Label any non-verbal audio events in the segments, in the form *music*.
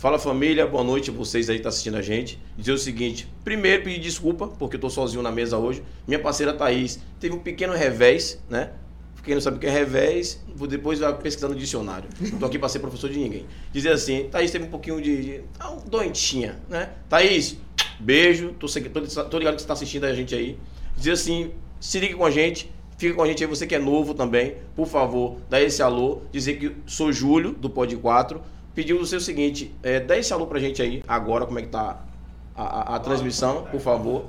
Fala família, boa noite vocês aí que tá assistindo a gente. Dizer o seguinte: primeiro pedir desculpa, porque eu tô sozinho na mesa hoje. Minha parceira Thaís teve um pequeno revés, né? Quem não sabe o que é revés, depois vai pesquisar no dicionário. Não tô aqui para ser professor de ninguém. Dizer assim, Thaís teve um pouquinho de. de ah, um doentinha, né? Thaís, beijo, tô, tô, tô ligado que você está assistindo a gente aí. Dizer assim, se ligue com a gente, fica com a gente aí, você que é novo também, por favor, dá esse alô, dizer que sou Júlio, do Pod 4 pediu você o seguinte, é, dá esse alô pra gente aí agora, como é que tá a, a, a transmissão, por favor.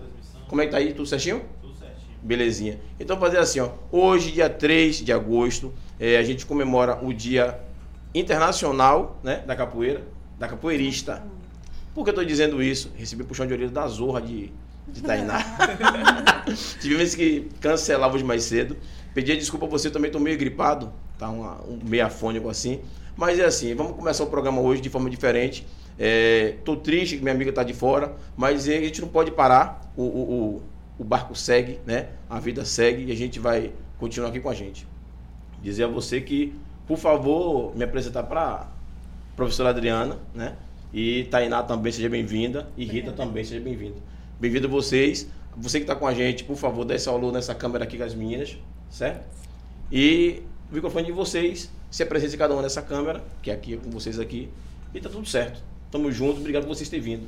Como é que tá aí? Tudo certinho? Tudo certinho. Belezinha. Então fazer assim, ó. Hoje, dia 3 de agosto, é, a gente comemora o dia internacional né, da capoeira, da capoeirista. Por que eu tô dizendo isso? Recebi puxão de orelha da Zorra de, de Tainá. *laughs* Tivemos que cancelar hoje mais cedo. Pedi desculpa a você, também tô meio gripado, tá uma, um meio afônico assim. Mas é assim, vamos começar o programa hoje de forma diferente. Estou é, triste que minha amiga está de fora, mas a gente não pode parar. O, o, o, barco segue, né? A vida segue e a gente vai continuar aqui com a gente. Dizer a você que, por favor, me apresentar para a professora Adriana, né? E Tainá também seja bem-vinda. E Rita também seja bem-vinda. Bem-vindo vocês. Você que está com a gente, por favor, dê esse aluno nessa câmera aqui com as meninas, certo? E o microfone de vocês se apresente cada um nessa câmera, que é aqui com vocês aqui, e tá tudo certo. Tamo junto, obrigado por vocês terem vindo.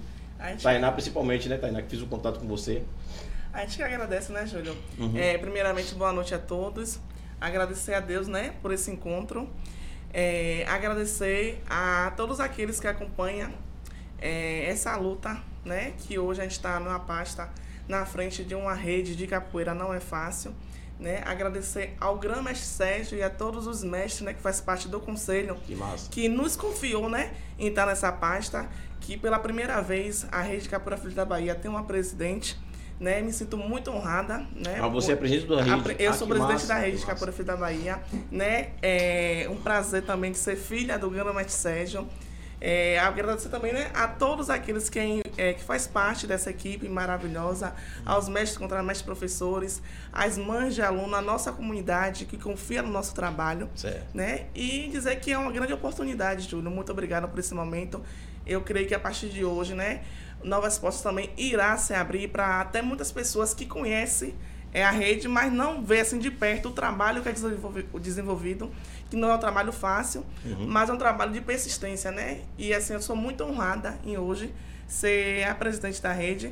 Tainá, principalmente, né, Tainá, que fiz o contato com você. A gente que agradece, né, Júlio? Uhum. É, primeiramente, boa noite a todos. Agradecer a Deus, né, por esse encontro. É, agradecer a todos aqueles que acompanham é, essa luta, né, que hoje a gente está numa pasta na frente de uma rede de capoeira, não é fácil. Né? Agradecer ao grande mestre Sérgio e a todos os mestres né, que faz parte do conselho que, que, nos confiou né, em estar nessa pasta, que pela primeira vez a Rede Capura Filho da Bahia tem uma presidente. Né, me sinto muito honrada. Né, ah, você é presidente da rede? Eu ah, sou presidente massa, da rede de Capura Filho da Bahia. Né, é um prazer também de ser filha do grande mestre Sérgio. É, agradecer também né, a todos aqueles que, é, que faz parte dessa equipe maravilhosa, aos mestres, contramestres, professores, às mães de aluno, a nossa comunidade que confia no nosso trabalho. Certo. Né? E dizer que é uma grande oportunidade, Júlio. Muito obrigada por esse momento. Eu creio que a partir de hoje, né, Novas Postas também irá se abrir para até muitas pessoas que conhecem é a rede, mas não vê assim de perto o trabalho que é desenvolvido, que não é um trabalho fácil, uhum. mas é um trabalho de persistência, né? E assim, eu sou muito honrada em hoje ser a presidente da rede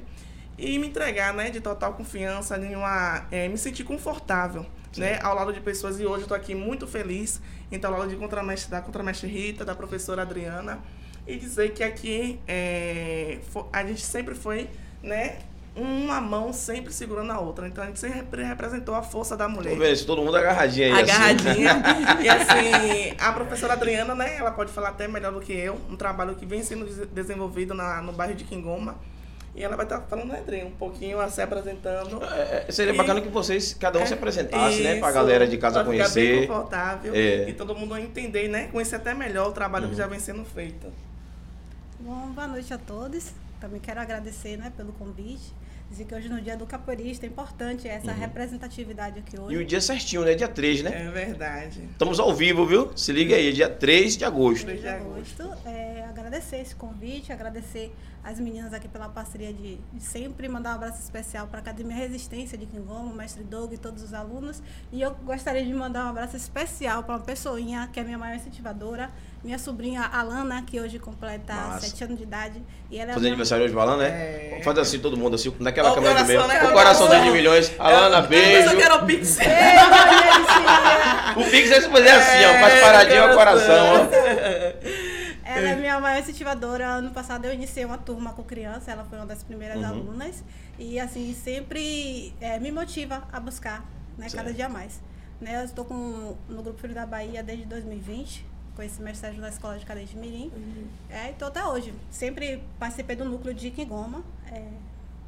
e me entregar, né, de total confiança, em uma, é, me sentir confortável, Sim. né, ao lado de pessoas. E hoje eu estou aqui muito feliz em estar ao lado de contramestre, da contramestre Rita, da professora Adriana, e dizer que aqui é, a gente sempre foi, né, uma mão sempre segurando a outra. Então a gente sempre representou a força da mulher. Vendo, todo mundo agarradinho aí. Agarradinha. Assim. *laughs* e assim, a professora Adriana, né, ela pode falar até melhor do que eu, um trabalho que vem sendo desenvolvido na, no bairro de Quingoma. E ela vai estar tá falando, né, Adriana, um pouquinho, se apresentando. É, é, seria e, bacana que vocês, cada um é, se apresentasse, isso, né, pra galera de casa conhecer. Ficar bem confortável é. e todo mundo entender, né, conhecer até melhor o trabalho uhum. que já vem sendo feito. Bom, boa noite a todos. Também quero agradecer, né, pelo convite dizer que hoje no dia do capoeirista é importante essa uhum. representatividade aqui hoje. E o dia certinho, né? Dia 3, né? É verdade. Estamos ao vivo, viu? Se liga aí, dia 3 de agosto. 3 de agosto. É, agradecer esse convite, agradecer as meninas aqui pela parceria de, de sempre, mandar um abraço especial para a Academia Resistência de Quingoma, o mestre Doug e todos os alunos. E eu gostaria de mandar um abraço especial para uma pessoinha que é minha maior incentivadora, minha sobrinha Alana, que hoje completa Massa. 7 anos de idade. E ela é Fazer aniversário hoje, Alana, né? É... Fazer assim todo mundo, assim, naquela o câmera do meio. Né? O coraçãozinho de milhões. Alana, beijo. Eu quero o Pix. *laughs* o Pix é se fazer assim, ó. Faz paradinho ao coração, ó. Ela é minha maior incentivadora. Ano passado eu iniciei uma turma com criança, ela foi uma das primeiras uhum. alunas. E assim, sempre é, me motiva a buscar, né, cada dia mais. Né, eu estou com, no Grupo Filho da Bahia desde 2020 conheci mestre Sérgio na Escola de Cadete de Mirim. Uhum. É, então até hoje. Sempre participei do núcleo de Quingoma. É,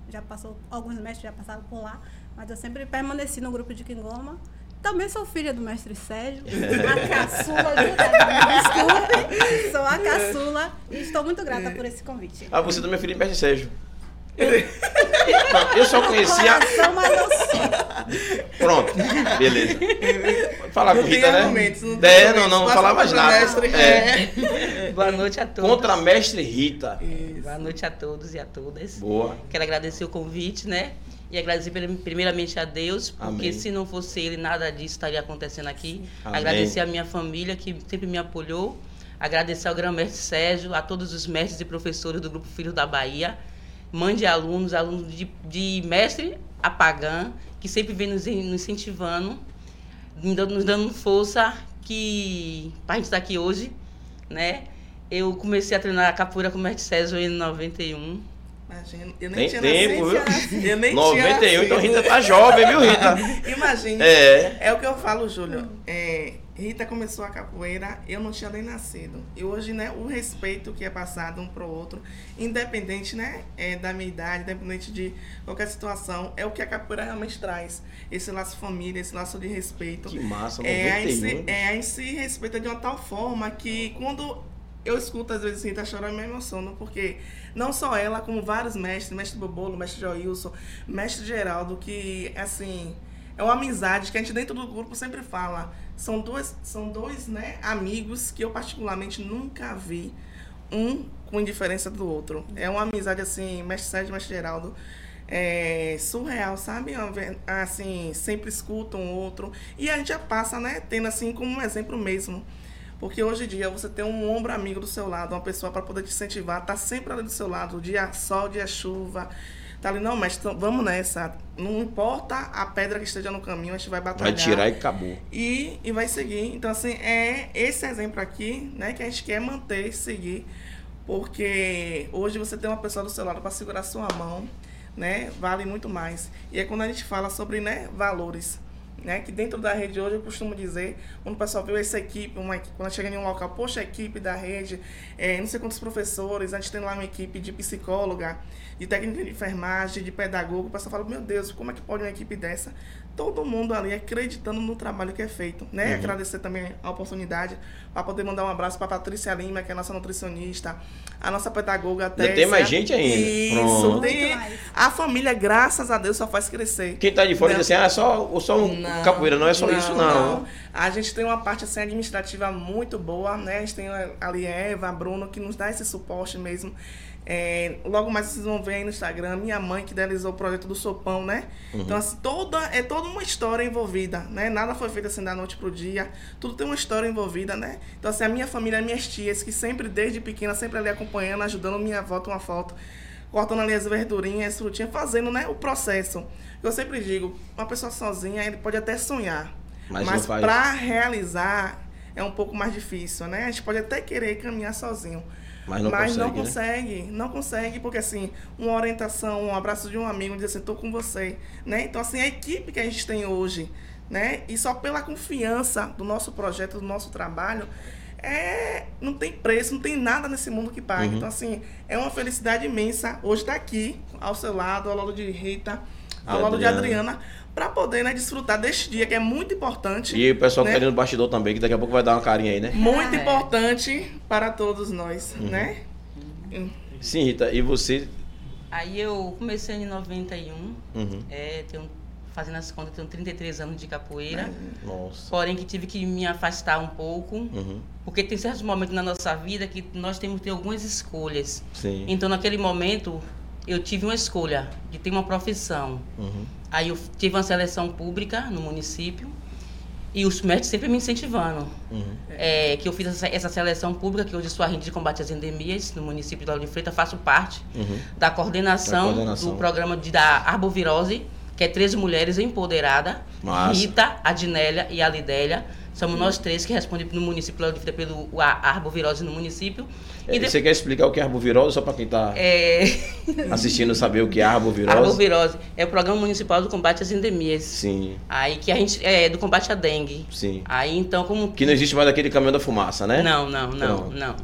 já passou, alguns mestres já passaram por lá, mas eu sempre permaneci no grupo de Quingoma. Também sou filha do mestre Sérgio, *laughs* a caçula do Desculpe, sou a caçula e estou muito grata por esse convite. Ah, você também é filha do mestre Sérgio. Eu, não, eu só conhecia. Coração, mas não sou. Pronto, beleza. Falar Não com Rita, né? argumentos, não tem é, não, argumentos. não, não Passa falar mais contra nada. mestre. É. *laughs* Boa noite a todos. Contra a mestre Rita. Boa noite a todos e a todas. Boa. Quero agradecer o convite, né? E agradecer prim- primeiramente a Deus, porque Amém. se não fosse Ele, nada disso estaria acontecendo aqui. Amém. Agradecer a minha família, que sempre me apoiou. Agradecer ao grão-mestre Sérgio, a todos os mestres e professores do Grupo Filhos da Bahia, mãe de alunos, alunos de, de mestre a pagã, que sempre vem nos, nos incentivando, nos dando- força que para a gente estar aqui hoje, né? Eu comecei a treinar capoeira com o mestre Sérgio em 91. Imagina, eu nem Tem tinha tempo, viu? nascido. *laughs* Eu nem 91, tinha então. Rita tá jovem, viu, Rita? *laughs* Imagine. É. É o que eu falo, Júlio. É, Rita começou a capoeira, eu não tinha nem nascido. E hoje, né, o respeito que é passado um pro outro, independente, né, é, da minha idade, independente de qualquer situação, é o que a capoeira realmente traz. Esse laço família, esse laço de respeito. Que massa, É, a gente, 91. se- é, a gente se respeita de uma tal forma que quando eu escuto às vezes Rita chorando, eu me emociono, porque não só ela, como vários mestres, mestre Bobolo, mestre Joilson, mestre Geraldo, que assim, é uma amizade que a gente dentro do grupo sempre fala. São dois, são dois né, amigos que eu particularmente nunca vi um com indiferença do outro. É uma amizade assim, mestre Sérgio, mestre Geraldo, é surreal, sabe? Ve- Assim, sempre escuta um outro. E a gente já passa, né, tendo assim como um exemplo mesmo. Porque hoje em dia você tem um ombro amigo do seu lado, uma pessoa para poder te incentivar, tá sempre ali do seu lado, dia sol, dia chuva. Tá ali, não, mas então, vamos nessa. Não importa a pedra que esteja no caminho, a gente vai batalhar. Vai tirar e acabou. E, e vai seguir. Então, assim, é esse exemplo aqui, né, que a gente quer manter, seguir. Porque hoje você tem uma pessoa do seu lado para segurar sua mão, né, vale muito mais. E é quando a gente fala sobre, né, valores. Né, que dentro da rede hoje eu costumo dizer, quando o pessoal vê essa equipe, uma, quando chega em um local, poxa, a equipe da rede, é, não sei quantos professores, a gente tem lá uma equipe de psicóloga, de técnica de enfermagem, de pedagogo, o pessoal fala, meu Deus, como é que pode uma equipe dessa? Todo mundo ali acreditando no trabalho que é feito, né? Uhum. Agradecer também a oportunidade para poder mandar um abraço para Patrícia Lima, que é a nossa nutricionista, a nossa pedagoga Tessia. tem mais gente ainda. Isso, Pronto. tem. A família, graças a Deus, só faz crescer. Quem tá de fora Não. diz assim, ah, é só, só um capoeira, não é só isso, não. A gente tem uma parte assim, administrativa muito boa, né? A gente tem ali a Eva, a Bruno, que nos dá esse suporte mesmo. É, logo mais vocês vão ver aí no Instagram, minha mãe que idealizou o projeto do Sopão, né? Então, assim, toda, é toda uma história envolvida, né? Nada foi feito assim da noite pro dia. Tudo tem uma história envolvida, né? Então, assim, a minha família, minhas tias, que sempre, desde pequena, sempre ali acompanhando, ajudando minha avó uma foto cortando ali as verdurinhas, as frutinhas, fazendo né, o processo. Eu sempre digo, uma pessoa sozinha, ele pode até sonhar, Mas mas, para realizar é um pouco mais difícil, né? A gente pode até querer caminhar sozinho, Mas não mas consegue, não né? consegue, não consegue, porque assim, uma orientação, um abraço de um amigo, dizer assim, tô com você, né? Então assim, a equipe que a gente tem hoje, né? E só pela confiança do nosso projeto, do nosso trabalho, é, não tem preço, não tem nada nesse mundo que pague. Uhum. Então assim, é uma felicidade imensa hoje estar aqui ao seu lado, ao lado de Rita, ao lado de Adriana. Para poder né, desfrutar deste dia que é muito importante. E o pessoal que né? tá ali no bastidor também, que daqui a pouco vai dar uma carinha aí, né? Muito É. importante para todos nós, Uhum. né? Sim, Rita, e você? Aí eu comecei em 91, Uhum. é, tenho, fazendo as contas, tenho 33 anos de capoeira. Nossa. Porém, que tive que me afastar um pouco, Uhum. porque tem certos momentos na nossa vida que nós temos que ter algumas escolhas. Sim. Então, naquele momento, eu tive uma escolha de ter uma profissão. Uhum. Aí eu tive uma seleção pública no município e os médicos sempre me incentivando. Uhum. É, que eu fiz essa, essa seleção pública, que hoje sou agente de combate às endemias no município de Lauro de Freitas, faço parte Uhum. da coordenação, Da coordenação. do programa de, da arbovirose, que é 13 mulheres empoderadas, Massa. Rita, a Dinélia e a Lidélia. Somos nós três que respondemos no município pelo a arbovirose no município. É, E de- Você quer explicar o que é arbovirose, só para quem tá é, *laughs* assistindo saber o que é arbovirose? arbovirose é o programa municipal do combate às endemias. Sim, Aí que a gente é do combate à dengue. sim. Aí então como Que não existe mais aquele caminhão da fumaça, né? Não, não, não, Pronto. não.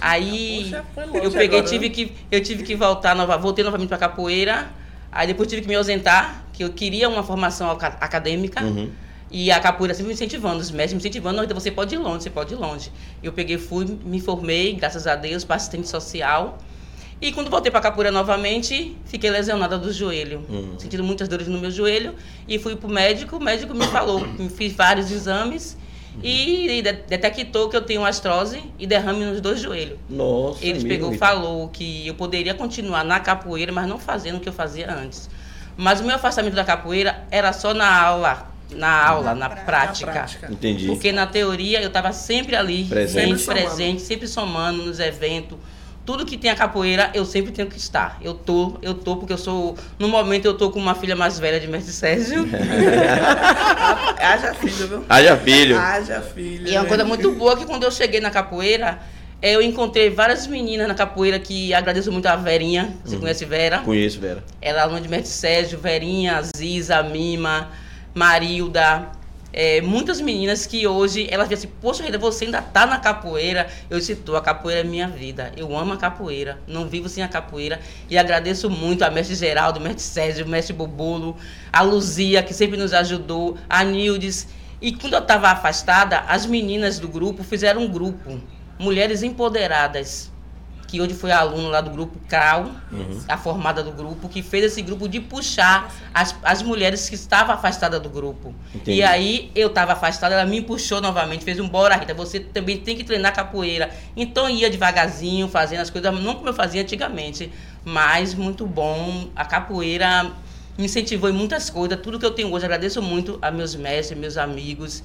Aí Poxa, eu peguei, agora, tive né? que eu tive que voltar nova, voltei novamente para capoeira. Aí depois tive que me ausentar, que eu queria uma formação aca- acadêmica. Uhum. E a capoeira sempre me incentivando, os mestres me incentivando, não, então você pode ir longe, você pode ir longe. Eu peguei, fui, me formei, graças a Deus, para assistente social. E quando voltei para capoeira novamente, fiquei lesionada do joelho, uhum. sentindo muitas dores no meu joelho e fui pro médico. O médico me falou, me fiz vários exames uhum. e detectou que eu tenho astrose e derrame nos dois joelhos. Nossa. Ele pegou, falou que eu poderia continuar na capoeira, mas não fazendo o que eu fazia antes. Mas o meu afastamento da capoeira era só na aula, na aula, na, na, prática. na prática. Entendi. Porque na teoria eu estava sempre ali, presente, sempre presente, sempre somando nos eventos tudo que tem a capoeira, eu sempre tenho que estar. Eu tô, eu tô, porque eu sou. No momento eu tô com uma filha mais velha de Mestre Sérgio. *laughs* Haja filho, viu? Haja filho. Haja filho. E é uma né? coisa muito boa que quando eu cheguei na capoeira, eu encontrei várias meninas na capoeira que agradeço muito a Verinha. Você uhum. conhece Vera? Conheço, Vera. Ela é aluna de Mestre Sérgio, Verinha, Ziza, Mima, Marilda é, muitas meninas que hoje elas dizem assim, poxa, Rita, você ainda tá na capoeira. Eu tô, a capoeira é minha vida. Eu amo a capoeira, não vivo sem a capoeira. E agradeço muito a mestre Geraldo, mestre César, mestre Bobulo, a Luzia, que sempre nos ajudou, a Nildes. E quando eu estava afastada, as meninas do grupo fizeram um grupo, Mulheres Empoderadas que hoje foi aluno lá do grupo CRAU, uhum. a formada do grupo, que fez esse grupo de puxar as, as mulheres que estavam afastadas do grupo. Entendi. E aí eu estava afastada, ela me puxou novamente, fez um bora, Rita, você também tem que treinar capoeira. Então ia devagarzinho, fazendo as coisas, não como eu fazia antigamente, mas muito bom. A capoeira me incentivou em muitas coisas, tudo que eu tenho hoje, agradeço muito a meus mestres, meus amigos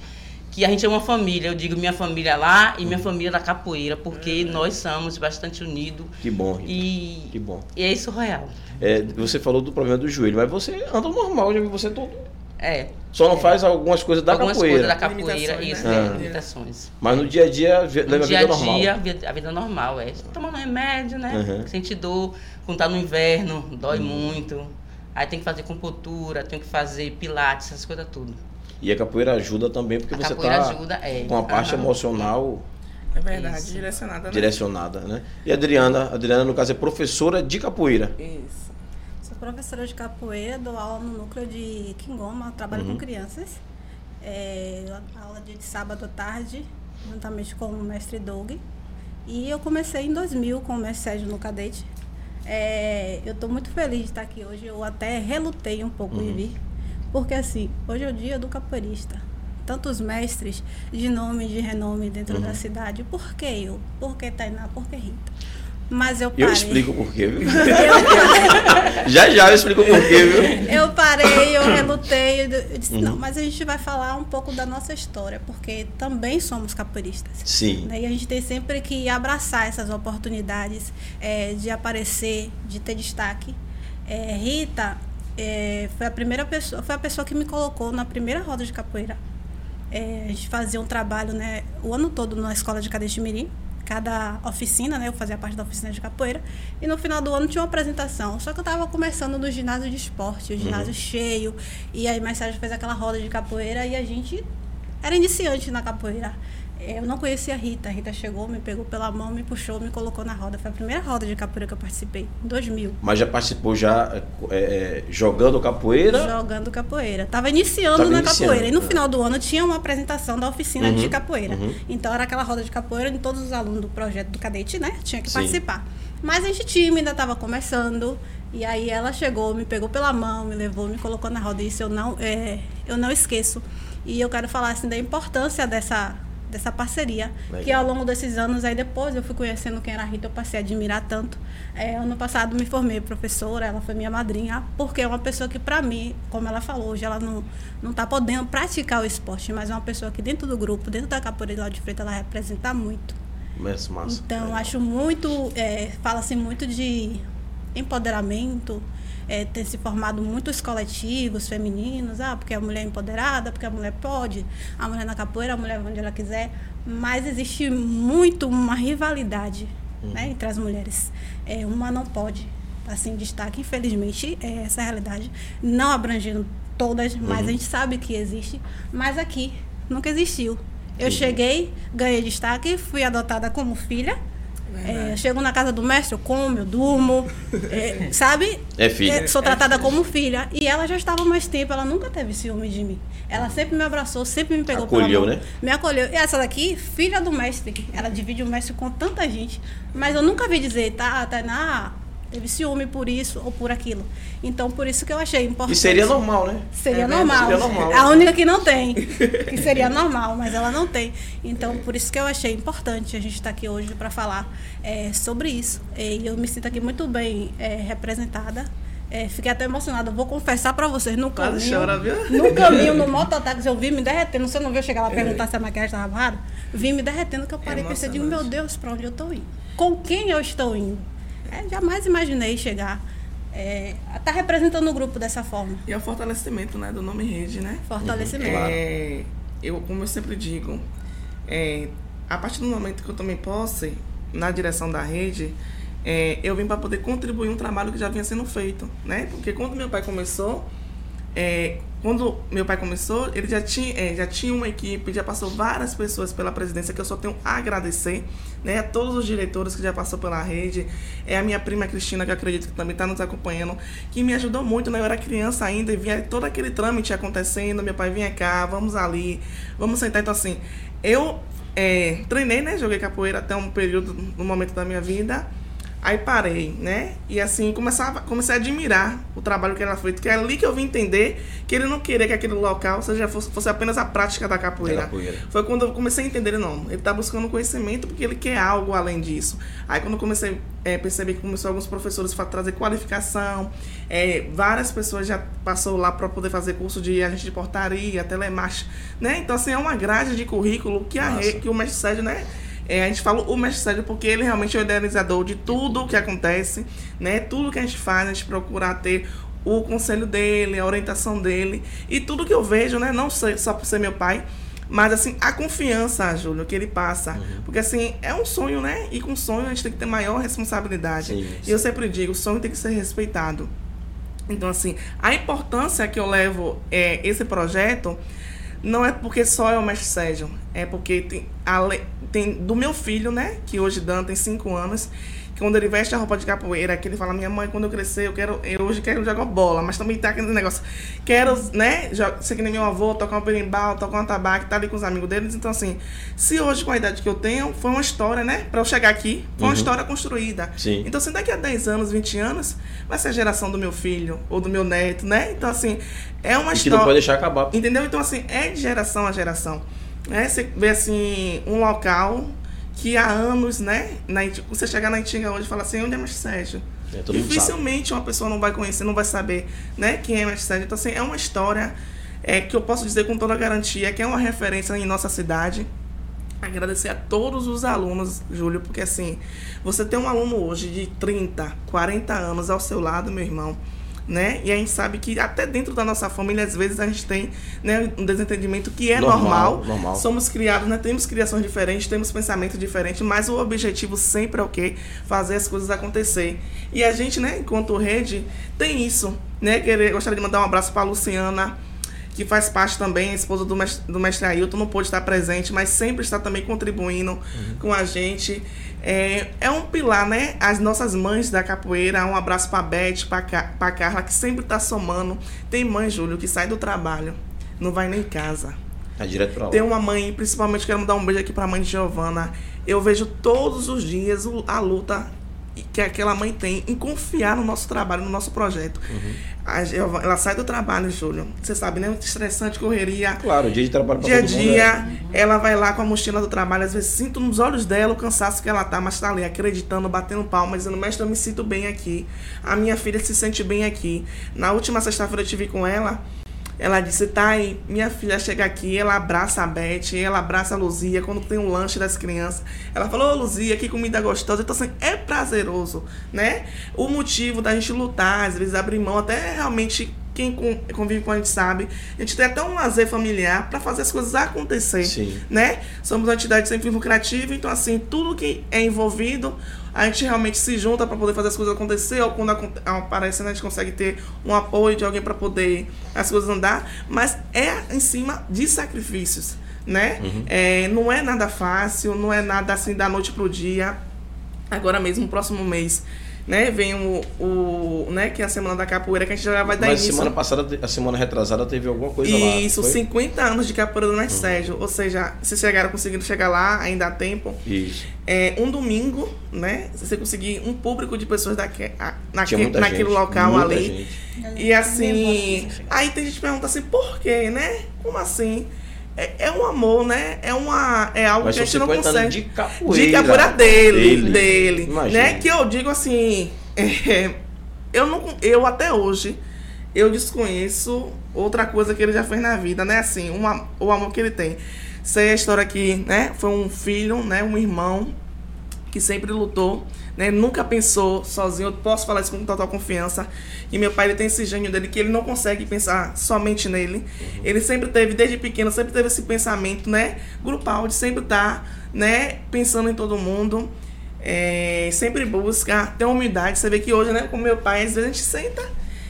que a gente é uma família. Eu digo minha família lá e minha família da capoeira, porque nós somos bastante unidos. Que bom. Rita. E, que bom. E é isso real. É, você falou do problema do joelho, mas você anda normal, já vi você todo. É. Só não é. faz algumas coisas da algumas capoeira. Algumas coisas da capoeira, limitações, isso, né? é, limitações. Mas no dia a dia, a vida normal. No dia a dia, a vida normal, é. Tomando remédio, né? Uhum. Sente dor, quando tá no inverno, dói uhum. muito. Aí tem que fazer computura, tem que fazer pilates, essas coisas tudo. E a capoeira ajuda também porque a você está é. com a parte uhum. emocional é verdade, Isso. direcionada. Né? Direcionada, né? E a Adriana, a Adriana, no caso, é professora de capoeira. Isso. Sou professora de capoeira, dou aula no núcleo de Quingoma, trabalho uhum. com crianças. É, aula de sábado à tarde, juntamente com o mestre Doug. E eu comecei em 2000 com o mestre Sérgio no cadete. É, eu estou muito feliz de estar aqui hoje. Eu até relutei um pouco uhum. em vir porque assim, hoje é o dia do capoeirista. Tantos mestres de nome de renome dentro uhum. da cidade. Por que eu? Por que Tainá? Por que Rita? Mas eu parei. *laughs* Eu explico por quê, viu? já já eu explico por quê, viu? Eu parei, eu relutei, eu disse, uhum. não, mas a gente vai falar um pouco da nossa história, porque também somos capoeiristas. Sim. Né? E a gente tem sempre que abraçar essas oportunidades é, de aparecer, de ter destaque. É, Rita, é, foi a primeira pessoa, foi a pessoa que me colocou na primeira roda de capoeira. É, a gente fazia um trabalho, né, o ano todo na escola de Cadete Mirim, cada oficina, né, eu fazia parte da oficina de capoeira, e no final do ano tinha uma apresentação. Só que eu estava começando no ginásio de esporte, o ginásio uhum. cheio, e aí mais tarde fez aquela roda de capoeira e a gente era iniciante na capoeira. Eu não conhecia a Rita. A Rita chegou, me pegou pela mão, me puxou, me colocou na roda. Foi a primeira roda de capoeira que eu participei, em 2000. Mas já participou já é, é, jogando capoeira? Jogando capoeira. Tava iniciando Tava na iniciando. capoeira. E no final do ano tinha uma apresentação da oficina uhum, de capoeira. Uhum. Então era aquela roda de capoeira e todos os alunos do projeto do cadete, né? Tinha que Sim. participar. Mas a gente tímida, estava começando. E aí ela chegou, me pegou pela mão, me levou, me colocou na roda. Isso eu não, é, eu não esqueço. E eu quero falar assim da importância dessa dessa parceria. Legal. Que ao longo desses anos, aí depois eu fui conhecendo quem era a Rita, eu passei a admirar tanto. É, ano passado me formei professora, ela foi minha madrinha, porque é uma pessoa que, para mim, como ela falou, hoje ela não, não tá podendo praticar o esporte, mas é uma pessoa que dentro do grupo, dentro da capoeira de Freitas, ela representa muito. Massa. Então, Legal. acho muito, é, fala-se muito de empoderamento, é, ter se formado muitos coletivos femininos, ah, porque a mulher é empoderada, porque a mulher pode, a mulher na capoeira, a mulher onde ela quiser, mas existe muito uma rivalidade uhum. né, entre as mulheres. É, uma não pode, assim, destaque, infelizmente, é essa realidade, não abrangendo todas, mas uhum. a gente sabe que existe, mas aqui nunca existiu. Eu uhum. cheguei, ganhei destaque, fui adotada como filha, é, chego na casa do mestre, eu como, eu durmo, é, *laughs* sabe? É filha. É, sou tratada como filha. E ela já estava mais tempo, ela nunca teve ciúme de mim. Ela sempre me abraçou, sempre me pegou Acolheu, pela mão, né? Me acolheu. E essa daqui, filha do mestre. Ela divide o mestre com tanta gente. Mas eu nunca vi dizer, tá, Tainá, teve ciúme por isso ou por aquilo. Então, por isso que eu achei importante. E seria normal, né? Seria, É, normal. seria normal. A única que não tem. *laughs* Que seria normal, mas ela não tem. Então, por isso que eu achei importante a gente estar aqui hoje para falar é, sobre isso. E eu me sinto aqui muito bem é, representada. É, fiquei até emocionada. Vou confessar para vocês, no caminho, chora, no caminho, no mototáxi, eu vi me derretendo. Você não viu chegar lá perguntar se a maquiagem estava amarrada? Vi me derretendo, que eu parei e pensei, digo, meu. Deus, para onde eu estou indo? Com quem eu estou indo? É, jamais imaginei chegar é, a estar representando o grupo dessa forma. E é o fortalecimento, né, do nome rede, né? Fortalecimento. É, eu, como eu sempre digo, é, a partir do momento que eu tomei posse na direção da rede, é, eu vim para poder contribuir um trabalho que já vinha sendo feito, né? Porque quando meu pai começou, é, quando meu pai começou, ele já tinha, é, já tinha uma equipe, já passou várias pessoas pela presidência que eu só tenho a agradecer, né? A todos os diretores que já passou pela rede, é a minha prima Cristina, que eu acredito que também está nos acompanhando, que me ajudou muito, né? Eu era criança ainda e via todo aquele trâmite acontecendo, meu pai vinha cá, vamos ali, vamos sentar. Então, assim, eu é, treinei, né? Joguei capoeira até um período, no momento da minha vida. Aí parei, né? E assim, começava, comecei a admirar o trabalho que era feito, que é ali que eu vim entender que ele não queria que aquele local seja, fosse, fosse apenas a prática da capoeira. Da capoeira. Foi quando eu comecei a entender, não, ele está buscando conhecimento porque ele quer algo além disso. Aí quando eu comecei a perceber que começou alguns professores a trazer qualificação, é, várias pessoas já passou lá para poder fazer curso de agente de portaria, telemarketing, né? Então, assim, é uma grade de currículo que, a, que o mestre Sérgio, né? É, a gente fala o mestre Sérgio porque ele realmente é o idealizador de tudo que acontece, né? Tudo que a gente faz, a gente procura ter o conselho dele, a orientação dele e tudo que eu vejo, né? Não só por ser meu pai, mas assim, a confiança, Júlio, que ele passa. Porque assim, é um sonho, né? E com sonho a gente tem que ter maior responsabilidade. Sim, E sim. eu sempre digo, o sonho tem que ser respeitado. Então, assim, a importância que eu levo é, esse projeto não é porque só é o mestre Sérgio, é porque tem, ale- tem do meu filho, né, que hoje Dan tem 5 anos, que quando ele veste a roupa de capoeira, que ele fala, minha mãe, quando eu crescer, eu quero, eu hoje quero jogar bola, mas também tá aquele negócio, quero, né, ser que nem meu avô, tocar um berimbau, tocar um tabaco, tá ali com os amigos deles, então assim, se hoje com a idade que eu tenho, foi uma história, né, pra eu chegar aqui, foi uma Uhum. história construída. Sim. Então, assim, daqui a 10 anos, 20 anos, vai ser a geração do meu filho ou do meu neto, né? Então, assim, é uma E que história. não pode deixar acabar. Entendeu? Então, assim, é de geração a geração. Né? Você vê, assim, um local que há anos, né? Na, você chegar na Itinga hoje e falar assim, onde é Mestre Sérgio? É. Dificilmente uma pessoa não vai conhecer, não vai saber, né? Quem é Mestre Sérgio. Então, assim, é uma história é, que eu posso dizer com toda garantia que é uma referência em nossa cidade. Agradecer a todos os alunos, Júlio, porque assim, você tem um aluno hoje de 30, 40 anos ao seu lado, meu irmão, né? E a gente sabe que até dentro da nossa família, às vezes, a gente tem né, um desentendimento que é Normal, normal. normal. Somos criados, né? Temos criações diferentes, temos pensamentos diferentes, mas o objetivo sempre é o quê? Fazer as coisas acontecer. E a gente, né, enquanto rede, tem isso, né? Querer, gostaria de mandar um abraço para Luciana, que faz parte também, a esposa do mestre, do mestre Ailton, não pôde estar presente, mas sempre está também contribuindo com a gente. É, é um pilar, né? As nossas mães da capoeira, um abraço para Beth, para Carla, que sempre está somando. Tem mãe, Júlio, que sai do trabalho, não vai nem em casa. É direto pra lá. Tem uma mãe, principalmente quero mandar um beijo aqui pra mãe de Giovana. Eu vejo todos os dias a luta que aquela mãe tem em confiar no nosso trabalho, no nosso projeto. A Giovana, ela sai do trabalho, Júlio. Você sabe, né? Muito estressante, correria. Claro, dia de trabalho pra Dia a todo mundo, dia, né? ela vai lá com a mochila do trabalho, às vezes sinto nos olhos dela o cansaço que ela tá, mas tá ali acreditando, batendo palmas, dizendo, mestre, eu me sinto bem aqui. A minha filha se sente bem aqui. Na última sexta-feira eu tive com ela, ela disse, tá aí, minha filha chega aqui, ela abraça a Beth, ela abraça a Luzia, quando tem um lanche das crianças. Ela falou, ô Luzia, que comida gostosa. Então, assim, é prazeroso, né? O motivo da gente lutar, às vezes abrir mão, até realmente quem con- convive com a gente sabe, a gente tem até um lazer familiar para fazer as coisas acontecer, Sim. né? Somos uma entidade sem fim lucrativo, então assim, tudo que é envolvido, a gente realmente se junta para poder fazer as coisas acontecer, ou quando aparece, né, a gente consegue ter um apoio de alguém para poder as coisas andar, mas é em cima de sacrifícios, né? É, não é nada fácil, não é nada assim da noite pro dia. Agora mesmo, próximo mês, né? Vem o, o, né? Que é a semana da capoeira, que a gente já vai dar Mas início. semana passada, a semana retrasada, teve alguma coisa lá. Isso, foi? 50 anos de capoeira do Mestre Sérgio. Ou seja, se chegaram conseguindo chegar lá, ainda há tempo. Isso. É, um domingo, né? Se você conseguir um público de pessoas daque, a- naque, naquele gente, local ali. gente. E assim, aí tem gente que pergunta assim, por quê, né? Como assim? É, é um amor, né? É, uma, é algo Mas que a gente não 50 consegue. de capoeira. De capoeira dele, Dele. dele. Imagina. Né? Que eu digo assim, é, eu não eu até hoje eu desconheço outra coisa que ele já fez na vida, né? Assim, uma, o amor que ele tem. Sei a história que, né? Foi um filho, né? Um irmão que sempre lutou, né? Nunca pensou sozinho. Eu posso falar isso com total confiança. E meu pai ele tem esse gênio dele que ele não consegue pensar somente nele. Ele sempre teve, desde pequeno, sempre teve esse pensamento, né? Grupal de sempre estar, né? Pensando em todo mundo. É, sempre busca ter humildade. Você vê que hoje, né? Com meu pai, às vezes a gente senta.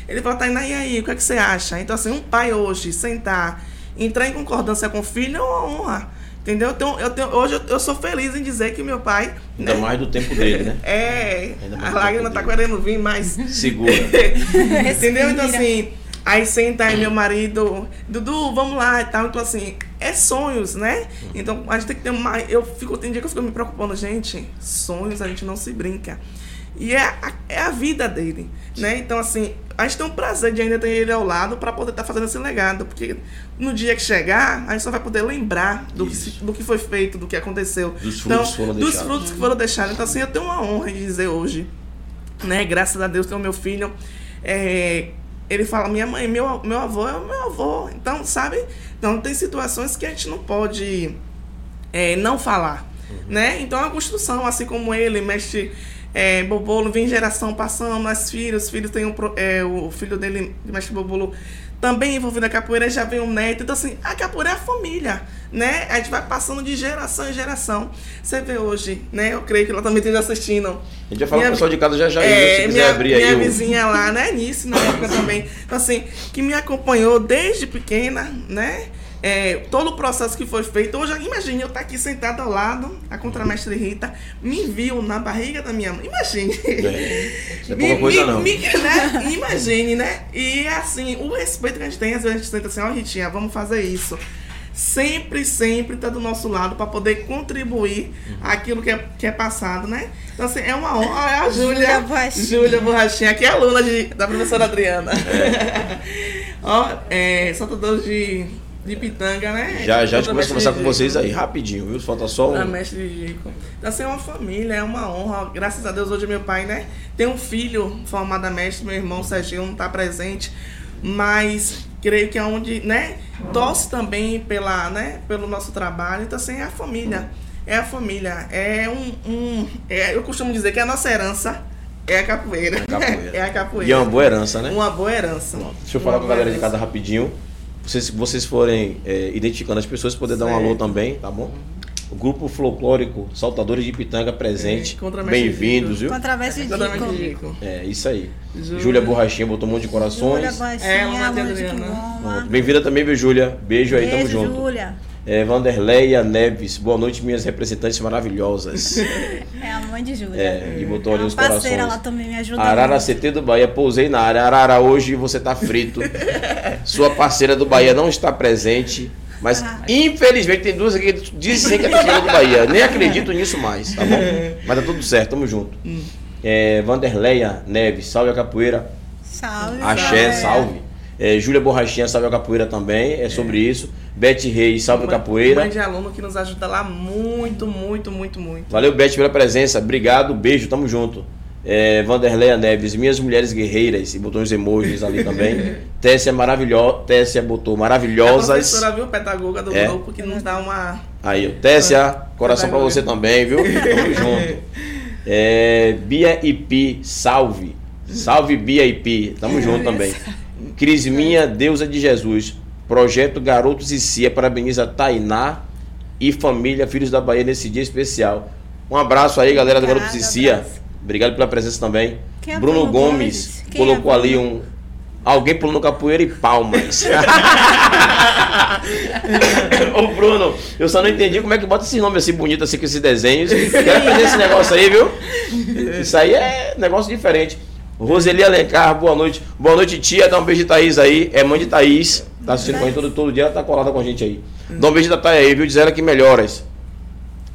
Ele fala, Tainá, e aí, o que, é que você acha? Então, assim, um pai hoje sentar, entrar em concordância com o filho é uma honra. Entendeu? Então, eu tenho, hoje eu, eu sou feliz em dizer que meu pai. Ainda né, mais do tempo dele, né? é, mais a lágrima do tá tempo querendo vir, mas. Segura. *laughs* Entendeu? Então, assim, aí senta aí meu marido, Dudu, vamos lá e tal. Então, assim, é sonhos, né? Então, a gente tem que ter mais. Eu fico, tem dia que eu fico me preocupando, gente, sonhos a gente não se brinca. E é a, é a vida dele, né? Então, assim, a gente tem um prazer de ainda ter ele ao lado para poder estar fazendo esse legado. Porque no dia que chegar, a gente só vai poder lembrar do, que, do que foi feito, do que aconteceu. Dos frutos então, que foram dos deixados. frutos que foram deixados. Então, assim, eu tenho uma honra de dizer hoje né? Graças a Deus tem o meu filho. É, ele fala, minha mãe, meu, meu avô é o meu avô. Então, sabe? Então tem situações que a gente não pode é, não falar. Né? Então é uma construção, assim como ele, mestre é, Bobolo, vem geração passando, mas filhos, os filhos tem um, pro- é, o filho dele, mestre Bobolo, também envolvido na capoeira, já vem um neto. Então, assim, a capoeira é a família, né? A gente vai passando de geração em geração. Você vê hoje, né? Eu creio que ela também esteja assistindo. A gente falar Minha- com o pessoal de casa já já, É, se quiser minha, abrir minha aí o... vizinha lá, né, Nice, na época também. Então, assim, que me acompanhou desde pequena, né? É, todo o processo que foi feito. Hoje, imagine eu estar aqui sentada ao lado, a contramestre Rita me viu na barriga da minha mãe. Imagine. É, é *laughs* Me- pouca coisa me- não. me- né? Imagine, né? E assim, o respeito que a gente tem, às vezes a gente senta assim, ó, Ritinha, vamos fazer isso. Sempre, sempre tá do nosso lado para poder contribuir Uhum. aquilo que é, que é passado, né? Então, assim, é uma honra. Olha a Júlia Júlia. Borrachinha. Júlia Borrachinha, que é aluna de, da professora Adriana. É. *laughs* ó, é, soltador de, de pitanga, né? Já já a começa a conversar com vocês aí, rapidinho, viu? Falta só Da um... mestre Gico. Então, assim, é uma família, é uma honra. Graças a Deus, hoje meu pai, né? Tem um filho formado a mestre, meu irmão Serginho não está presente, mas creio que é onde, né? Torce também pela, né? Pelo nosso trabalho. Então, assim, é a família. É a família. É um. um é, eu costumo dizer que a nossa herança é a capoeira. capoeira. *laughs* É a capoeira. E é uma boa herança, né? Uma boa herança. Deixa eu falar Uma com a galera boa de casa herança. rapidinho. Vocês, vocês forem é, identificando as pessoas, poder dar um Certo. alô também, tá bom? O grupo folclórico Saltadores de Pitanga presente. É, Bem-vindos, viu? Contraveste de Dico. É, isso aí. Júlia. Júlia Borrachinha botou um monte de Júlia corações. É, Adriana. Quingoma. Pronto. Bem-vinda também, viu, Júlia? Beijo aí, tamo Beijo, junto. Júlia. É, Vanderleia Neves, boa noite, minhas representantes maravilhosas. *laughs* É a mãe de Júlia. É, e botou É ali os parceira corações. lá também, me ajuda Arara muito. CT do Bahia, pousei na área. Arara, hoje você tá frito. *laughs* Sua parceira do Bahia não está presente. Mas, Ah. infelizmente, tem duas aqui que dizem que é torcedora do Bahia. Nem *laughs* acredito nisso mais, tá bom? Mas tá tudo certo, tamo junto. É, Vanderleia Neves, salve a capoeira. Salve. Axé, salve. É, Júlia Borrachinha, salve a capoeira também. É sobre isso. Beth Reis, salve a capoeira. Mãe de aluno que nos ajuda lá muito, muito, muito, muito. Valeu, Beth, pela presença. Obrigado, beijo, tamo junto. É, Vanderleia Neves, minhas mulheres guerreiras, e botou uns emojis ali também. *laughs* Tessia maravilhosa. Tessia botou A maravilhosas. professora, viu, pedagoga do É. grupo, que nos dá uma... Aí, Tessia, coração pra Pedagoga. você também, viu? *laughs* Tamo junto. É, Bia IP, salve. Salve Bia IP, tamo junto também. Crisminha, deusa de Jesus. Projeto Garotos e Cia, parabeniza Tainá e família Filhos da Bahia nesse dia especial. Um abraço aí, galera do Garotos e Cia. Obrigado pela presença também. Quem é Bruno Bruno Gomes Gomes? Quem é colocou ali um. Alguém pulando capoeira e palmas. *laughs* Ô Bruno, eu só não entendi como é que bota esse nome assim bonito, assim, com esses desenhos. Quero aprender esse negócio aí, viu? *laughs* Isso aí é negócio diferente. Roseli Alencar, boa noite. Boa noite, tia. Dá um beijo de Thaís aí. É mãe de Thaís. Tá assistindo com a gente todo, todo dia, ela tá colada com a gente aí. Dá um beijo da Thaís aí, viu? Diz ela que melhoras.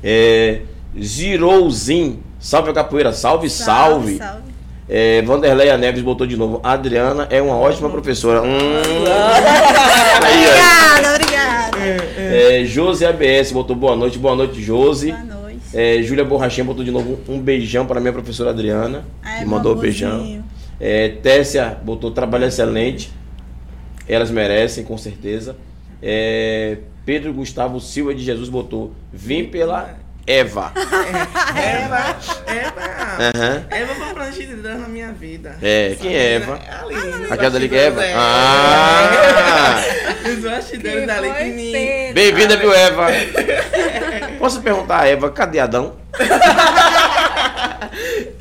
É. Zirouzin. Salve a capoeira. Salve, salve. salve. É, Vanderleia Neves botou de novo. Adriana é uma ótima professora. Hum. Obrigada, obrigada. É, Josi ABS botou boa noite. Boa noite, Josi. Boa noite. É, Júlia Borrachinha botou de novo um beijão para minha professora Adriana. Ai, que mandou um beijão. É, Tessia botou trabalho excelente. Elas merecem, com certeza. É, Pedro Gustavo Silva de Jesus botou vim pela Eva. Eva, Eva. Aham. Eva foi uma grande de Deus na minha vida. É, quem é Eva? É a Aline. Aquela dali que é Eva? É. Ah! Os bastidores dali que me... Bem-vinda, viu, Eva? *laughs* Posso perguntar a Eva, cadê Adão? *laughs*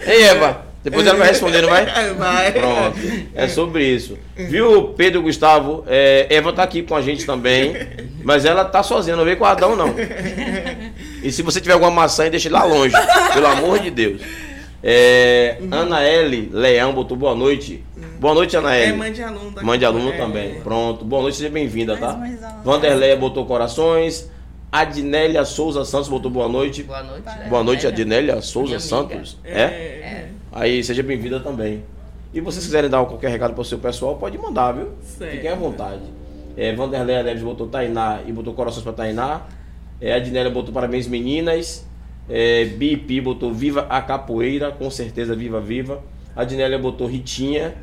Ei, Eva, depois ela vai responder, não vai? Vai. Pronto, é sobre isso. Viu, Pedro Gustavo? É, Eva tá aqui com a gente também, mas ela tá sozinha, não veio com o Adão, não. *laughs* E se você tiver alguma maçã, ele lá longe, pelo amor de Deus. É, Ana L. Leão botou boa noite. Boa noite, Ana É L. mãe de aluno. Mãe de aluno É. também. Pronto. Boa noite, seja bem-vinda, tá? Vanderleia botou corações. Adnélia Souza Santos botou boa noite. Boa noite. né? Boa noite, Adélia. Adnélia Souza Santos. É. É? é. Aí, seja bem-vinda também. E vocês quiserem dar qualquer recado para o seu pessoal, pode mandar, viu? Certo. Fiquem à vontade. É, Vanderleia Neves botou Tainá e botou corações para Tainá. É, Adnélia botou parabéns, meninas. É, BP botou viva a capoeira, com certeza viva, viva. Adnélia botou Ritinha.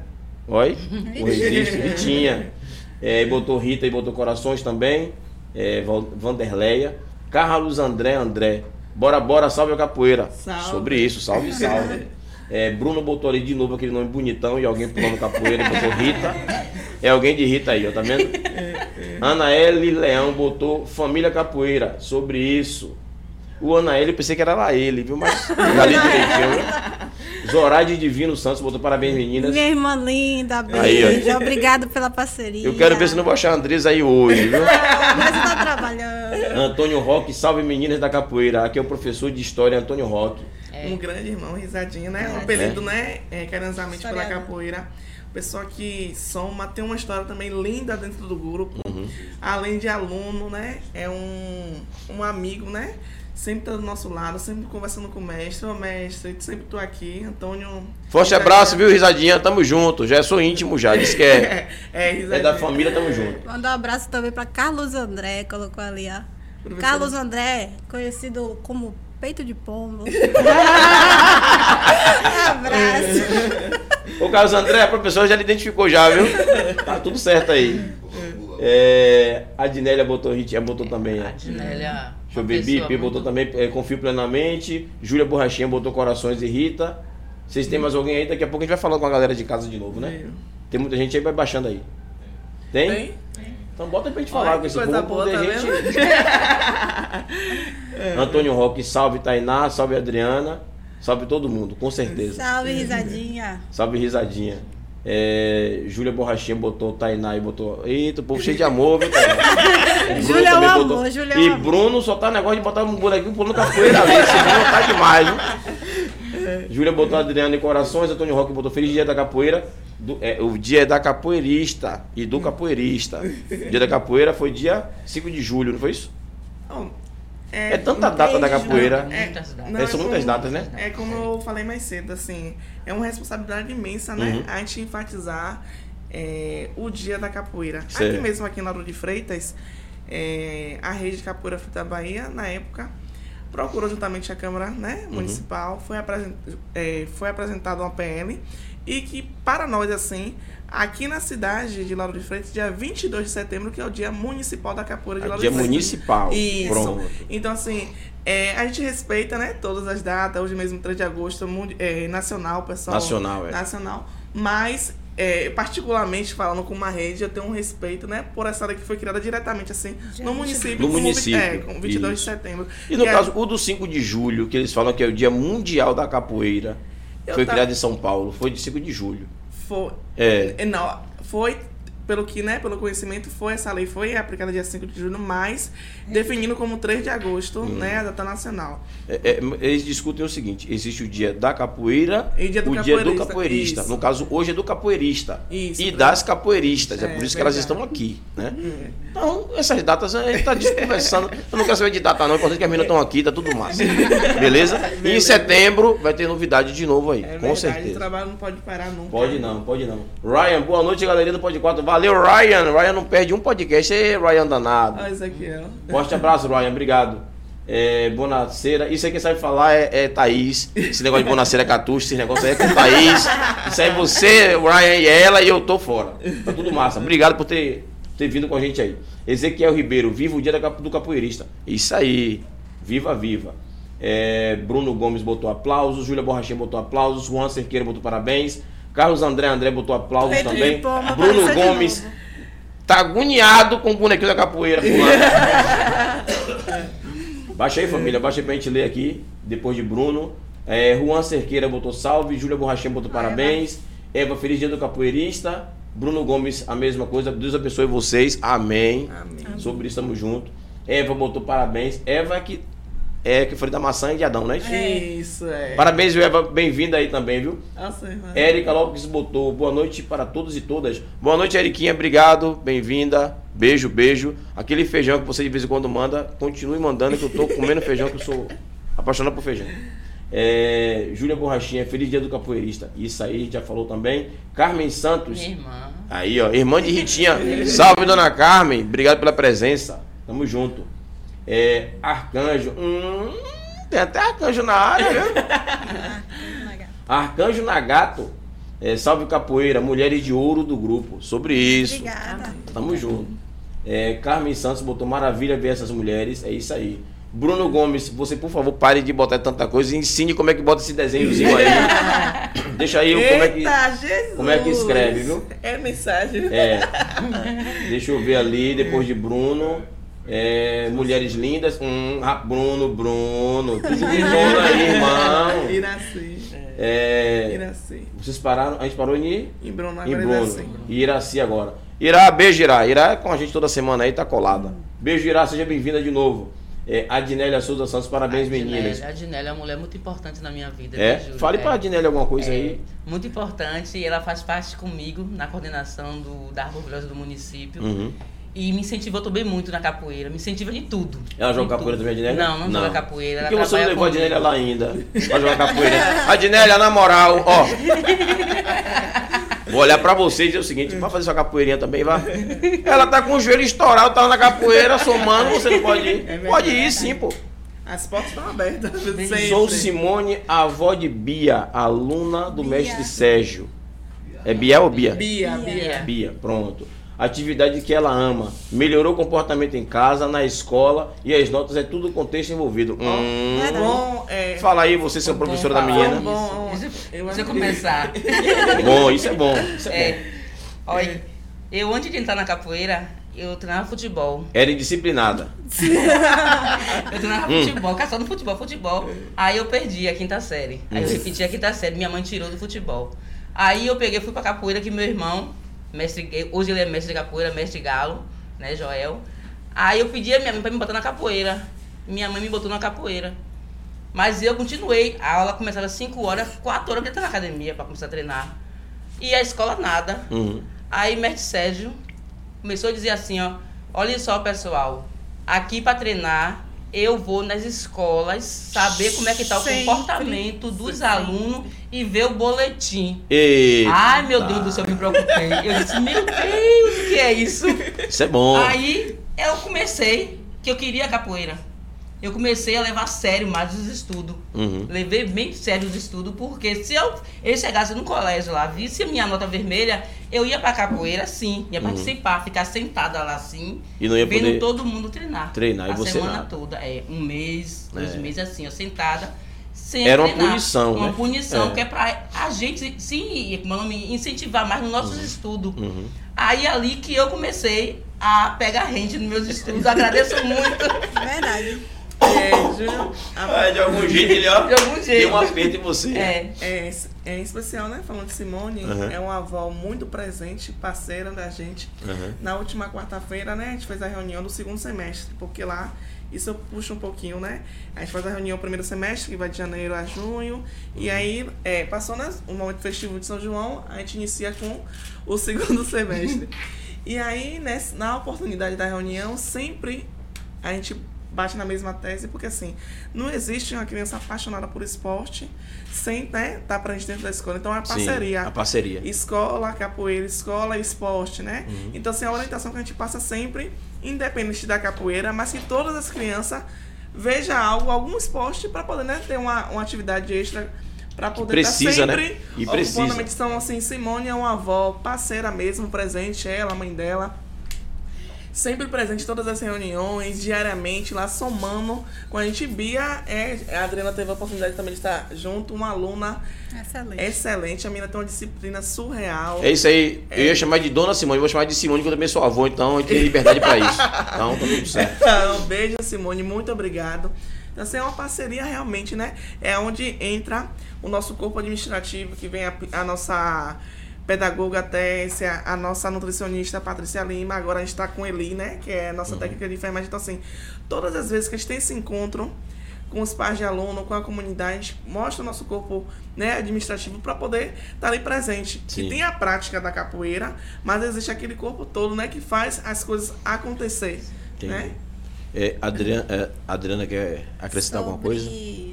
Oi? *laughs* O registro, Ritinha. É, e botou Rita e botou corações também. É, Vanderleia. Carlos André André. Bora, bora, salve a capoeira. Salve. Sobre isso, salve, salve. É, Bruno botou ali de novo aquele nome bonitão e alguém pulando capoeira botou Rita. É alguém de Rita aí, ó, tá vendo? *laughs* Ana L. Leão botou Família Capoeira. Sobre isso. O Ana L, eu pensei que era lá ele, viu? Mas já li direitinho. Zoraide Divino Santos botou parabéns, meninas. Minha irmã linda, Aí, beijo. Obrigado pela parceria. Eu quero ver se não vou achar a Andresa aí hoje, viu? Mas tá trabalhando. Antônio Roque, salve meninas da capoeira. Aqui é o professor de história Antônio Roque. É. Um grande irmão, risadinha, né? Um É. apelido, né? É, carinhosamente pela capoeira. Pessoa que soma, tem uma história também linda dentro do grupo. Uhum. Além de aluno, né? É um, um amigo, né? Sempre tá do nosso lado, sempre conversando com o mestre. Ô mestre, sempre tô aqui. Antônio. Forte abraço, viu, Risadinha? Tamo junto. Já sou íntimo já. Diz que é, *laughs* É, é risadinha. da família, tamo junto. Mandar um abraço também pra Carlos André, colocou ali, ó. Professor- Carlos André, conhecido como Peito de Pombo. *laughs* *laughs* abraço. Ô, Carlos André, a professora já lhe identificou já, viu? Tá tudo certo aí. É, a Dinélia botou, Ritinha botou também. A é. Dinélia. Deixa eu ver, Bibi botou muito- também, é, confio plenamente. Júlia Borrachinha botou corações e Rita. Vocês têm mais alguém aí? Daqui a pouco a gente vai falando com a galera de casa de novo, né? Tem muita gente aí, vai baixando aí. Tem? Tem? Então bota pra gente Olha falar com esse coisa povo, boa, tá gente... *laughs* *laughs* Antônio Roque, salve Tainá, salve Adriana, salve todo mundo, com certeza. Salve, risadinha. Salve risadinha. É, Júlia Borrachinha botou Tainá e botou. Eita, o povo cheio de amor, viu, Tainá? *laughs* Júlia é um amor, Júlia é um E amor. Bruno só tá negócio de botar um bonequinho pulando capoeira ali. Esse Bruno tá demais, viu? *laughs* Júlia botou Adriana em corações, Antônio Roque botou Feliz Dia da Capoeira. Do- é, o dia é da capoeirista e do capoeirista. O dia da capoeira foi dia 5 de julho, não foi isso? Não, É tanta data da capoeira. É, Muitas datas. não, É, são muitas como- datas, né? É como eu falei mais cedo, assim, é uma responsabilidade imensa, né? Uhum. A gente enfatizar é, o dia da capoeira. Certo. Aqui mesmo, aqui em Lauro de Freitas, é, a rede de capoeira Fruta da Bahia, na época, procurou juntamente a Câmara né, Uhum. Municipal, foi, apresen é, foi apresentada uma PL e que, para nós, assim, aqui na cidade de Lauro de Freitas, dia 22 de setembro, que é o dia municipal da capoeira de Lauro Dia de Freitas. municipal. Isso. Pronto. Então, assim, é, a gente respeita, né, todas as datas. Hoje mesmo, 3 de agosto, é, nacional, pessoal. Nacional, é. Nacional. Mas, é, particularmente falando com uma rede, eu tenho um respeito, né, por essa lei que foi criada diretamente, assim, Dia no 22. município. No município, É, com 22 isso. de setembro. E no é- caso, o do 5 de julho, que eles falam que é o Dia Mundial da Capoeira, Eu foi tava- criado em São Paulo, foi de 5 de julho. Foi. É. Não, foi, pelo que, né, pelo conhecimento, foi essa lei foi aplicada dia 5 de julho, mas definindo como 3 de agosto, Hum. né, a data nacional. É, é, eles discutem o seguinte: existe o dia da capoeira E dia do o dia do capoeirista, isso. No caso, hoje é do capoeirista. Isso, e pra- das capoeiristas. É, É, por isso que elas estão aqui, né? Então, essas datas a gente tá conversando. Eu não quero saber de data, não. É importante que as meninas estão aqui, tá tudo massa. Beleza? E em setembro vai ter novidade de novo aí, É com verdade, o certeza. trabalho não pode parar nunca. Pode não, pode não. Ryan, boa noite, galerinha do Pod 4. Valeu, Ryan. Ryan não perde um podcast. Ei, Ryan danado. Olha isso aqui, ó. Forte abraço, Ryan. Obrigado. É, Bonaceira. Isso aí quem sabe falar é, é Thaís. Esse negócio de Bonaceira é Catuxa, esse negócio aí é com Thaís. Isso aí é você, Ryan e ela e eu tô fora. Tá tudo massa. Obrigado por ter, ter vindo com a gente aí. Ezequiel Ribeiro, viva o dia do capoeirista. Isso aí. Viva, viva. É, Bruno Gomes botou aplausos, Júlia Borrachinha botou aplausos, Juan Cerqueira botou parabéns, Carlos André André botou aplausos de também. pomba, Bruno Gomes tá agoniado com o bonequinho da capoeira. fulano. *laughs* Baixa aí, família. Baixa aí pra gente ler aqui. Depois de Bruno. É, Juan Cerqueira botou salve. Júlia Borrachinha botou parabéns. Eva, feliz dia do capoeirista. Bruno Gomes, a mesma coisa. Deus abençoe vocês. Amém. Amém. Sobre isso, tamo junto. Eva botou parabéns. Eva que é que foi da maçã e de Adão, né? Isso, é. Parabéns, viu, Eva. Bem-vinda aí também, viu? Nossa, irmã. Érica Lopes botou boa noite para todos e todas. Boa noite, Eriquinha. Obrigado. Bem-vinda. Beijo, beijo. Aquele feijão que você de vez em quando manda, continue mandando que eu tô *laughs* comendo feijão, que eu sou apaixonado por feijão. É, Júlia Borrachinha, feliz dia do capoeirista. Isso aí, a gente já falou também. Carmen Santos. Minha irmã. Aí, ó, irmã de Ritinha. *laughs* Salve, dona Carmen. Obrigado pela presença. Tamo junto. É, Arcanjo. Hum, tem até arcanjo na área, viu? *laughs* Arcanjo Nagato. É, salve capoeira, mulheres de ouro do grupo. Sobre isso. Obrigada. Tamo junto. É, Carmen Santos botou maravilha ver essas mulheres. É isso aí. Bruno Gomes, você por favor pare de botar tanta coisa e ensine como é que bota esse desenhozinho aí. *laughs* Deixa aí como é que. Eita, Jesus! como é que escreve, viu? É mensagem. É. Deixa eu ver ali, depois de Bruno. É, mulheres lindas. Hum, ah, Bruno, Bruno. *laughs* Tudo de Bruno aí, irmão. Iraci. É, Iraci. vocês pararam, a gente parou em, Em Bruno, em agora Bruno. Iraci. E Iraci agora. Irá, beijo, Irá. Irá é com a gente toda semana aí, tá colada. Beijo, Irá, seja bem-vinda de novo. É, Adnélia Souza Santos, parabéns, meninas. A Adnélia é uma mulher muito importante na minha vida. É? Júlio? Fale É. pra Adnélia alguma coisa É, aí. Muito importante. Ela faz parte comigo na coordenação do, da Orgulhosa do município. Uhum. E me incentivou também muito na capoeira. Me incentiva de tudo. Ela joga capoeira tudo. também, Adnélia? Não, não, joga capoeira. Por que você não levou a. Adnélia lá ainda? Pra jogar capoeira. Adnélia, na moral, ó. Vou olhar pra você e dizer o seguinte, vai fazer sua capoeirinha também, vai. Ela tá com o joelho estourado, tá na capoeira, somando, você não pode ir. É. Pode ir sim, pô. As portas estão abertas. Sou Simone, avó de Bia, aluna do Bia. mestre Sérgio. É Bia ou Bia? Bia, Bia. Bia. Bia, pronto. Atividade que ela ama. Melhorou o comportamento em casa, na escola e as notas é tudo o contexto envolvido. Hum. Verdade. Bom, é. Fala aí, você, seu Bom professor da menina. Bom, Deixa, eu deixa eu acredito. começar. *laughs* Bom, isso é bom. Isso é, bom. É, olha, eu antes de entrar na capoeira, eu treinava futebol. Era indisciplinada. *laughs* Eu treinava Hum. futebol, caçando no futebol, futebol. Aí eu perdi a quinta série. Aí eu repeti a quinta série, minha mãe tirou do futebol. Aí eu peguei, fui pra capoeira, que meu irmão, mestre, hoje ele é mestre de capoeira, mestre galo, né, Joel. Aí eu pedi a minha mãe pra me botar na capoeira. Minha mãe me botou na capoeira. Mas eu continuei. A aula começava às 5 horas, 4 horas eu estar na academia pra começar a treinar. E a escola nada. Uhum. Aí mestre Sérgio começou a dizer assim, ó, olha só pessoal, aqui para treinar eu vou nas escolas saber como é que tá o Sempre. comportamento dos alunos e ver o boletim. Eita. Ai meu Deus do céu, eu me preocupei. Eu disse, meu Deus, o que é isso? Isso é bom. Aí eu comecei, que eu queria capoeira. Eu comecei a levar a sério mais os estudos. Uhum. Levei bem sério os estudos, porque se eu, eu chegasse no colégio lá, visse a minha nota vermelha, eu ia pra capoeira sim, ia participar, ficar sentada lá assim, Uhum. E não ia vendo poder todo mundo treinar. treinar, e a você semana nada. toda. É, um mês, dois É. meses assim, ó, sentada. Sem Era uma treinar. punição, Uma né? punição, É. que é pra a gente o nome, incentivar mais nos nossos estudos. Uhum. Aí ali que eu comecei a pegar rente nos meus estudos. Agradeço muito. *laughs* Verdade. É, Júlio, a- Ah, de algum jeito ele, ó, De algum jeito. um aperto em você. É. é, é especial, né? Falando de Simone, Uhum. é uma avó muito presente, parceira da gente. Uhum. Na última quarta-feira, né, a gente fez a reunião do segundo semestre, porque lá isso eu puxo um pouquinho, né? A gente faz a reunião primeiro semestre, que vai de janeiro a junho, e aí, é, passou né, o momento festivo de São João, a gente inicia com o *laughs* segundo semestre. e aí, nessa, na oportunidade da reunião, sempre a gente bate na mesma tese, porque assim, não existe uma criança apaixonada por esporte sem né, estar presente dentro da escola. Então, é a Sim, parceria. a parceria. Escola, capoeira, escola e esporte, né? Uhum. Então, assim, a orientação que a gente passa sempre, independente da capoeira, mas que todas as crianças vejam algo, algum esporte, para poder né, ter uma, uma atividade extra, para poder precisa, estar né? sempre E ocupando precisa. Então, assim, Simone é uma avó parceira mesmo, presente, ela, a mãe dela. Sempre presente em todas as reuniões, diariamente, lá somando com a gente. Bia, é, a Adriana teve a oportunidade também de estar junto, uma aluna Excelente. excelente. A menina tem uma disciplina surreal. É isso aí. Eu ia chamar de Dona Simone, vou chamar de Simone, que eu também sou avô, então eu tenho liberdade pra isso. Então tá tudo certo. Então, *laughs* beijo, Simone, muito obrigado. Então, assim, é uma parceria realmente, né? É onde entra o nosso corpo administrativo, que vem a, a nossa pedagoga Tessia, a nossa nutricionista Patrícia Lima, agora a gente está com Eli, né? Que é a nossa técnica de enfermagem. Então, assim, todas as vezes que a gente tem esse encontro com os pais de aluno, com a comunidade, a gente mostra o nosso corpo né, administrativo para poder estar ali presente. Sim. Que tem a prática da capoeira, mas existe aquele corpo todo, né? Que faz as coisas acontecer. Entendi. Né? É, Adriana, é, Adriana quer acrescentar alguma Sobre, coisa?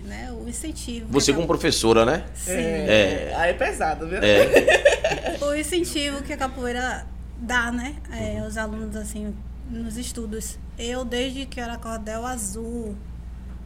Né, o incentivo. Você como professora, né? Sim. É, Aí é pesado, viu? É. *laughs* O incentivo que a capoeira dá, né? É, aos alunos, assim, nos estudos. Eu, desde que era cordel azul,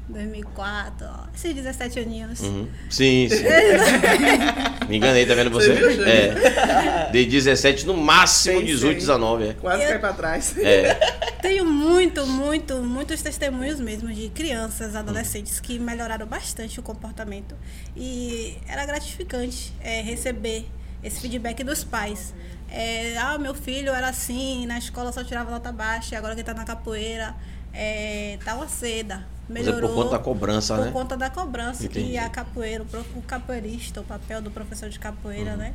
2004, ó, esses 17 aninhos. Uhum. Sim, sim. *laughs* Me enganei, tá vendo você? Você viu? É. De 17, no máximo Sei, 18, sei. 19, é. Quase Eu- cai pra trás. É. *laughs* Tenho muito, muito, muitos testemunhos mesmo de crianças, adolescentes que melhoraram bastante o comportamento. E era gratificante é, receber esse feedback dos pais. É, ah, meu filho era assim, na escola só tirava nota baixa, e agora que está na capoeira, é, tá uma seda. Mas é Melhorou por conta da cobrança, por né? conta da cobrança. Entendi. E a capoeira, o, capoeirista, o papel do professor de capoeira, Uhum. né?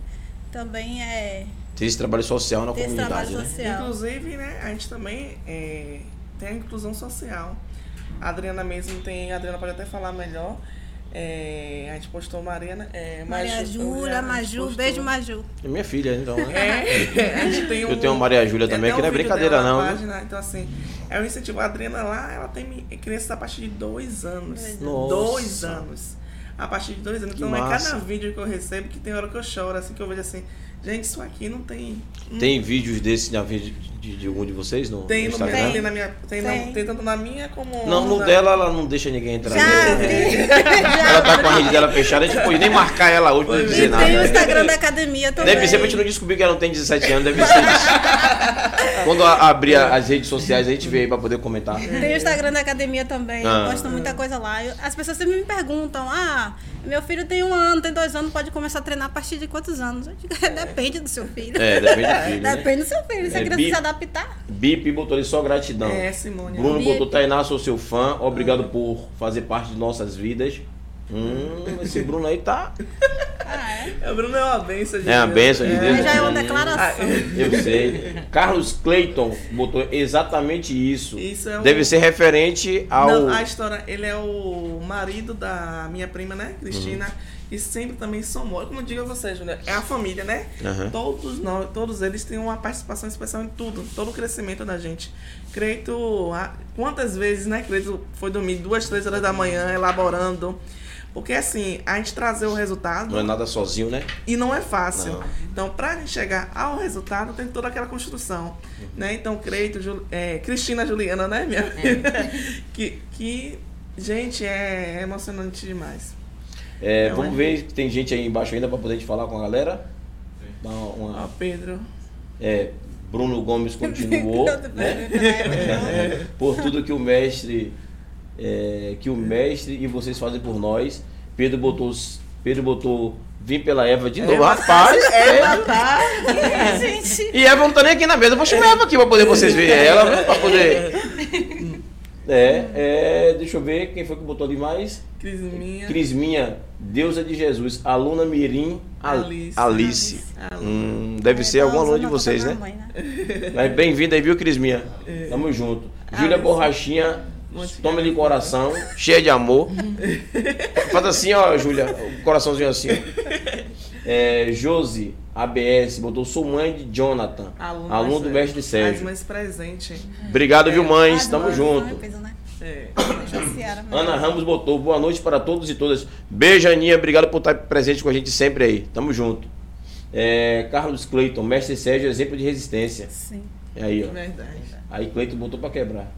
Também é Tem esse trabalho social na esse comunidade, trabalho né? social. Inclusive, né, a gente também é, tem a inclusão social. A Adriana mesmo tem, a Adriana pode até falar melhor. É, a gente postou Mariana, é, Maria Maju- Júlia, a Maju, postou- beijo Maju. É minha filha, então, né? É, *laughs* a gente tem um, Eu tenho uma Maria Júlia também, até que não é um brincadeira, não? Página, então, assim, é um incentivo. A Adriana lá, ela tem crianças a partir de dois anos. Dois anos. Dois Nossa. anos. A partir de dois anos. Que Então, é cada vídeo que eu recebo que tem hora que eu choro, assim, que eu vejo assim, gente, isso aqui não tem. Tem vídeos desse na vida de, de, de algum de vocês no, Tem no Instagram? tem na minha. Tem, na- Tem. tem tanto na minha como. Não, no na- dela ela não deixa ninguém entrar. Já né? abri. *laughs* Ela tá com a rede dela fechada, a gente pode nem marcar ela hoje pra não dizer E tem o nada. Instagram da academia também. Deve ser pra gente não descobrir que ela não tem 17 anos, deve ser isso. Quando a- abrir as redes sociais, a gente vê aí pra poder comentar. Tem o Instagram da academia também, Ah. eu posto muita coisa lá. Eu- as pessoas sempre me perguntam, ah, meu filho tem um ano, tem dois anos, pode começar a treinar a partir de quantos anos? Eu digo, *laughs* depende do seu filho. É, depende do filho, né? Depende do seu filho. Se É, a criança bi- se adaptar, Bip botou ali só gratidão. É, Simone. Bruno Bip. botou Tainá, sou seu fã. Obrigado por fazer parte de nossas vidas. Hum, esse *laughs* Bruno aí tá. ah, é. É, O Bruno é uma benção de É uma Deus. benção de Deus. Mas já é uma declaração. Eu sei. Carlos Clayton botou exatamente isso. Isso é o- Deve ser referente ao. Não, a história, ele é o marido da minha prima, né, Cristina, Uhum. E sempre também somou. Como eu digo a vocês, Júlia, é a família, né? Aham. Todos nós, todos eles têm uma participação especial em tudo, todo o crescimento da gente. Creito, quantas vezes, né, Creito foi dormir duas, três horas da manhã elaborando. Porque assim, a gente trazer o resultado Não é nada sozinho, né? e não é fácil. Não. Então, para a gente chegar ao resultado, tem toda aquela construção. Né? Então, Creito, Ju- é, Cristina Juliana, né, minha filha? *laughs* que, que, gente, é emocionante demais. É, Não, vamos é. ver se tem gente aí embaixo ainda pra poder te falar com a galera. Dá uma- Ó, Pedro. é, Bruno Gomes continuou, né? por tudo que o mestre é, que o mestre e vocês fazem por nós. Pedro botou Pedro botou vim pela Eva de novo, Eva- rapaz. Eva tá. *laughs* Gente, E Eva não tá nem aqui na mesa, eu vou chamar a Eva aqui pra poder vocês verem ela? Pra poder. *laughs* É, é, deixa eu ver quem foi que botou ali mais. Crisminha. Crisminha, deusa de Jesus, aluna Mirim Al- Alice. Alice. Aluna. Hum, deve É, ser algum aluno de vocês, né? mãe, *laughs* Mas bem-vinda aí, viu, Crisminha? É. Tamo junto. Júlia Alice. Borrachinha, Monte tome-lhe Galinha. coração, cheia de amor. *laughs* Faz assim, ó, Júlia, o coraçãozinho assim. É, Josi, ABS, botou, sou mãe de Jonathan, Aluno, aluno do mestre As Sérgio. mães presentes. Obrigado, viu, mães? Tamo junto. não é Ana Ramos botou, boa noite para todos e todas. Beijo, Aninha, obrigado por estar presente com a gente sempre aí. Tamo junto. É, Carlos Cleiton, mestre Sérgio, exemplo de resistência. Sim. É aí, ó. Verdade. Aí Cleiton botou para quebrar.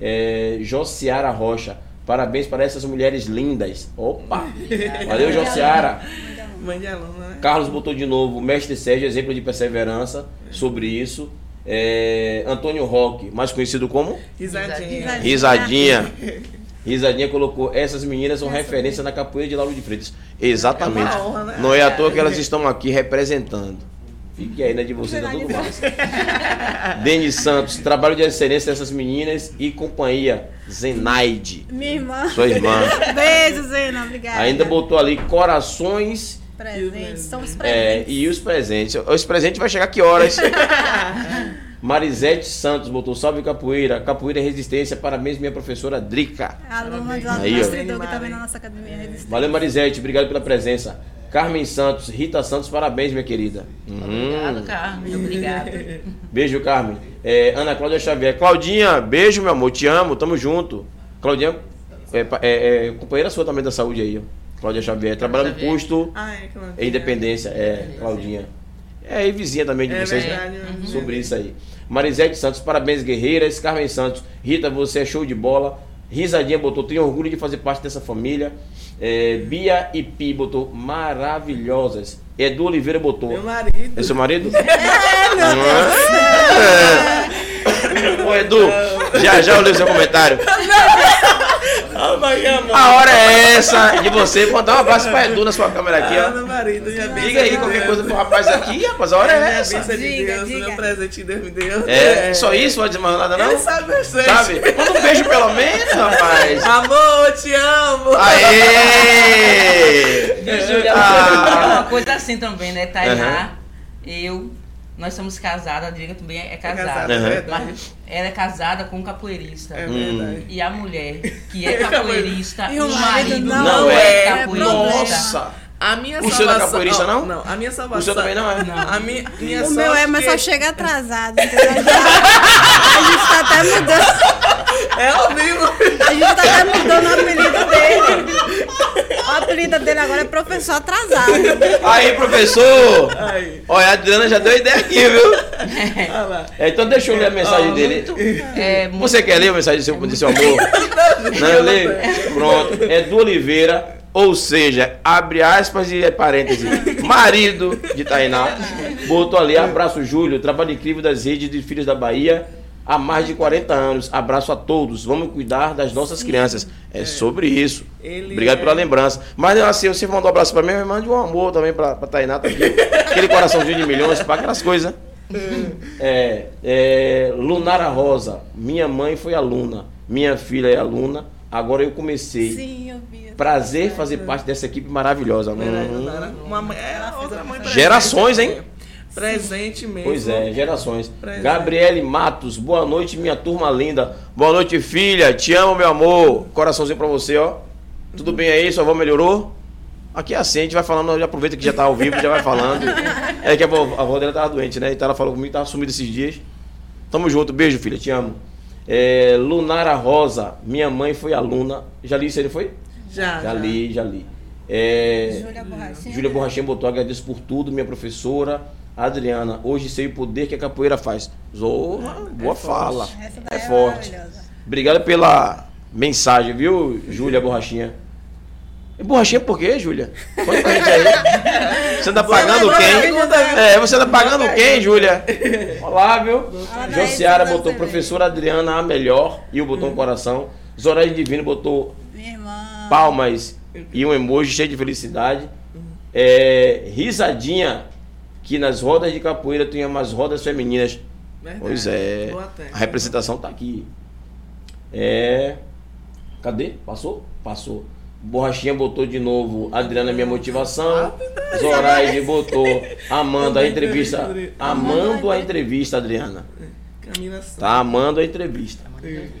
É, Josiara Rocha, parabéns para essas mulheres lindas. Opa! Valeu, Josiara. Mãe de aluna, né? Carlos botou de novo, mestre Sérgio, exemplo de perseverança sobre isso. É, Antônio Roque, mais conhecido como Risadinha. Risadinha. Risadinha *laughs* colocou, essas meninas são referência na capoeira de Lauro de Freitas. Exatamente. É uma honra, né? Não é à toa que elas estão aqui representando. Fique aí, né, de vocês, é tudo mais. Denis Santos, trabalho de excelência dessas meninas e companhia. Zenaide, Minha irmã. sua irmã. Beijo, Zena. Obrigada. Ainda botou ali corações Presentes. Somos é, presentes. e os presentes. Os presentes vai chegar que horas? *laughs* Marisete Santos botou salve capoeira, capoeira e resistência, parabéns minha professora Drica. Aluna do Doug Mari. também na nossa academia resistente. Valeu Marisete, obrigado pela presença. Carmen Santos, Rita Santos, parabéns minha querida. Obrigado, Uhum. Carmen. Obrigado. *laughs* Beijo Carmen. É, Ana Cláudia Xavier, Claudinha, beijo meu amor, te amo, tamo junto. Claudinha, é, é, é companheira sua também da saúde aí, ó. Cláudia Xavier, trabalha no Xavier. custo Ah, é, é Independência, é, Claudinha. É, e vizinha também de É vocês, verdade. né? uhum. Sobre isso aí. Marisete Santos, parabéns, guerreiras. Carmen Santos, Rita, você é show de bola. Risadinha botou, tenho orgulho de fazer parte dessa família. É, Bia e Pi botou, maravilhosas. Edu Oliveira botou. Meu marido. É seu marido? *laughs* É, meu É. *laughs* Ô Edu, já já eu leio seu comentário. Vai, amor. A hora é *laughs* essa de você mandar um abraço pra Edu na sua câmera aqui, Ah, ó. meu marido, minha Diga aí qualquer Deus. coisa pro rapaz aqui, rapaz, a hora é essa. bênção de Diga, Deus, diga. meu presente Deus me deu. É, só isso, pode dizer mais nada não? Ele sabe. Sabe? Manda um beijo pelo menos, rapaz. Amor, te amo. Aê! Júlia? Ah. É uma coisa assim também, né? Tainá, eu, nós somos casados, a Diga também é É casada. é verdade. Mas ela é casada com um capoeirista. É verdade. E a mulher, que *laughs* é capoeirista, E e o marido não, não é, é. capoeirista. Nossa! A minha O seu não é salvação... capoeirista, não? Não, a minha salvação... O seu também não é? A minha, minha O meu é, mas que- só chega *laughs* atrasado, entendeu? A gente tá até mudando. É ao vivo. A gente tá até mudando o apelido dele. O apelido dele agora é professor atrasado. Aí, professor! Aí. Olha, a Adriana já deu ideia aqui, viu? *laughs* Olha lá. É, então deixa eu ler a mensagem Ó, dele. É, muito Você quer ler a mensagem do seu, do seu amor? *laughs* Não, eu leio. Pronto. É do Oliveira, ou seja, abre aspas e é parêntese. *laughs* Marido de Tainá. *laughs* Botou ali, abraço Júlio, trabalho incrível das redes de Filhos da Bahia há mais de 40 anos. Abraço a todos. Vamos cuidar das nossas crianças. É sobre isso. Ele Obrigado é- pela lembrança. Mas assim, você mandou um abraço pra mim, mas mande um amor também pra, pra Tainá. Tá aqui. Aquele coraçãozinho de milhões, para aquelas coisas. É, é, Lunara Rosa, minha mãe foi aluna, minha filha é aluna, agora eu comecei. Sim, eu vi. Prazer fazer parte dessa equipe maravilhosa. Verdade, Hum, Nara. Uma mãe, é outra mãe. Gerações, hein? Presente mesmo. Pois é, gerações. Presente. Gabriele Matos, boa noite, minha turma linda. Boa noite, filha. Te amo, meu amor. Coraçãozinho pra você, ó. Tudo bem aí? Sua avó melhorou? Aqui é assim, a gente vai falando, já aproveita que já tá ao vivo, já vai falando. É que a avó, a avó dela tava doente, né? Então ela falou comigo, tava sumida esses dias. Tamo junto, beijo, filha, te amo. É, Lunara Rosa, minha mãe foi aluna. Já li isso aí, foi? Já, Já li, já li. É, Júlia Borrachinha. Júlia Borrachinha botou, agradeço por tudo, minha professora. Adriana, hoje sei o poder que a capoeira faz. Zorra, boa forte. fala. Essa É é forte. Obrigado pela mensagem, viu, Júlia Borrachinha? E borrachinha por quê, Júlia? Conta pra gente aí. Você anda pagando boa quem? viu? É, você anda pagando quem, Júlia? Olá, viu? Josiara botou também. professora Adriana a melhor e o botou um coração. Zoraide Divino botou palmas e um emoji cheio de felicidade. É, risadinha, que nas rodas de capoeira tinha umas rodas femininas. Verdade. Pois é, a representação tá aqui. É. Cadê? Passou? Passou. Borrachinha botou de novo Adriana minha motivação. Zoraide botou *laughs* amando a entrevista. Amando a entrevista, Adriana. Camila Santos. Tá amando a entrevista.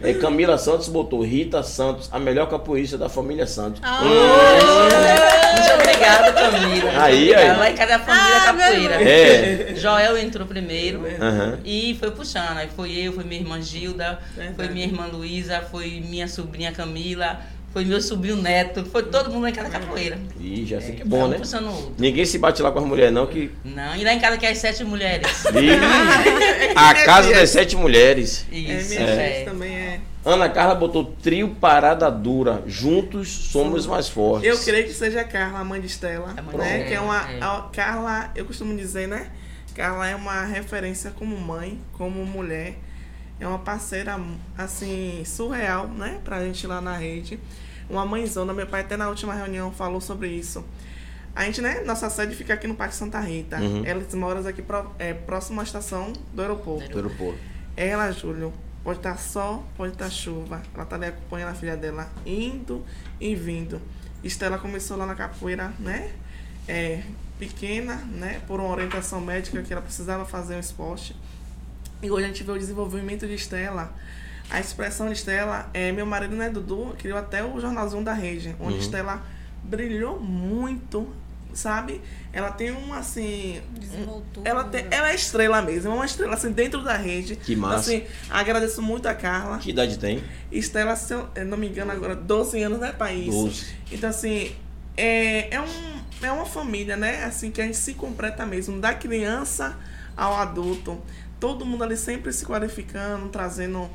É, Camila Santos botou Rita Santos, a melhor capoeirista da família Santos. Ah. Muito obrigada, Camila. Aí, Obrigada. aí. Casa é a família Ah, capoeira. É. Joel entrou primeiro. Aham. E foi puxando. Aí foi eu, foi minha irmã Gilda, foi minha irmã Luísa, foi minha sobrinha Camila, foi meu sobrinho Neto, foi todo mundo lá em casa capoeira. Ih, já sei que é bom, Um né? puxando o outro. Ninguém se bate lá com as mulheres, não, que. Não, e lá em casa que é as sete mulheres. *laughs* Ih, a casa das sete mulheres. É, Isso, minha é. gente também é. Ana Carla botou trio parada dura. Juntos somos mais fortes. Eu creio que seja a Carla, a mãe de Estela, A mãe de né? Estela, Que é uma é. a Carla, eu costumo dizer, né? Carla é uma referência como mãe, como mulher. É uma parceira assim surreal, né, pra gente lá na rede. Uma mãezona, meu pai até na última reunião falou sobre isso. A gente, né, nossa sede fica aqui no Parque Santa Rita. Uhum. Elas moram aqui pró- é, próximo à estação do aeroporto. Do aeroporto. Ela, Júlio, pode estar sol, pode estar chuva. Ela tá ali acompanhando a filha dela indo e vindo. Estela começou lá na capoeira, né? É, pequena, né? Por uma orientação médica que ela precisava fazer um esporte. E hoje a gente vê o desenvolvimento de Estela. A expressão de Estela, é, meu marido, né, Dudu, criou até o jornalzinho da rede, onde Uhum. Estela brilhou muito, sabe? Ela tem um, assim, Desenvoltura. ela, tem, ela é estrela mesmo, é uma estrela assim dentro da rede. Que massa. Assim, agradeço muito a Carla. Que idade tem? Estela, se eu eu não me engano agora, 12 anos, né, país? 12. Então, assim, é, é, um, é uma família, né? Assim, que a gente se completa mesmo, da criança ao adulto. Todo mundo ali sempre se qualificando, trazendo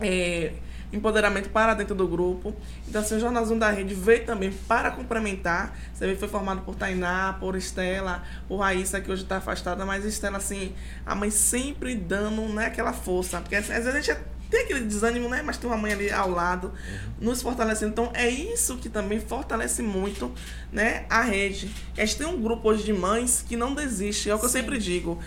é, empoderamento para dentro do grupo. Então, assim, o Jornalzinho da Rede veio também para complementar. Você vê foi formado por Tainá, por Estela, por Raíssa, que hoje está afastada, mas Estela, assim, a mãe sempre dando né, aquela força. Porque assim, às vezes a gente tem aquele desânimo, né? Mas tem uma mãe ali ao lado, nos fortalecendo. Então, é isso que também fortalece muito né, a rede. A gente tem um grupo hoje de mães que não desiste. É o que eu sempre digo.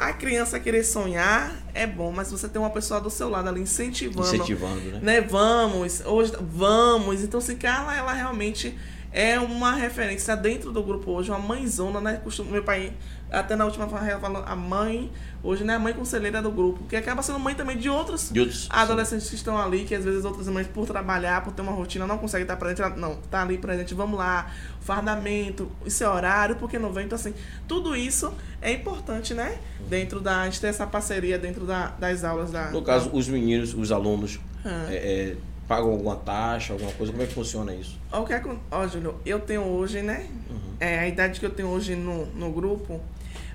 A criança querer sonhar é bom, mas você tem uma pessoa do seu lado ali incentivando Incentivando, né? né? Vamos, hoje vamos. Então, assim, Carla, ela realmente é uma referência dentro do grupo hoje, uma mãezona, né? Costumo, meu pai, até na última fala, falou a mãe, hoje, né? A mãe conselheira do grupo, que acaba sendo mãe também de outros De outros- adolescentes que estão ali, que às vezes outras mães, por trabalhar, por ter uma rotina, não conseguem estar presente. Não, tá ali presente, vamos lá, fardamento, isso é horário, porque não vem? Então, assim, tudo isso é importante, né? Dentro da. A gente ter essa parceria dentro da, das aulas da. No caso, os meninos, os alunos, Ah. é, é, pagam alguma taxa, alguma coisa? Como é que funciona isso? Ó, o que acon- Ó, Júlio, eu tenho hoje, né? É, a idade que eu tenho hoje no, no grupo,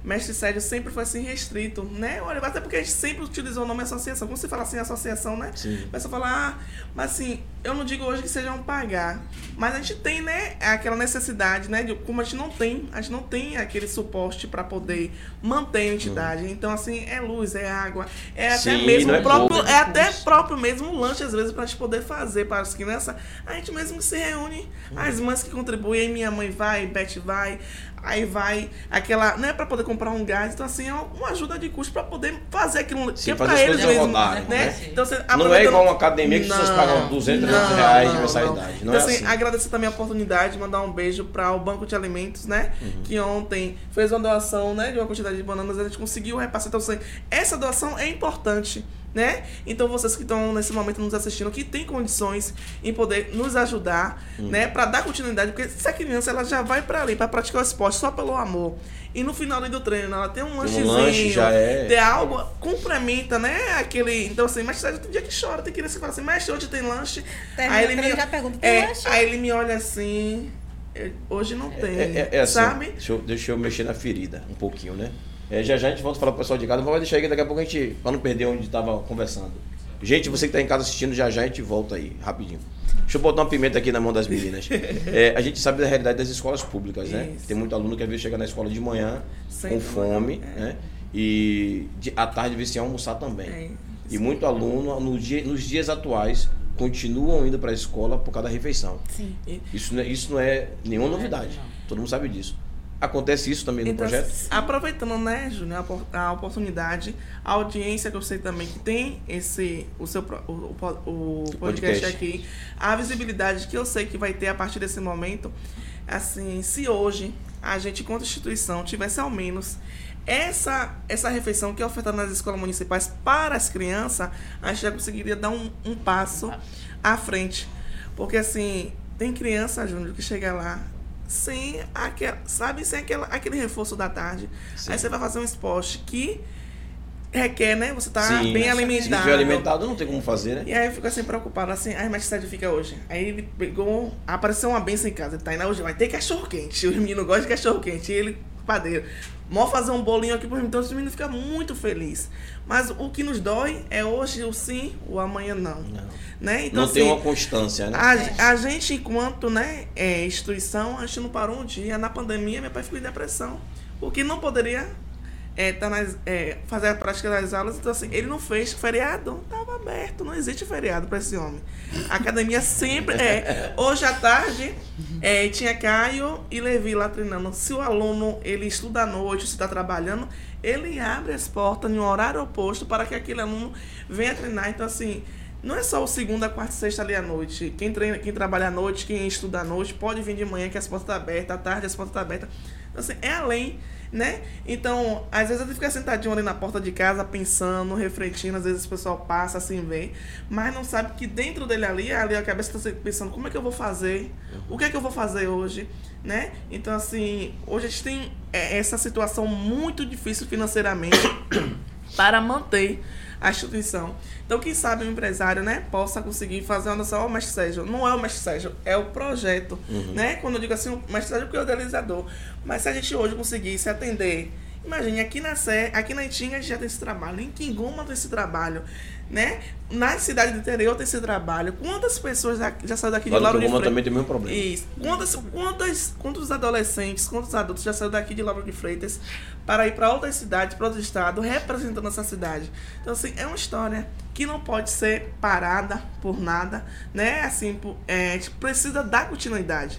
mestre Sérgio sempre foi assim restrito, né? Olha, até porque a gente sempre utilizou o nome associação. Quando você fala assim, associação, né? Sim. A pessoa fala, ah, mas assim, eu não digo hoje que sejam pagar. Mas a gente tem, né, aquela necessidade, né? De, como a gente não tem, a gente não tem aquele suporte para poder manter a entidade. Então, assim, é luz, é água, é até Sim, mesmo é o próprio, pouco. é até próprio mesmo lanche, às vezes, pra gente poder fazer para as crianças. A gente mesmo se reúne, as mães que contribuem, minha mãe vai, Beth vai, aí vai aquela, né, para poder comprar um gás. Então, assim, é uma ajuda de custo para poder fazer aquilo que Sim, é fazer pra as eles mesmo, rodarem, né? né? Então, você, Não é igual uma academia que as pessoas pagam 200, 300 reais de mensalidade. Não, então, é assim, assim. agradecer também a oportunidade, mandar um beijo para o Banco de Alimentos, né? Uhum. Que ontem fez uma doação, né? De uma quantidade de bananas, a gente conseguiu repassar. Então, assim, essa doação é importante, né? Então, vocês que estão nesse momento nos assistindo, que têm condições em poder nos ajudar, Uhum. né? Para dar continuidade, porque se a criança ela já vai para ali para praticar o esporte só pelo amor. E no final do treino, ela tem um lanchezinho, lanche, já é. ter algo, complementa, né? Aquele. Então, assim, mas tem dia que chora, tem criança que fala assim, mestre, hoje tem lanche. Termina Aí ele me, já pergunta, tem é, lanche? aí ele me olha assim, "Eu- hoje não tem, É, é- é assim, sabe? Deixa eu, deixa eu mexer na ferida um pouquinho, né? É, já já a gente volta a falar pro pessoal de casa, mas vai deixar aí daqui a pouco a gente, pra não perder onde estava conversando. Gente, você que tá em casa assistindo, já já a gente volta aí, rapidinho. Deixa eu botar uma pimenta aqui na mão das meninas. *laughs* É, a gente sabe da realidade das escolas públicas, né? Isso. Tem muito aluno que às vezes chega na escola de manhã Sem com fome, é. né? E de, à tarde vê se almoçar também. É, E muito aluno, no dia, nos dias atuais, continuam indo para a escola por causa da refeição. Sim. Isso não é, isso não é nenhuma novidade. Todo mundo sabe disso. Acontece isso também no Então, projeto? aproveitando, né, Júnior, a opor- a oportunidade, a audiência que eu sei também que tem esse, o seu o, o, o podcast, podcast. aqui, a visibilidade que eu sei que vai ter a partir desse momento, assim, se hoje a gente, enquanto instituição, tivesse ao menos essa, essa refeição que é ofertada nas escolas municipais para as crianças, a gente já conseguiria dar um, um passo à frente. Porque, assim, tem criança, Júnior, que chega lá sem aquela, sabe, sem aquela, aquele reforço da tarde. Sim. Aí você vai fazer um esporte que requer, né? Você tá Sim, bem Se não alimentado. estiver alimentado, não tem como fazer, né? E aí eu fico assim preocupado, assim, ai, mas que fica hoje? Aí ele pegou, apareceu uma benção em casa, ele tá indo hoje, vai ter cachorro quente. Os meninos gostam de cachorro quente. E ele, padeiro, mó fazer um bolinho aqui pro então os meninos ficam muito felizes. Mas o que nos dói é hoje o sim, o amanhã não. Não, Né? Então, não tem assim, uma constância, né? a, a gente, enquanto né, é, instituição, a gente não parou um dia. Na pandemia, meu pai ficou em depressão. Porque não poderia é, tá nas, é, fazer a prática das aulas. Então, assim, ele não fez feriado. Estava aberto. Não existe feriado para esse homem. A academia sempre. É, hoje à tarde, é, tinha Caio e Levi lá treinando. Se o aluno ele estuda à noite, se está trabalhando, ele abre as portas em um horário oposto para que aquele aluno venha treinar. Então, assim. Não é só o segunda, quarta e sexta ali à noite. Quem treina, quem trabalha à noite, quem estuda à noite, pode vir de manhã que as portas estão abertas, à tarde as portas estão abertas. Então, assim, é além, né? Então, às vezes ele fica sentadinho ali na porta de casa, pensando, refletindo, às vezes o pessoal passa assim, vê, mas não sabe que dentro dele ali, ali a cabeça está pensando, como é que eu vou fazer? O que é que eu vou fazer hoje? Né? Então, assim, hoje a gente tem é, essa situação muito difícil financeiramente *coughs* para manter a instituição. Então, quem sabe o empresário, né, possa conseguir fazer uma noção, ó, mestre Sérgio, não é o mestre Sérgio, é o projeto, né? Quando eu digo assim, o mestre Sérgio é o idealizador. Mas se a gente hoje conseguisse atender, imagine, aqui na Sé, aqui na Itinga a gente já tem esse trabalho, em Quinguma tem esse trabalho, né? Na cidade do interior tem esse trabalho. Quantas pessoas já, já saíram daqui de Lauro de Freitas? também tem o mesmo problema. Isso. Quantas, quantas, quantos adolescentes, quantos adultos já saíram daqui de Lauro de Freitas para ir para outras cidades, para outro estado, representando essa cidade? Então, assim, é uma história que não pode ser parada por nada, né? Assim, é, a gente precisa dar continuidade,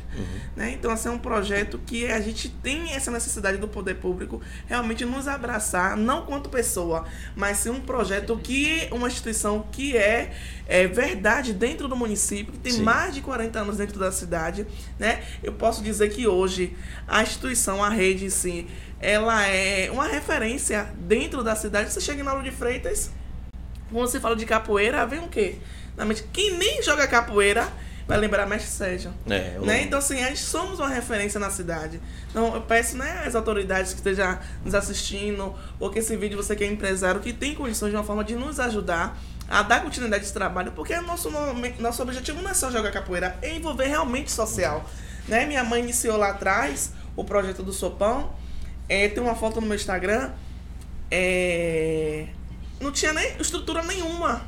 né? Então, assim, é um projeto que a gente tem essa necessidade do poder público realmente nos abraçar, não quanto pessoa, mas sim um projeto que, uma instituição que é, é verdade dentro do município, que tem Sim. mais de 40 anos dentro da cidade, né? Eu posso dizer que hoje a instituição, a rede em si, ela é uma referência dentro da cidade. Você chega em Lauro de Freitas, quando você fala de capoeira, vem o quê? Na mente, quem nem joga capoeira vai lembrar Mestre Sérgio. É, eu Né? Então, assim, a gente somos uma referência na cidade. Então, eu peço né, às autoridades que estejam nos assistindo, ou que esse vídeo você que é empresário, que tem condições de uma forma de nos ajudar a dar continuidade esse trabalho, porque nosso, nome- nosso objetivo não é só jogar capoeira, é envolver realmente social. Né? Minha mãe iniciou lá atrás o projeto do Sopão. É, tem uma foto no meu Instagram. É, não tinha nem estrutura nenhuma.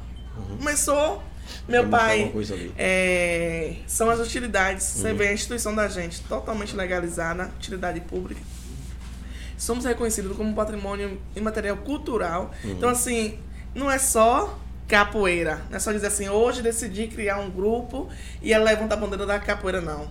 Começou. Meu pai. É, são as utilidades. Você vê a instituição da gente totalmente legalizada, utilidade pública. Somos reconhecidos como patrimônio imaterial cultural. Então, assim, não é só capoeira. Não é só dizer assim, hoje decidi criar um grupo e ela levanta a bandeira da capoeira, não.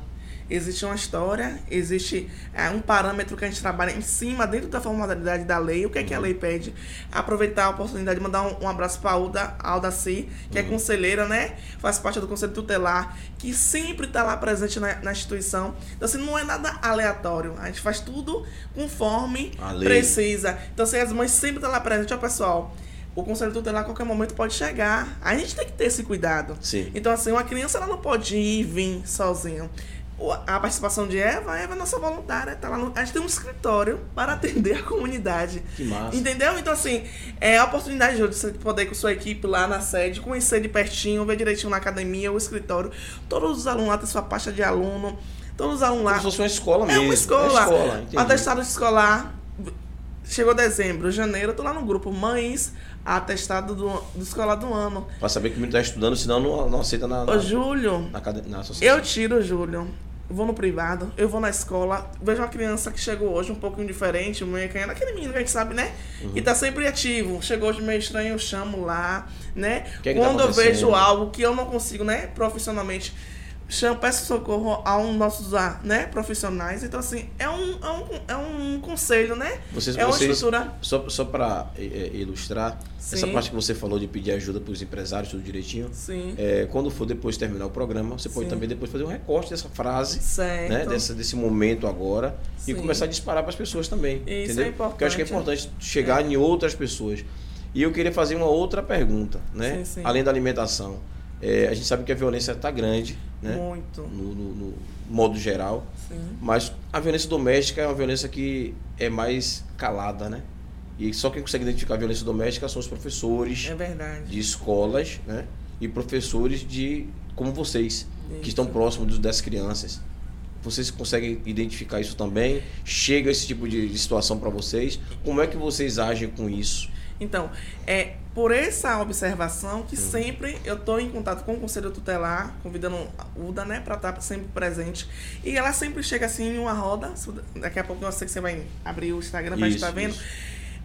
Existe uma história, existe é, um parâmetro que a gente trabalha em cima, dentro da formalidade da lei. O que é que a lei pede? Aproveitar a oportunidade de mandar um, um abraço para a Alda, Aldaci, que é conselheira, né? Faz parte do Conselho Tutelar, que sempre está lá presente na, na instituição. Então, assim, não é nada aleatório. A gente faz tudo conforme precisa. Então, assim, as mães sempre estão lá presentes. Ó, pessoal, o Conselho Tutelar a qualquer momento pode chegar. A gente tem que ter esse cuidado. Sim. Então, assim, uma criança ela não pode ir e vir sozinha. A participação de Eva, a Eva é nossa voluntária. Tá lá no- a gente tem um escritório para atender a comunidade. Que massa. Entendeu? Então, assim, é a oportunidade de você poder ir com sua equipe lá na sede, conhecer de pertinho, ver direitinho na academia, o escritório. Todos os alunos lá têm sua pasta de aluno. Todos os alunos lá. Como se fosse uma escola É mesmo. uma escola. É escola, atestado escolar. Chegou dezembro, janeiro, eu tô lá no grupo Mães, atestado do, do escolar do ano. Pra saber que o menino tá estudando, senão não, não aceita na, na, Ô, Júlio, na, na associação. eu tiro, Júlio. Eu vou no privado, eu vou na escola, vejo uma criança que chegou hoje um pouquinho diferente, meio canhando, aquele menino que a gente sabe, né? Uhum. E tá sempre ativo. Chegou hoje meio estranho, eu chamo lá, né? que é que tá Quando eu acontecendo? vejo algo que eu não consigo, né, profissionalmente chama, peço socorro a um nossos ah, né, profissionais. Então, assim, é um, é um, é um conselho, né? Vocês, é uma vocês, estrutura. Só, só para ilustrar, essa Sim. parte que você falou de pedir ajuda para os empresários, tudo direitinho. Sim. É, quando for depois terminar o programa, você pode Sim. também depois fazer um recorte dessa frase, Certo. né, dessa, desse momento agora, Sim. e começar a disparar para as pessoas também. Isso entendeu? é Porque eu acho que é importante. importante chegar em outras pessoas. E eu queria fazer uma outra pergunta, né? Sim, sim. Além da alimentação. É, a gente sabe que a violência está grande, né? Muito. No, no- no modo geral. Sim. Mas a violência doméstica é uma violência que é mais calada, né? E só quem consegue identificar a violência doméstica são os professores É de escolas, né? E professores de como vocês, que Isso. estão próximos das crianças. Vocês conseguem identificar isso também? Chega esse tipo de, de situação para vocês? Como é que vocês agem com isso? Então, é por essa observação que sempre eu estou em contato com o Conselho Tutelar, convidando a UDA, né, para estar sempre presente. E ela sempre chega assim em uma roda. Daqui a pouco eu sei que você vai abrir o Instagram para estar vendo. isso.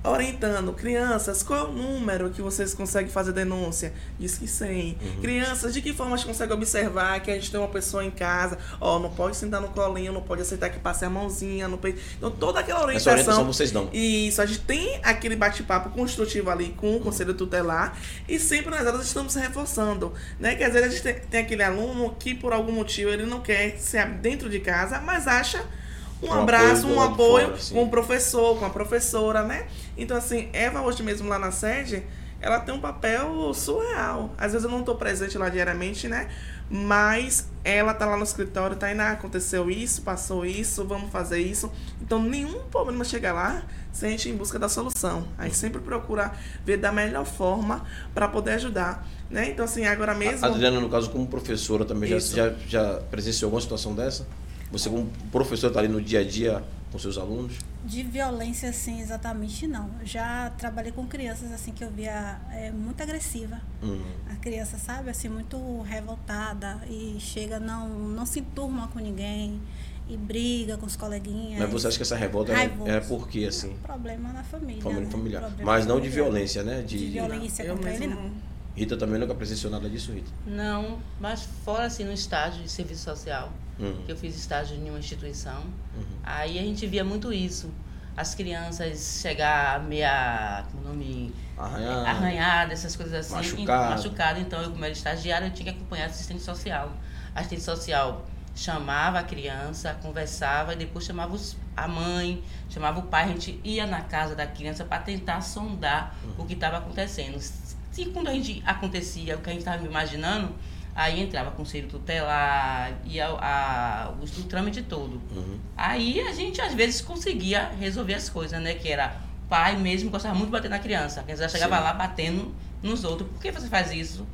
Orientando, crianças, qual é o número que vocês conseguem fazer denúncia? Diz que 100. Uhum. Crianças, de que forma a gente consegue observar que a gente tem uma pessoa em casa? Ó, não pode sentar no colinho, não pode aceitar que passe a mãozinha no peito. Então, toda aquela Essa orientação. orientação vocês dão. Isso, a gente tem aquele bate-papo construtivo ali com o Conselho Tutelar e sempre nas aulas estamos reforçando, né? Que às vezes a gente tem, tem aquele aluno que por algum motivo ele não quer ser dentro de casa, mas acha um, Um abraço, apoio um apoio fora, com o professor, com a professora, né? Então assim, Eva hoje mesmo lá na sede, ela tem um papel surreal. Às vezes eu não estou presente lá diariamente, né? Mas ela tá lá no escritório, tá indo, ah, aconteceu isso, passou isso, vamos fazer isso. Então nenhum problema chega lá sem a gente ir em busca da solução. A gente sempre procura ver da melhor forma para poder ajudar, né? Então assim, agora mesmo A Adriana, no caso, como professora também, já, já, já presenciou alguma situação dessa? Você, como professor, está ali no dia a dia com seus alunos? De violência, assim, exatamente não. Já trabalhei com crianças, assim, que eu via é, muito agressiva. Uhum. A criança, sabe, assim, muito revoltada e chega, não, não se enturma com ninguém e briga com os coleguinhas. Mas você acha que essa revolta era, Raivoso. era por quê, assim? Problema na família. Família né? familiar. Problema Mas não de violência, né? De, De violência eu contra ele, não. Rita também nunca presenciou nada disso, Rita. Não, mas fora assim no estágio de serviço social, Uhum. que eu fiz estágio em uma instituição, Uhum. aí a gente via muito isso. As crianças chegar meia, como o nome, Arranhado. arranhada, essas coisas assim. Machucado. E, machucado. Então, eu, como era estagiária, eu tinha que acompanhar a assistente social. A assistente social chamava a criança, conversava, e depois chamava os- a mãe, chamava o pai. A gente ia na casa da criança para tentar sondar o que estava acontecendo. Se quando a gente acontecia o que a gente estava imaginando, aí entrava conselho tutelar, ia a, o, o trâmite todo. Uhum. Aí a gente às vezes conseguia resolver as coisas, né? Que era pai mesmo gostava muito de bater na criança. A criança chegava Sim. lá batendo nos outros. Por que você faz isso?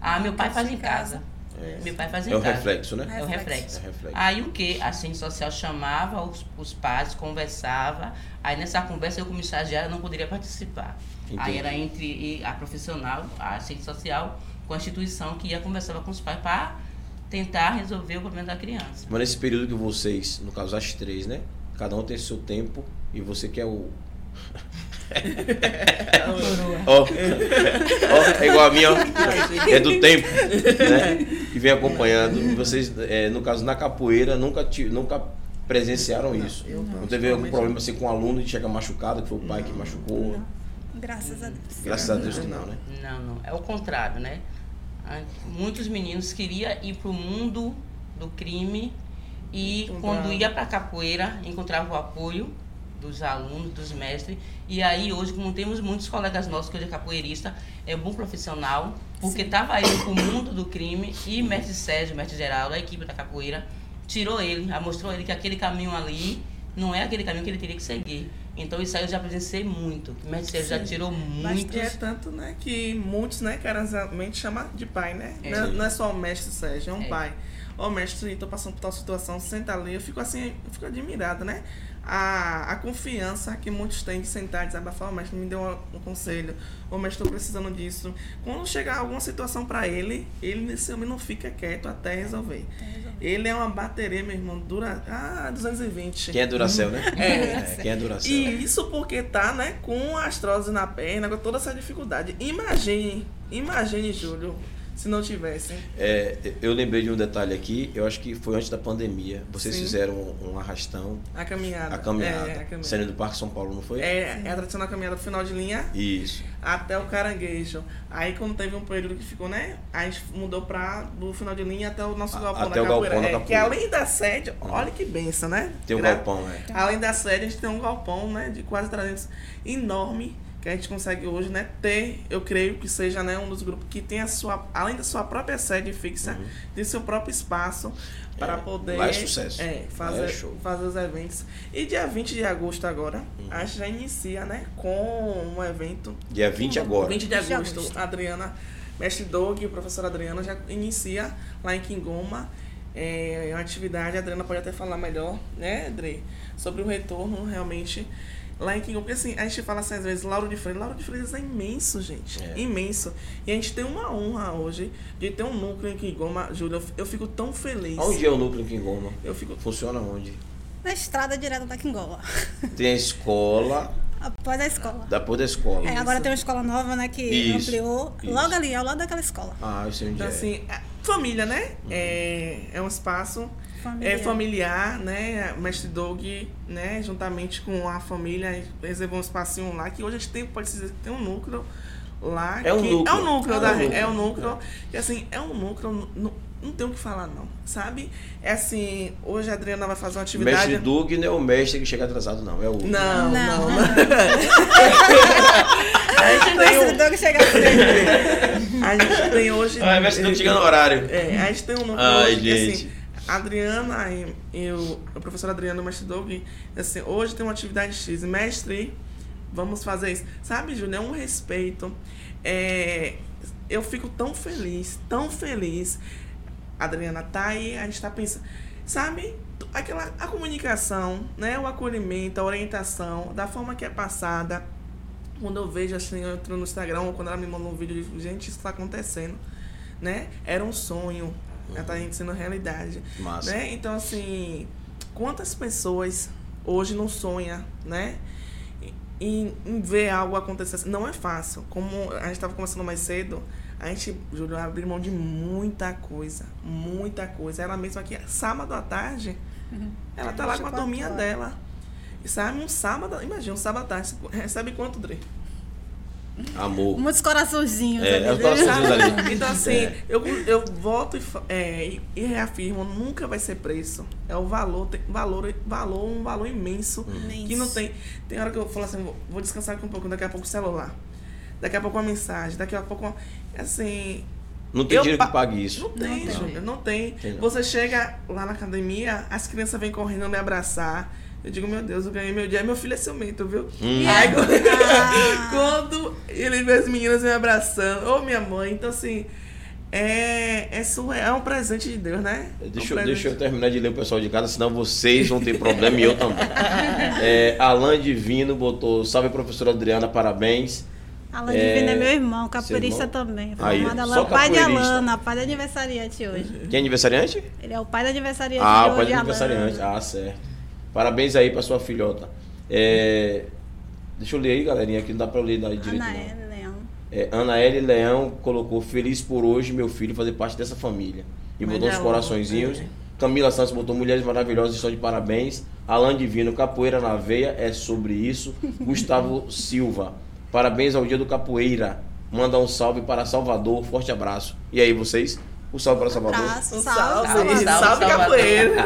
Ah, meu pai faz em casa. É, Meu pai faz em é o casa. reflexo, né? É o reflexo. É o reflexo. Aí o que? A assistente social chamava os, os pais, conversava. Aí nessa conversa eu, como estagiária, não poderia participar. Entendi. Aí era entre a profissional, a assistente social, com a instituição que ia conversava com os pais para tentar resolver o problema da criança. Mas nesse período que vocês, no caso as três, né? Cada um tem seu tempo e você quer o. *laughs* Ó, ó, é igual a minha, ó. é do tempo, né? Que vem acompanhando. Vocês, é, no caso, na capoeira, nunca, nunca presenciaram isso. eu Não teve algum problema assim com um aluno que chega machucado, que foi o pai que machucou. Graças a Deus. Graças a Deus que não, né? Não, não. É o contrário, né? Muitos meninos queriam ir para o mundo do crime e quando ia para a capoeira encontrava o apoio dos alunos, dos mestres. E aí hoje, como temos muitos colegas nossos que hoje é capoeirista, é bom profissional, porque estava indo para o mundo do crime e mestre Sérgio, mestre Geraldo, a equipe da capoeira, tirou ele, mostrou ele que aquele caminho ali não é aquele caminho que ele teria que seguir. Então isso aí eu já presenciei muito. O mestre Sérgio já tirou é muitos. tanto, né, que muitos, né, carinhosamente chamam de pai, né? É. Não, é, não é só o mestre Sérgio, é um É. pai. Ô mestre, tô passando por tal situação, senta ali. Eu fico assim, eu fico admirada, né? A, a confiança que muitos têm de sentar e desabafar, o mestre me deu um, um conselho, o mestre, tô precisando disso. Quando chegar alguma situação pra ele, ele nesse homem não fica quieto até resolver. Ele é uma bateria, meu irmão, dura. Ah, 220. Quem é Duracel, né? É. quem é Duracel. E isso porque tá, né, com astrose na perna, com toda essa dificuldade. Imagine, imagine, Júlio, se não tivessem. É, eu lembrei de um detalhe aqui, eu acho que foi antes da pandemia. Vocês Sim. fizeram um, um arrastão, A caminhada. a caminhada, É, a caminhada. saindo do Parque São Paulo, não foi? É, é a tradicional caminhada do final de linha Isso. até o caranguejo. Aí quando teve um período que ficou, né? A gente mudou pra do final de linha até o nosso A- galpão até da o galpão capoeira. da É, que além da sede, olha que benção, né? Tem um Gra- galpão, é. Além da sede, a gente tem um galpão, né? De quase 300 enorme que a gente consegue hoje, né, ter, eu creio que seja, né, um dos grupos que tem a sua, além da sua própria sede fixa, tem seu próprio espaço para Uhum. É, poder é sucesso. é, fazer, é show. Uhum. fazer os eventos. E dia 20 de agosto agora, a gente já inicia, né, com um evento Dia 20 agora. 20 de 20 de agosto, agosto. a Adriana, mestre Doug e a professora Adriana já inicia lá em Quingoma é, uma atividade. A Adriana pode até falar melhor, né, Adri? Sobre o retorno realmente lá em Quingoma. Porque assim, a gente fala assim às vezes, Lauro de Freitas. Lauro de Freitas é imenso, gente. É. Imenso. E a gente tem uma honra hoje de ter um núcleo em Quingoma. Júlia, eu, fico tão feliz. Onde é o núcleo em Quingoma? Eu fico Funciona onde? Na estrada direta da Quingola. *laughs* Tem a escola, Após a escola. depois da escola. É, agora tem uma escola nova, né, que Isso, ampliou. isso. Logo ali, ao lado daquela escola. Ah, eu sei onde Então, é. assim, família, né? É, é um espaço Familiar. é familiar, né? Mestre Doug, né? Juntamente com a família, reservou um espacinho lá, que hoje a gente tem, pode dizer que tem um núcleo lá. É um que, núcleo. É um núcleo, É um da, núcleo. é um núcleo. E assim, é um núcleo, não, não tem o que falar, não. Sabe? É assim, hoje a Adriana vai fazer uma atividade. Mestre Doug não é o mestre que chega atrasado, não. É o. Não, não, Não. *laughs* não. *laughs* a gente tem Mestre um, Doug chega assim. *laughs* a gente tem hoje. Ah, é mestre Doug chega no horário. É, a gente tem um núcleo Ai, hoje que, assim, gente. A Adriana eu, a professora Adriana e o mestre Doug, assim, hoje tem uma atividade X, mestre, vamos fazer isso. Sabe, Júlia, é um respeito. É, eu fico tão feliz, tão feliz. A Adriana tá aí, a gente tá pensando, sabe, aquela a comunicação, né, o acolhimento, a orientação, da forma que é passada. Quando eu vejo assim, eu entro no Instagram, ou quando ela me mandou um vídeo, eu digo, gente, isso tá acontecendo, né? Era um sonho, já tá sendo realidade, Massa. né? Então, assim, quantas pessoas hoje não sonham, né? Em, em ver algo acontecer. Não é fácil. Como a gente estava conversando mais cedo, a gente, Júlio, abriu mão de muita coisa. Muita coisa. Ela mesma aqui, sábado à tarde, ela tá lá com a 24 turminha horas. dela. E sabe, um sábado, imagina, um sábado à tarde, recebe quanto, Dre? Amor. Muitos coraçõezinhos. É, ali, é os coraçõezinhos ali. *laughs* Então, assim, É. eu, eu volto e, é, e, reafirmo, nunca vai ser preço. É o valor, tem, valor, valor, um valor imenso. Imenso. Que não tem. Tem hora que eu falo assim, vou, vou descansar aqui um pouco, daqui a pouco o celular. Daqui a pouco uma mensagem, daqui a pouco uma, assim. Não tem eu dinheiro pa- que pague isso. Não tem, tem. Júlia, não tem. Tem não. Você chega lá na academia, as crianças vêm correndo me abraçar. Eu digo, meu Deus, eu ganhei meu dia. Meu filho é ciumento, viu? Hum. Aí, Ah. *laughs* quando ele vê as meninas me abraçando, ô minha mãe, então assim, é, é, surreal, é um presente de Deus, né? Deixa, um deixa eu terminar de ler o pessoal de casa, senão vocês vão ter problema e eu também. É, Alan Divino botou, salve professora Adriana, parabéns. Alan É, Divino é meu irmão, capoeirista irmão? também. Aí, Formado só Alan, pai de. Alana, pai do aniversariante hoje. Quem é aniversariante? Ele é o pai do aniversariante Ah, de o pai do aniversariante. Ah, certo. Parabéns aí pra sua filhota. É, deixa eu ler aí, galerinha, que não dá pra eu ler daí direito. Anaele Leão. É, Ana L. Leão colocou feliz por hoje meu filho fazer parte dessa família. E botou os coraçõezinhos. é. Camila Santos botou mulheres maravilhosas, só de parabéns. Alan Divino, capoeira na veia, é sobre isso. *laughs* Gustavo Silva, parabéns ao dia do capoeira. Manda um salve para Salvador, forte abraço. E aí, vocês? O salve para Salvador. Abraço, Um salve, salve, salve. salve, salve, capoeira.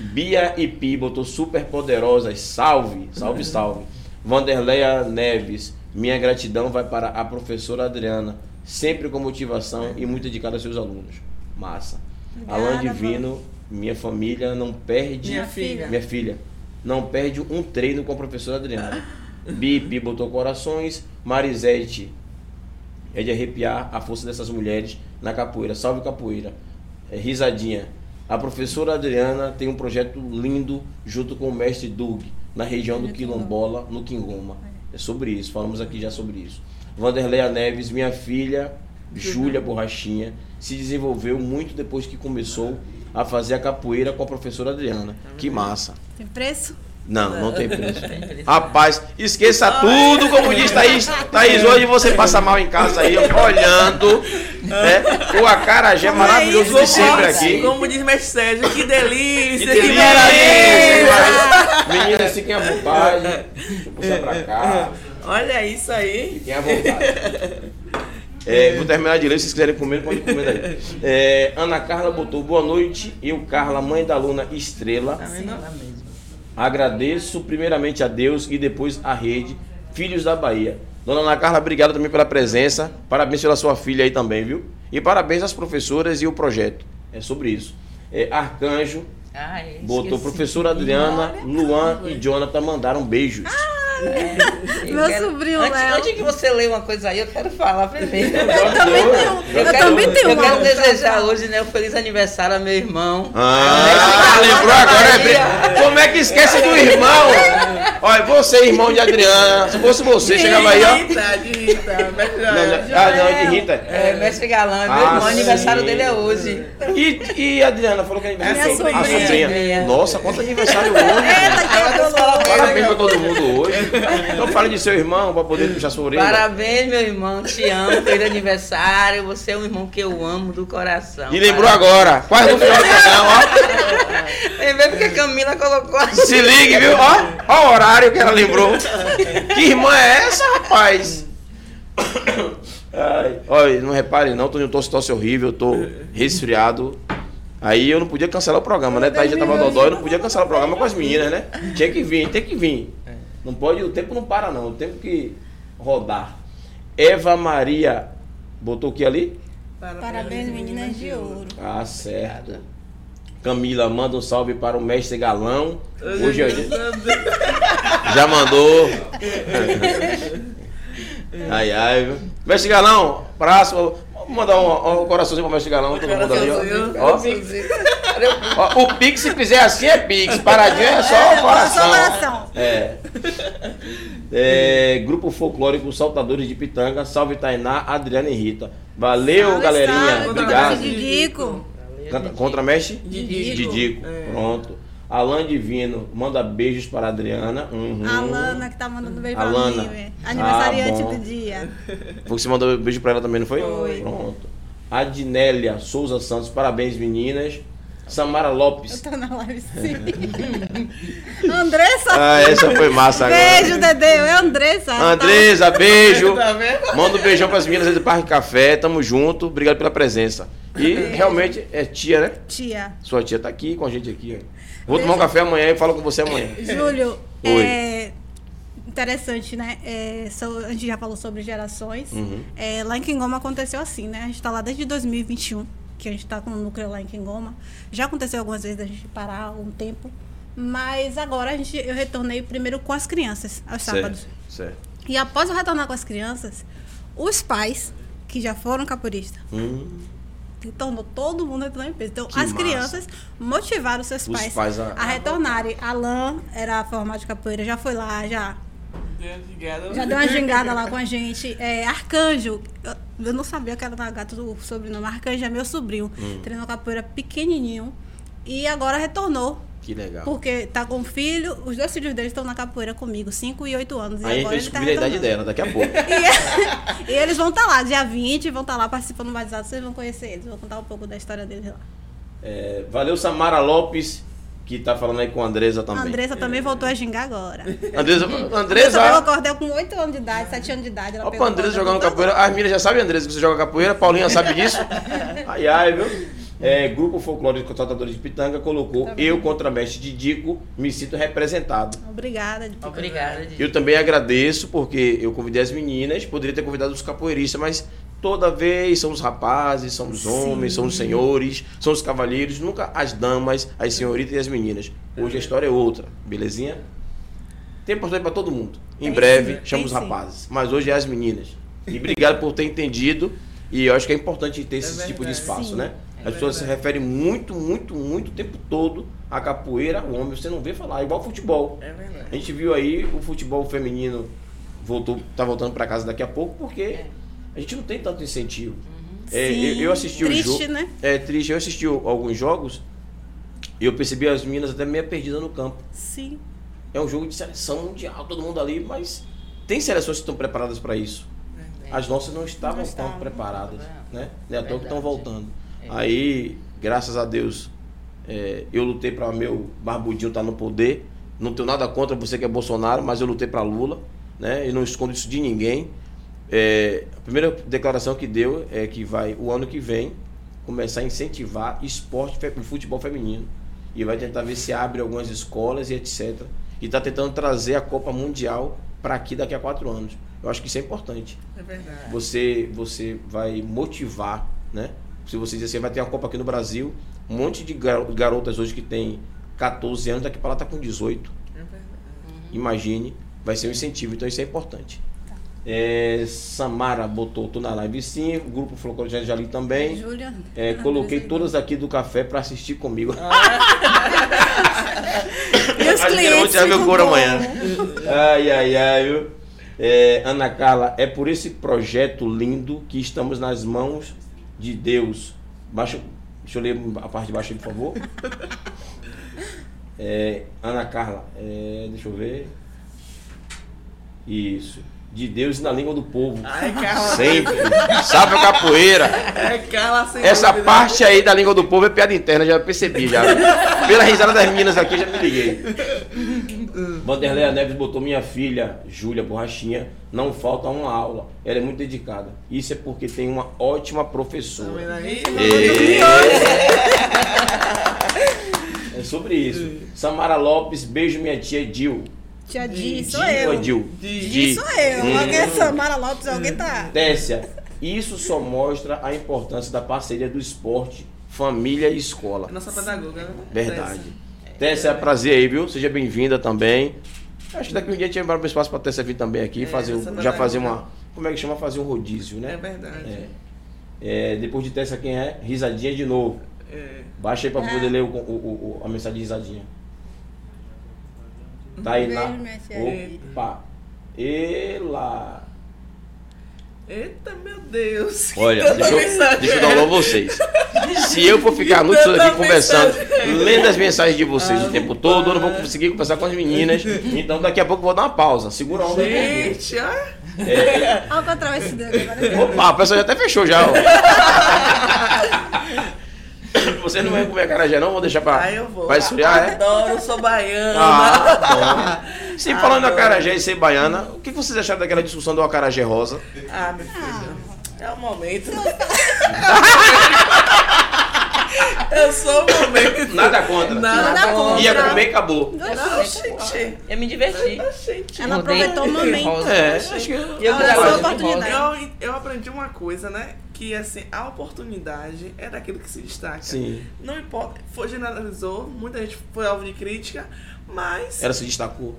*laughs* Bia e Pi botou super poderosas. Salve, salve, salve. Vanderleia Neves, minha gratidão vai para a professora Adriana, sempre com motivação e muito dedicada aos seus alunos. Massa. Obrigada, Alan Divino, minha família não perde. Minha filha. Minha filha, não perde um treino com a professora Adriana. *laughs* Bi e Pi botou corações. Marisete, é de arrepiar a força dessas mulheres na capoeira. Salve capoeira. É, risadinha. A professora Adriana tem um projeto lindo junto com o mestre Doug, na região do Quilombola, no Quingoma. É sobre isso, falamos aqui já sobre isso. Vanderleia Neves, minha filha, Júlia Borrachinha, se desenvolveu muito depois que começou a fazer a capoeira com a professora Adriana. Que massa. Tem preço? Não, não tem preço. Rapaz, esqueça tudo, como diz Thaís. Thaís, hoje você passa mal em casa aí, olhando. Né? O acarajé Como é maravilhoso isso, de sempre aqui. Como diz Mestre Sérgio, que delícia, Que que, delícia! Meninas, fiquem à vontade. Deixa eu puxar pra cá. Olha isso aí. Fiquem à vontade. É, vou terminar de ler, se vocês quiserem comer, pode comer daí. É, Ana Carla botou boa noite. Eu, Carla, mãe da aluna Estrela. Tá vendo? Agradeço primeiramente a Deus e depois à rede Filhos da Bahia. Dona Ana Carla, obrigado também pela presença. Parabéns pela sua filha aí também, viu? E parabéns às professoras e o projeto. É sobre isso. É, Arcanjo Ah, é, botou esqueci. professora Adriana, Luan e Jonathan mandaram beijos. Eu Meu quero- sobrinho antes, Léo. Antes que você leia uma coisa aí, eu quero falar primeiro. Eu também tenho, eu quero- também tenho Eu quero desejar hoje, né, um feliz aniversário ao meu irmão. Ah, lembrou agora? é Como é que esquece do irmão? Olha, você, irmão de Adriana. Se fosse você, chegava aí, ó. Rita, de Rita. Mestre Não, não, Joel. ah, não, de Rita. É, mestre Galã, meu Ah, irmão, o aniversário dele é hoje. E, e a Adriana falou que é aniversário. Minha A sobrinha. sobrinha. Nossa, quanto aniversário É, hoje. tá Parabéns pra todo mundo hoje. Então fale de seu irmão pra poder puxar sua orelha. Parabéns, meu irmão, te amo, feliz aniversário. Você é um irmão que eu amo do coração. E lembrou Parabéns. agora, quase no final do programa, ó. Lembrei porque a Camila colocou assim. Se ligue, viu? Ó, ó o horário que ela lembrou. Que irmã é essa, rapaz? Ai, olha, não repare não, tô em um tosse, tosse horrível, eu tô resfriado. Aí eu não podia cancelar o programa, né? Thaís já tava dodói, eu não podia cancelar o programa com as meninas, né? Tinha que vir, tem que vir. Não pode, o tempo não para não, o tempo que rodar. Eva Maria, botou o que ali? Parabéns, meninas de ouro. Ah, certo. Camila, manda um salve para o mestre Galão. Hoje é o dia- *laughs* Já mandou. *laughs* Ai, ai, viu? Mestre Galão, abraço. Vou mandar um, um coraçãozinho pro mestre Galão, todo mundo ali, ó. Ó, ó, o Pix, se fizer assim, é Pix. Paradinho é só o coração. Só coração. É. É, Grupo Folclórico Saltadores de Pitanga. Salve Tainá, Adriana e Rita. Valeu, Salve, galerinha. salve, Obrigado. Dico, Dico. Canta, contramexe? Didico. Didico. É. Pronto. Alan Divino, manda beijos para a Adriana. Uhum. A Lana que tá mandando beijo pra Alana. mim. Aniversariante Ah, do dia. Foi que você mandou beijo para ela também, não foi? Foi. Pronto. Adnélia Souza Santos, parabéns meninas. Samara Eu Lopes. tô na live sim. *laughs* Andressa. Ah, essa foi massa agora. Beijo, Dedê. É Andressa. Andressa, beijo. *laughs* Tá vendo? Manda um beijão para as meninas do Parque Café. Tamo junto. Obrigado pela presença. E realmente é tia, né? Tia. Sua tia tá aqui com a gente aqui. ó. Vou tomar um café amanhã e falo com você amanhã. *laughs* Júlio, Oi. é interessante, né? É, so- a gente já falou sobre gerações. Uhum. É, lá em Quingoma aconteceu assim, né? A gente tá lá desde 2021, que a gente tá com o núcleo lá em Quingoma. Já aconteceu algumas vezes a gente parar um tempo. Mas agora a gente, eu retornei primeiro com as crianças, aos sábados. Certo. certo. E após eu retornar com as crianças, os pais, que já foram capoeiristas, Hum, tornou todo mundo entrou em peso. Então, Que as massa. crianças motivaram seus Os pais, pais a- a, retornarem. Alan era formado de capoeira, já foi lá, já, já deu uma gingada lá com a gente. É, Arcanjo, eu, não sabia que era na gata do sobrenome. Arcanjo é meu sobrinho. Hum. Treinou capoeira pequenininho. E agora retornou. que legal. Porque tá com filho, os dois filhos dele estão na capoeira comigo, 5 e 8 anos. E Aí a gente agora vai ele tá a idade dela daqui a pouco. *laughs* E, e eles vão estar lá, dia 20, vão estar lá participando do batizado, vocês vão conhecer eles. Vou contar um pouco da história deles lá. É, valeu, Samara Lopes, que tá falando aí com a Andresa A também. Andressa também voltou a gingar agora. *laughs* Andresa, Andresa, acordei com 8 anos de idade, 7 anos de idade. Ela ó, pegou Andresa jogando capoeira. As meninas já sabem, Andresa, que você joga capoeira. Paulinha sabe disso. *laughs* Ai, ai, viu? É, Grupo Folclórico Contratadores de Pitanga colocou Tá Eu contra mestre de Dico, me sinto representado. Obrigada. Dico. Obrigada. Eu também agradeço porque eu convidei as meninas, poderia ter convidado os capoeiristas, mas toda vez são os rapazes, são os Sim. homens, são os senhores, são os cavalheiros, nunca as damas, as senhoritas e as meninas. Hoje a história é outra, belezinha? Tem oportunidade para todo mundo. Em Tem breve chama os rapazes, mas hoje é as meninas. E obrigado por ter entendido. E eu acho que é importante ter esse É tipo de verdade. espaço, Sim. né? É As pessoas se verdade. referem muito, muito, muito o tempo todo à capoeira, o homem, você não vê falar, igual futebol. É verdade. A gente viu aí o futebol feminino voltou, tá voltando para casa daqui a pouco porque a gente não tem tanto incentivo. É, Sim, eu, eu assisti o triste, jogo. né? É triste. Eu assisti o- alguns jogos e eu percebi as meninas até meio perdidas no campo. Sim. É um jogo de seleção mundial, todo mundo ali, mas tem seleções que estão preparadas para isso. As nossas não estavam Não tão estavam. preparadas, né? É à toa que estão voltando. É. Aí, graças a Deus, é, eu lutei para meu barbudinho estar no poder. Não tenho nada contra você que é Bolsonaro, mas eu lutei para Lula, né? E não escondo isso de ninguém. É, a primeira declaração que deu é que vai, o ano que vem, começar a incentivar esporte, o futebol feminino. E vai tentar ver se abre algumas escolas e etc. E está tentando trazer a Copa Mundial para aqui daqui a quatro anos. Eu acho que isso é importante É verdade. você você vai motivar, né? Se você dizer assim, vai ter uma Copa aqui no Brasil, um monte de gar- garotas hoje que tem 14 anos, daqui para lá tá com 18. É verdade. Imagine, vai ser um incentivo, então isso é importante. É, Samara botou, tô na live sim, o grupo Folclore de ali também. Júlia. É, *laughs* coloquei todas aqui do café para assistir comigo. *laughs* E os Acho que eu vou clientes tirar meu couro amanhã. Ai, ai, ai, viu? É, Ana Carla, é por esse projeto lindo que estamos nas mãos de Deus. Baixa, deixa eu ler a parte de baixo aí, por favor. *laughs* É, Ana Carla, é, deixa eu ver. Isso. De Deus e na língua do povo. Ai, Carla. Sempre. Sabe a capoeira. É Carla sem Essa dúvida. parte aí da língua do povo é piada interna, já percebi já. Pela risada das meninas aqui, já me liguei. Vanderleia Neves botou minha filha, Júlia Borrachinha, não falta uma aula. Ela é muito dedicada. Isso é porque tem uma ótima Tá vendo professora. aí? É sobre isso. Samara Lopes, beijo minha tia Dil. Tia Di, sou Dil ou eu. Dil? Di sou eu. Hum. Alguém é Samara Lopes, alguém tá. Tessia, isso só mostra a importância da parceria do esporte, família e escola. É nossa pedagoga, né? Verdade. Tessia, é prazer aí, viu? Seja bem-vinda também. Acho que daqui um dia a gente vai abrir um espaço pra Tessia vir também aqui, É, fazer, já fazer uma-. Como é que chama? Fazer um rodízio, É né? verdade. É. É, depois de Tessia, quem é? Risadinha de novo. É. Baixa aí pra Ah. poder ler o, o- o- a mensagem de risadinha. Tá aí tia. Opa! Ela. Eita, meu Deus. *laughs* Olha, deixa eu, deixa eu dar um a vocês. *laughs* Se eu for ficar a noite toda aqui conversando, lendo as mensagens de vocês Ah, o tempo todo, eu não vou conseguir conversar com as meninas. Então daqui a pouco eu vou dar uma pausa. Segura a onda. aí. Gente, ó. É, Olha o dele agora. opa, a pessoa já até fechou já. ó. *laughs* *coughs* Vocês não vão comer acarajé não? Vou deixar pra, Aí eu vou. pra esfriar, é? Adoro, eu sou baiana. Ah. *laughs* Sim, falando do Adoro. acarajé e ser baiana, o que vocês acharam daquela discussão do acarajé rosa? Ah, meu filho. É o momento. eu *laughs* sou o momento. Nada contra. Nada Nada contra. Ia comer e acabou. Não, gente. Eu me diverti. Ela aproveitou o momento. É, acho que... E eu rosa. Eu, eu aprendi uma coisa, né? Que assim, a oportunidade é daquilo que se destaca. Sim. Não importa, foi generalizou, muita gente foi alvo de crítica, mas. Ela se destacou.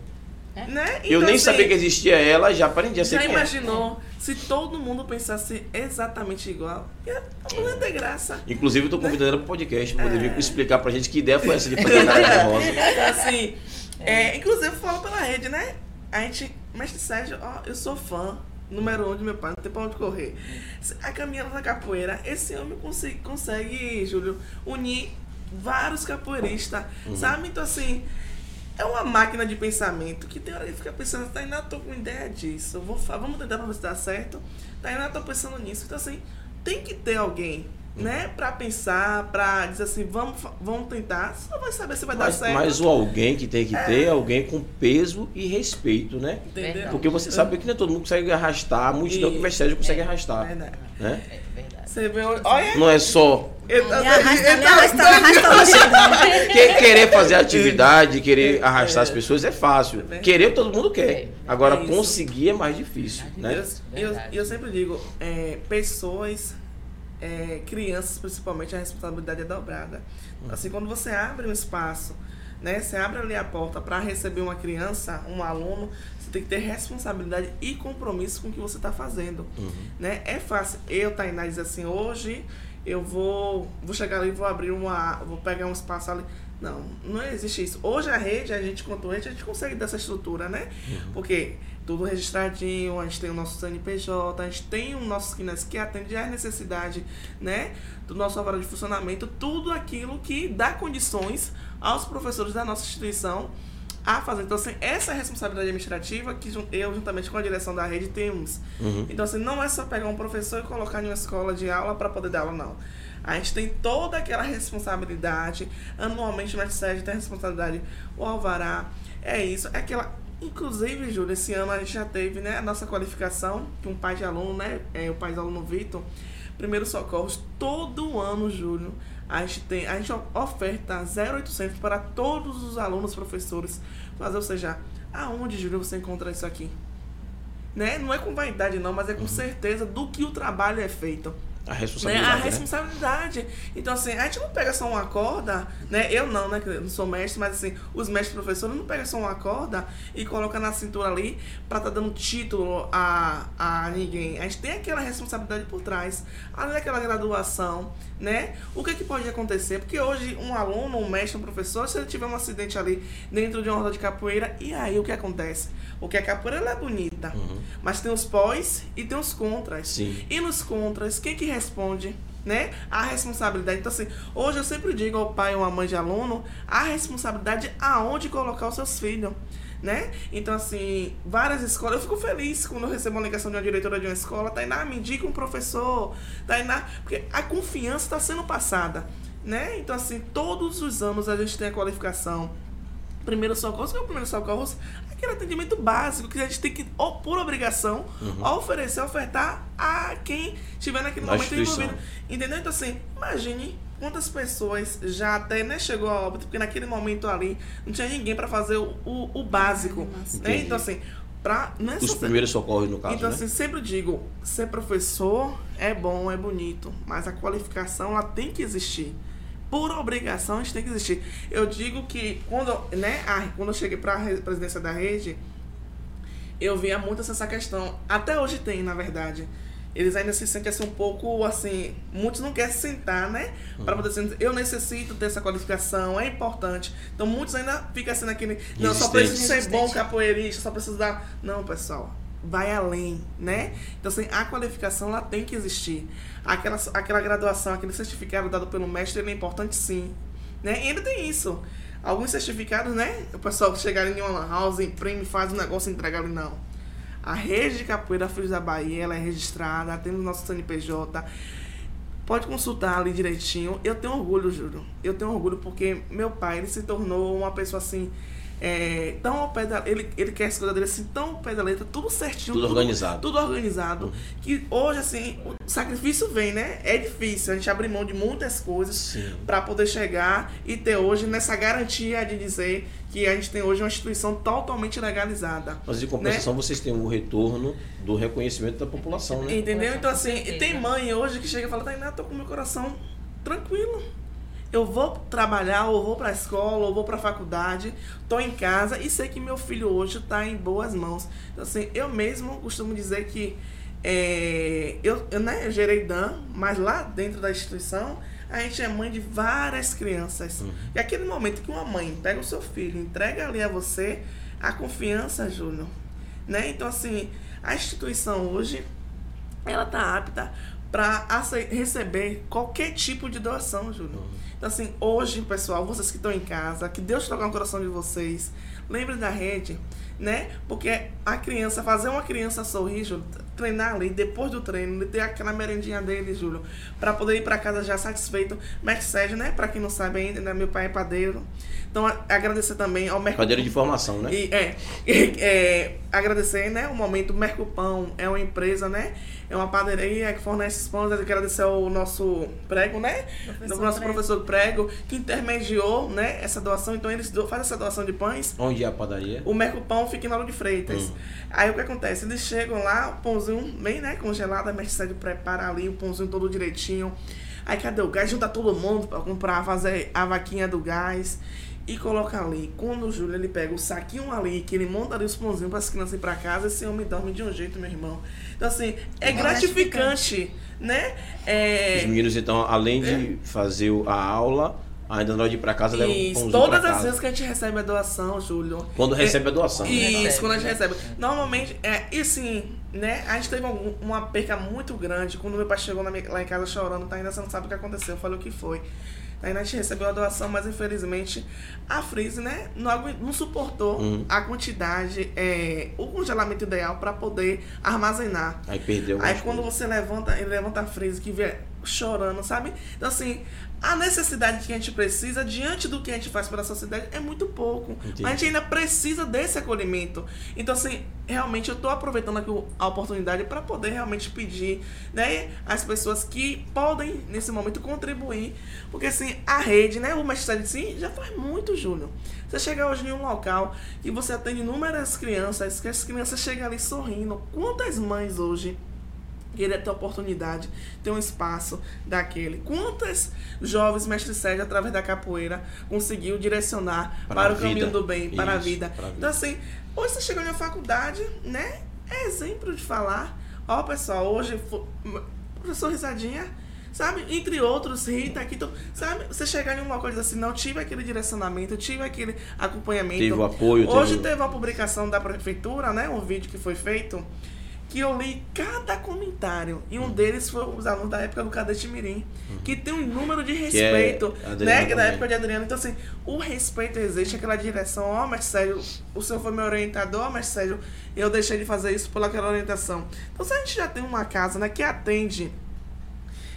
Né? Eu Então, nem assim, sabia que existia ela já aprendi a ser Já quem é. imaginou se todo mundo pensasse exatamente igual? Não ia ter graça. Inclusive, eu tô convidando ela pro podcast pra poder vir É. explicar pra gente que ideia foi essa de fazer acarajé *laughs* rosa. Então, assim, é, inclusive eu falo pela rede, né? A gente, mestre Sérgio, ó, eu sou fã número um de meu pai, não tem pra onde correr. A caminhada da capoeira, esse homem consegue, consegue Júlio, unir vários capoeiristas, sabe? Então, assim, é uma máquina de pensamento que tem hora que fica pensando, Tainá, eu tô com ideia disso, vou, vamos tentar pra ver se dá certo. Tainá, eu tô pensando nisso. Então, assim, tem que ter alguém. Né, pra pensar, pra dizer assim, vamos, vamos tentar, só vai saber se vai dar Mas, certo. mas o alguém que tem que ter é alguém com peso e respeito, né? Entendeu? Porque você sabe que nem todo mundo consegue arrastar, a multidão que E- vai Sérgio consegue arrastar. Verdade. Né? É verdade. Você vê, olha, Não é só que- *laughs* querer fazer atividade, querer arrastar as pessoas é fácil. verdade. Querer todo mundo quer. Agora, É conseguir é mais difícil. Né? Eu, eu, eu sempre digo, é, pessoas, é, crianças principalmente, a responsabilidade é dobrada. Assim, quando você abre um espaço, né, você abre ali a porta para receber uma criança, um aluno, você tem que ter responsabilidade e compromisso com o que você está fazendo. Né? É fácil. Eu, Tainá, dizer assim, hoje eu vou, vou chegar ali e vou abrir uma. vou pegar um espaço ali. Não, não existe isso. Hoje a rede, a gente quanto rede, a gente consegue dessa estrutura, né? Porque tudo registradinho, a gente tem o nosso CNPJ, a gente tem o nosso KINES que atende às necessidades, né? Do nosso horário de funcionamento, tudo aquilo que dá condições aos professores da nossa instituição a fazer. Então, assim, essa é responsabilidade administrativa que eu, juntamente com a direção da rede, temos. Uhum. Então, assim, não é só pegar um professor e colocar em uma escola de aula para poder dar aula, não. A gente tem toda aquela responsabilidade. Anualmente, o Mestre tem a responsabilidade, o Alvará. É isso. É aquela. Inclusive, Júlio, esse ano a gente já teve né, a nossa qualificação, que um pai de aluno, né? É, o pai do aluno Vitor, primeiro socorros, todo ano, Júlio a gente, tem, a gente oferta 0,800 para todos os alunos, professores, fazer, ou seja, aonde, Júlio, você encontra isso aqui? Né? Não é com vaidade, não, mas é com uhum. certeza do que o trabalho é feito. A responsabilidade. Né? A responsabilidade. Né? Então, assim, a gente não pega só uma corda, né? Eu não, né? Que eu não sou mestre, mas assim, os mestres professores não pegam só uma corda e colocam na cintura ali pra estar tá dando título a, a ninguém. A gente tem aquela responsabilidade por trás, além daquela graduação, né? O que, é que pode acontecer? Porque hoje um aluno, um mestre, um professor, se ele tiver um acidente ali dentro de uma roda de capoeira, e aí o que acontece? Porque a capoeira ela é bonita, uhum. mas tem os pós e tem os contras. Sim. E nos contras, quem que responde? Né? A responsabilidade. Então, assim, hoje eu sempre digo ao pai ou à mãe de aluno a responsabilidade aonde colocar os seus filhos. Né? Então, assim, várias escolas. Eu fico feliz quando eu recebo uma ligação de uma diretora de uma escola. Tainá, me indica um professor. Tainá, porque a confiança está sendo passada. Né? Então, assim, todos os anos a gente tem a qualificação. Primeiro socorro, que é o primeiro socorro? Aquele atendimento básico que a gente tem que, por obrigação, uhum. oferecer, ofertar a quem estiver naquele Na momento envolvido. Entendeu? Então, assim, imagine quantas pessoas já até né, chegou a óbito, porque naquele momento ali não tinha ninguém para fazer o, o, o básico. Né? Então, assim, pra, não é Os primeiros socorros, no caso. Então, né? assim, sempre digo: ser professor é bom, é bonito, mas a qualificação ela tem que existir por obrigação, a gente tem que existir. Eu digo que quando, né, a, quando eu cheguei para a presidência da rede, eu via muito essa questão. Até hoje tem, na verdade. Eles ainda se sentem assim um pouco assim. Muitos não querem sentar, né? Para poder dizer, eu necessito dessa qualificação, é importante. Então muitos ainda ficam assim naquele. Não, só preciso ser bom capoeirista, só preciso dar. Não, pessoal vai além, né? Então, assim, a qualificação ela tem que existir. Aquela, aquela graduação, aquele certificado dado pelo mestre, ele é importante sim. Né? E ainda tem isso. Alguns certificados, né? O pessoal chegar em uma house, imprime, faz um negócio e entrega ali, não. A rede de capoeira Filhos da Bahia, ela é registrada, temos nosso CNPJ. Pode consultar ali direitinho. Eu tenho orgulho, juro. Eu tenho orgulho porque meu pai, ele se tornou uma pessoa assim é, tão ao pé da, ele, ele quer as coisas dele assim, tão ao pé da letra, tudo certinho. Tudo, tudo organizado. Tudo organizado. Uhum. Que hoje, assim, o sacrifício vem, né? É difícil. A gente abre mão de muitas coisas para poder chegar e ter hoje nessa garantia de dizer que a gente tem hoje uma instituição totalmente legalizada. Mas de compensação, né? vocês têm o retorno do reconhecimento da população, né? Entendeu? Então, assim, tem mãe hoje que chega e fala, Tainá, tô com meu coração tranquilo eu vou trabalhar, ou vou para a escola, ou vou para a faculdade, estou em casa e sei que meu filho hoje está em boas mãos. Então, assim, eu mesmo costumo dizer que é, eu, eu, né, gerei Dan, mas lá dentro da instituição a gente é mãe de várias crianças. Uhum. E aquele momento que uma mãe pega o seu filho, entrega ali a você, a confiança, Júnior. Né? Então, assim, a instituição hoje, ela tá apta para receber qualquer tipo de doação, Júnior. Uhum. Então, assim, hoje, pessoal, vocês que estão em casa, que Deus toque no coração de vocês, lembre da rede, né? Porque a criança, fazer uma criança sorrir, Júlio, treinar ali, depois do treino, ter aquela merendinha dele, Júlio, para poder ir para casa já satisfeito. Mestre Sérgio, né? Para quem não sabe ainda, né? meu pai é padeiro. Então, agradecer também ao Mercopão. Padeiro de formação, né? E, é, *laughs* é, agradecer, né? O momento Mercopão é uma empresa, né? É uma padaria que fornece pães. Agradecer ao nosso prego, né? Professor nosso prego. professor prego, que intermediou né, essa doação. Então eles fazem essa doação de pães. Onde é a padaria? O Mercopão fica em Lauro de Freitas. Hum. Aí o que acontece? Eles chegam lá, o pãozinho bem né, congelado, a Mercedes prepara ali o pãozinho todo direitinho. Aí cadê o gás? Junta todo mundo para comprar, fazer a vaquinha do gás e coloca ali. Quando o Júlio ele pega o saquinho ali, que ele monta ali os pãozinhos para as crianças ir para casa, esse homem dorme de um jeito, meu irmão. Então, assim, é, é gratificante, gratificante, né? É... Os meninos, então, além de é. fazer a aula, ainda na hora de ir para casa, levam um pãozinho Todas as vezes que a gente recebe a doação, Júlio. Quando recebe a doação. Né? Isso, quando a gente recebe. Normalmente, é, e sim, né? A gente teve uma perca muito grande quando meu pai chegou minha, lá em casa chorando, tá? Ainda você não sabe o que aconteceu. Eu falei o que foi. Aí a gente recebeu a doação, mas infelizmente a Freeze, né, não, não suportou Uhum. a quantidade, é, o congelamento ideal para poder armazenar. Aí perdeu Aí quando coisas. você levanta, ele levanta a Freeze que vê chorando, sabe? Então assim, a necessidade que a gente precisa diante do que a gente faz pela sociedade é muito pouco. Entendi. Mas a gente ainda precisa desse acolhimento. Então assim, realmente eu tô aproveitando aqui a oportunidade para poder realmente pedir, né, às pessoas que podem nesse momento contribuir, porque assim, a rede, né, o mestre de si já faz muito, Júlio. Você chega hoje em um local e você atende inúmeras crianças, que as crianças chegam ali sorrindo. Quantas mães hoje queria ter a oportunidade, ter um espaço daquele. Quantas jovens mestre Sérgio, através da capoeira, conseguiu direcionar Para para, o caminho vida. do bem, para a Isso, vida. para a vida. Então, assim, hoje você chegou na faculdade, né? É exemplo de falar. Ó, pessoal, hoje, professor Risadinha, sabe? Entre outros, Rita, aqui, sabe? Você chegar em um local e dizer assim, não, tive aquele direcionamento, tive aquele acompanhamento. Teve o apoio, Hoje teve teve uma publicação da prefeitura, né? Um vídeo que foi feito que eu li cada comentário. E um deles foi os alunos da época do Cadete Mirim, que tem um número de é respeito, a Adriana né? Que da também. época de Adriano. Então, assim, o respeito existe, aquela direção, ó, mas Sérgio, o senhor foi meu orientador, mas Sérgio, eu deixei de fazer isso por aquela orientação. Então, se a gente já tem uma casa, né, que atende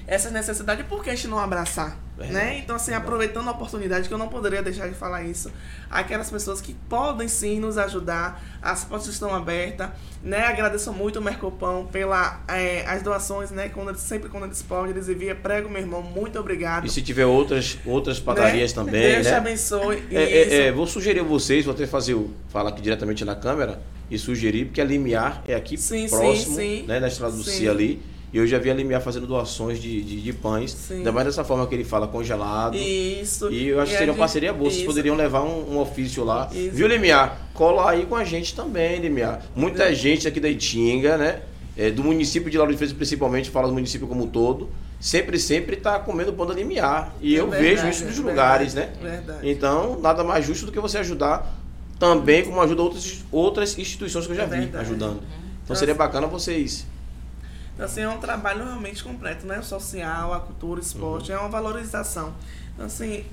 essas necessidades, por que a gente não abraçar? Né? Então, assim, aproveitando a oportunidade, que eu não poderia deixar de falar isso, aquelas pessoas que podem sim nos ajudar, as portas estão abertas, né? Agradeço muito o Mercopão pela eh, as doações, né? Quando eles, sempre quando eles podem, eles enviam, prego, meu irmão, muito obrigado. E se tiver outras, outras padarias Né? também, Deus te né? abençoe. É, é, é, vou sugerir a vocês, vou até fazer o, falar aqui diretamente na câmera e sugerir, porque a Limiar é aqui Sim, sim, próximo, sim. né, na estrada do Sim. Cia ali. E eu já vi a Limiar fazendo doações de, de, de pães, Sim. ainda mais dessa forma que ele fala, congelado. Isso. E eu acho que a seria uma parceria boa, vocês poderiam levar um, um ofício lá. Isso. Viu, Limiar? Cola aí com a gente também, Limiar. Muita gente aqui da Itinga, né? é, do município de Lauro de Freitas principalmente, fala do município como um todo, sempre, sempre tá comendo pão da Limiar. E É eu verdade, vejo isso nos é lugares, verdade, né? Verdade. Então, nada mais justo do que você ajudar também, como ajuda outras, outras instituições que eu já É vi ajudando. Então Nossa. seria bacana vocês. Então, assim, é um trabalho realmente completo, né? O social, a cultura, o esporte, é uma valorização. Então, assim,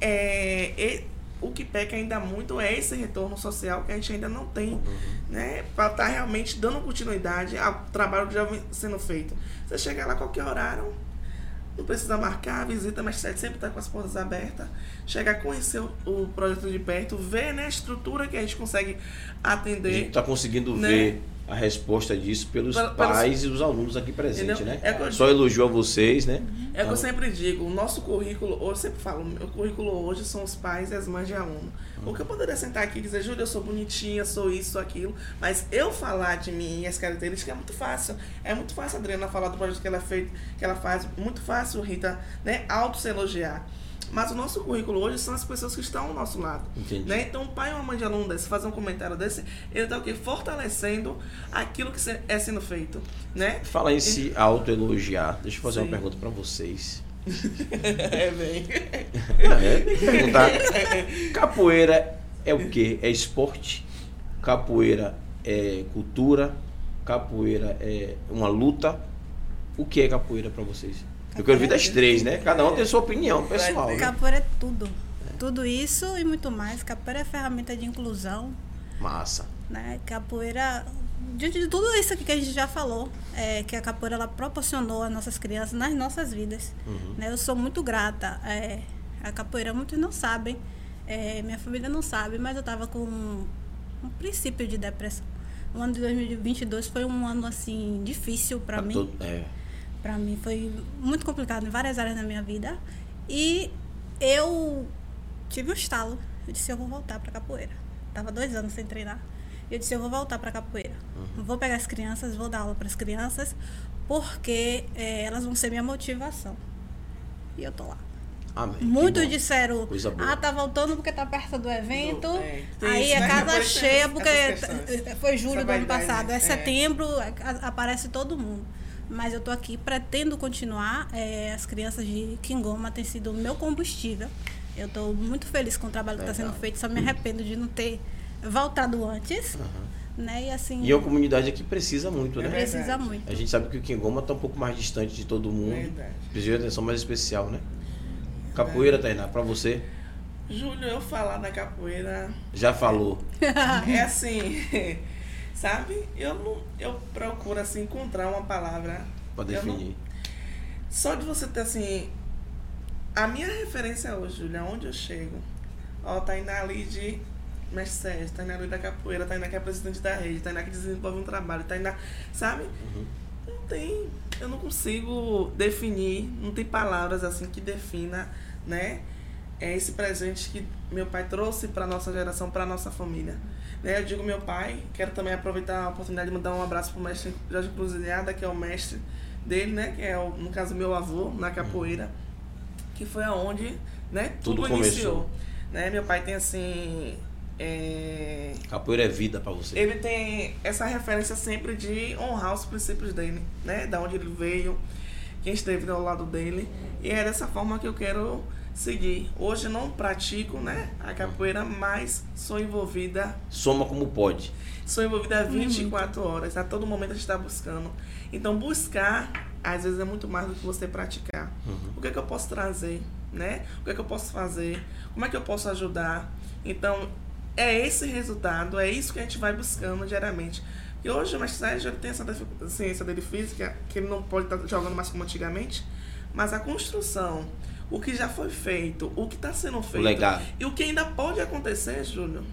é, e- o que peca ainda muito é esse retorno social que a gente ainda não tem, né? Para estar realmente dando continuidade ao trabalho que já vem sendo feito. Você chega lá a qualquer horário, não precisa marcar a visita, mas sempre está com as portas abertas. Chega a conhecer o, o projeto de perto, ver né, a estrutura que a gente consegue A atender. gente está conseguindo Né? ver a resposta disso pelos pais e os alunos aqui presentes, né? É que eu Só elogio a vocês, né? É o que eu Então, sempre digo, o nosso currículo, eu sempre falo, o currículo hoje são os pais e as mães de aluno. Porque eu poderia sentar aqui e dizer, Júlia, eu sou bonitinha, sou isso, sou aquilo, mas eu falar de mim e as características é muito fácil. É muito fácil a Adriana falar do projeto que ela, fez, que ela faz, muito fácil, Rita, né, auto se elogiar. Mas o nosso currículo hoje são as pessoas que estão ao nosso lado. Entendi. Né? Então, um pai ou uma mãe de aluno desse fazer um comentário desse, ele está o quê? Fortalecendo aquilo que é sendo feito. Né? Fala em se autoelogiar. Deixa eu fazer Sim. uma pergunta para vocês. *laughs* É bem. É, que. Capoeira é o quê? É esporte? Capoeira é cultura? Capoeira é uma luta? O que é capoeira para vocês? Eu quero ouvir das três, né? Cada um tem sua opinião pessoal. né? Capoeira é tudo. Tudo isso e muito mais. Capoeira é ferramenta de inclusão, Massa. né? Capoeira, diante de tudo isso que a gente já falou, é, que a capoeira ela proporcionou às nossas crianças nas nossas vidas, Uhum. né? Eu sou muito grata. É, a capoeira muitos não sabem, é, minha família não sabe, mas eu estava com um, um princípio de depressão. O ano de 2022 foi um ano assim difícil para Pra mim. todo- é. Pra mim foi muito complicado em várias áreas da minha vida. E eu tive um estalo. Eu disse, eu vou voltar pra capoeira. Tava dois anos sem treinar. Eu disse, eu vou voltar pra capoeira. Vou pegar as crianças, vou dar aula para as crianças, porque eh, elas vão ser minha motivação. E eu tô lá. Amém. Muitos disseram, ah, tá voltando porque tá perto do evento. É, aí isso, é né? casa cheia, porque *laughs* foi julho do ano passado. É, é. setembro, aparece todo mundo. Mas eu tô aqui, pretendo continuar. É, as crianças de Kingoma têm sido o meu combustível. Eu tô muito feliz com o trabalho que está Legal. sendo feito. Só me arrependo de não ter voltado antes. Né? E assim, E é uma comunidade que precisa muito, né? É precisa verdade. muito. A gente sabe que o Kingoma está um pouco mais distante de todo mundo. Verdade. Precisa de atenção mais especial, né? Capoeira, Tainá, pra você? Júlio, eu falar da capoeira Já falou. *laughs* é assim, sabe? Eu não, eu procuro assim encontrar uma palavra Pra Eu não- definir. Só de você ter assim. A minha referência hoje, Júlia, onde eu chego. Ó, Tainá ali de Mestre Sérgio, Tainá ali da capoeira, Tainá que é presidente da rede, Tainá que desenvolve um trabalho, Tainá. Sabe? Não tem. Eu não consigo definir, não tem palavras assim que defina, né? É esse presente que meu pai trouxe para nossa geração, para nossa família. Né? Eu digo meu pai, quero também aproveitar a oportunidade de mandar um abraço pro mestre Jorge Cruzilhada, que é o mestre dele, né? Que é, o, no caso, meu avô, na capoeira, que foi aonde né? Tudo tudo, iniciou. Né? Meu pai tem assim. é, Capoeira é vida pra você. ele tem essa referência sempre de honrar os princípios dele, né? Da onde ele veio, quem esteve ao lado dele. E é dessa forma que eu quero seguir. Hoje não pratico, né, a capoeira, mas sou envolvida, Soma como pode. sou envolvida 24 horas. A todo momento a gente está buscando. Então buscar, às vezes é muito mais do que você praticar. O que é que eu posso trazer, né? O que é que eu posso fazer? Como é que eu posso ajudar? Então, é esse resultado, é isso que a gente vai buscando diariamente. E hoje o mestre Sérgio tem essa deficiência dele física, que ele não pode estar jogando mais como antigamente, mas a construção, o que já foi feito, o que está sendo feito legado. e o que ainda pode acontecer, Júlio.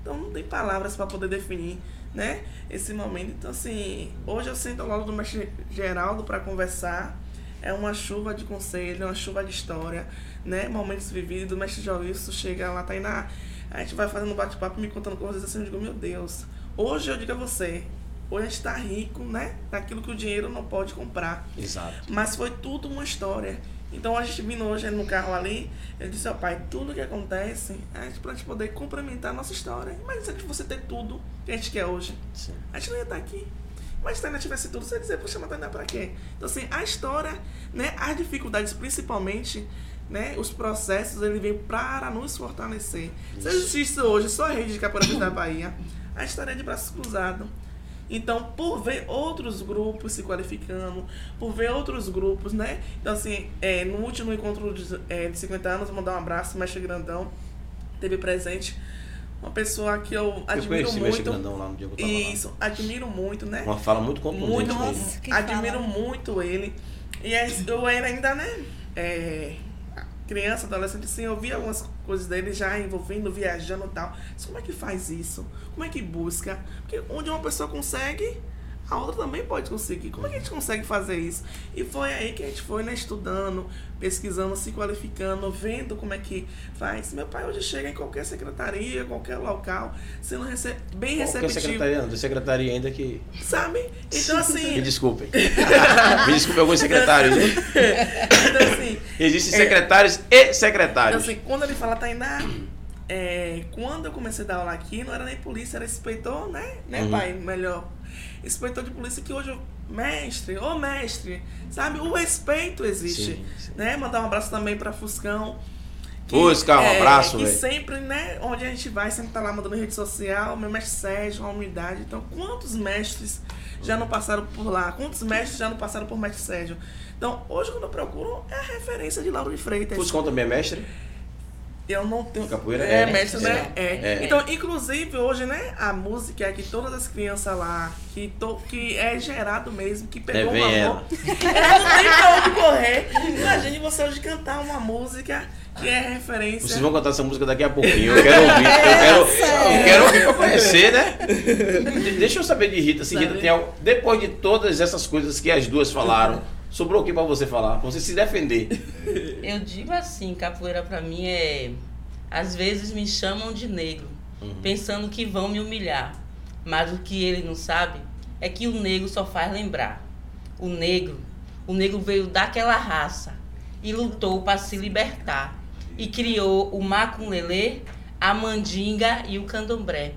Então não tem palavras para poder definir, né, esse momento. Então assim, hoje eu sento ao lado do mestre Geraldo para conversar. É uma chuva de conselho, é uma chuva de história, né? Momentos vividos. O mestre Joilson chega lá, tá aí na. A gente vai fazendo um bate-papo, me contando coisas assim. Eu digo, meu Deus. Hoje eu digo a você, hoje a gente tá rico, né? Daquilo que o dinheiro não pode comprar. Exato. Mas foi tudo uma história. Então a gente vindo hoje no carro ali, eu disse ao pai, tudo que acontece é pra gente poder complementar a nossa história. Imagina se você ter tudo que a gente quer hoje. Sim. A gente não ia estar aqui. Mas se a Tainá tivesse tudo, você ia dizer, poxa, mas Tainá pra quê? Então assim, a história, né, as dificuldades principalmente, né, os processos, ele vem para nos fortalecer. Se existisse hoje só a rede de capoeira da Bahia, a gente estaria de braços cruzados. Então, por ver outros grupos se qualificando, por ver outros grupos, né? Então, assim, é, no último encontro de, é, de 50 anos, vou mandar um abraço, mestre Grandão, teve presente uma pessoa que eu Eu admiro conheci o Mestre muito. Grandão lá no dia que eu tava Isso, admiro muito, né? lá. Uma fala muito contundente Muito, admiro fala. muito ele. E aí, eu era ainda, né? é, criança, adolescente, assim, eu via algumas coisas dele já envolvendo, viajando e tal. Mas como é que faz isso? Como é que busca? Porque onde uma pessoa consegue, a outra também pode conseguir. Como é que a gente consegue fazer isso? E foi aí que a gente foi, né, estudando, pesquisando, se qualificando, vendo como é que faz. Meu pai hoje chega em qualquer secretaria, qualquer local, sendo rece bem Qual que é a receptivo. secretaria? Não, tem secretaria ainda que. Sabe? Então, *laughs* assim. Me desculpem. *laughs* Me desculpem alguns secretários. hein? então, assim, Existem É. secretários e então, secretários. assim, quando ele fala Tainá, é, quando eu comecei a dar aula aqui, não era nem polícia, era inspetor, né? Né, Uhum. pai? Melhor. Inspetor de polícia que hoje, eu- mestre, ô mestre, sabe? O respeito existe. Sim, sim. Né? Mandar um abraço também pra Fuscão. Fusca, um abraço, Que velho. sempre, né, onde a gente vai, sempre tá lá mandando rede social, meu mestre Sérgio, uma unidade. Então, quantos mestres já não passaram por lá? Quantos mestres já não passaram por mestre Sérgio? Então, hoje quando eu procuro, é a referência de Lauro de Freitas. Fuscão também é mestre? Eu não tenho. Capoeira é, é, mestre, é, né? É. é. Então, inclusive, hoje, né, a música é que todas as crianças lá, que, to, que é gerado mesmo, que pegou É, vem um amor. Ela *laughs* não tem pra onde correr. Imagine você hoje cantar uma música que é referência. Vocês vão cantar essa música daqui a pouquinho. Eu quero ouvir. Eu quero, eu quero ouvir pra conhecer, né? De- Deixa eu saber de Rita. Se Rita Sabe? tem algo, depois de todas essas coisas que as duas falaram, sobrou o que pra você falar? Pra você se defender. *laughs* Eu digo assim, capoeira pra mim é. Às vezes me chamam de negro, pensando que vão me humilhar. Mas o que ele não sabe é que o negro só faz lembrar. O negro, o negro veio daquela raça e lutou para se libertar. E criou o macumlelê, a mandinga e o candomblé.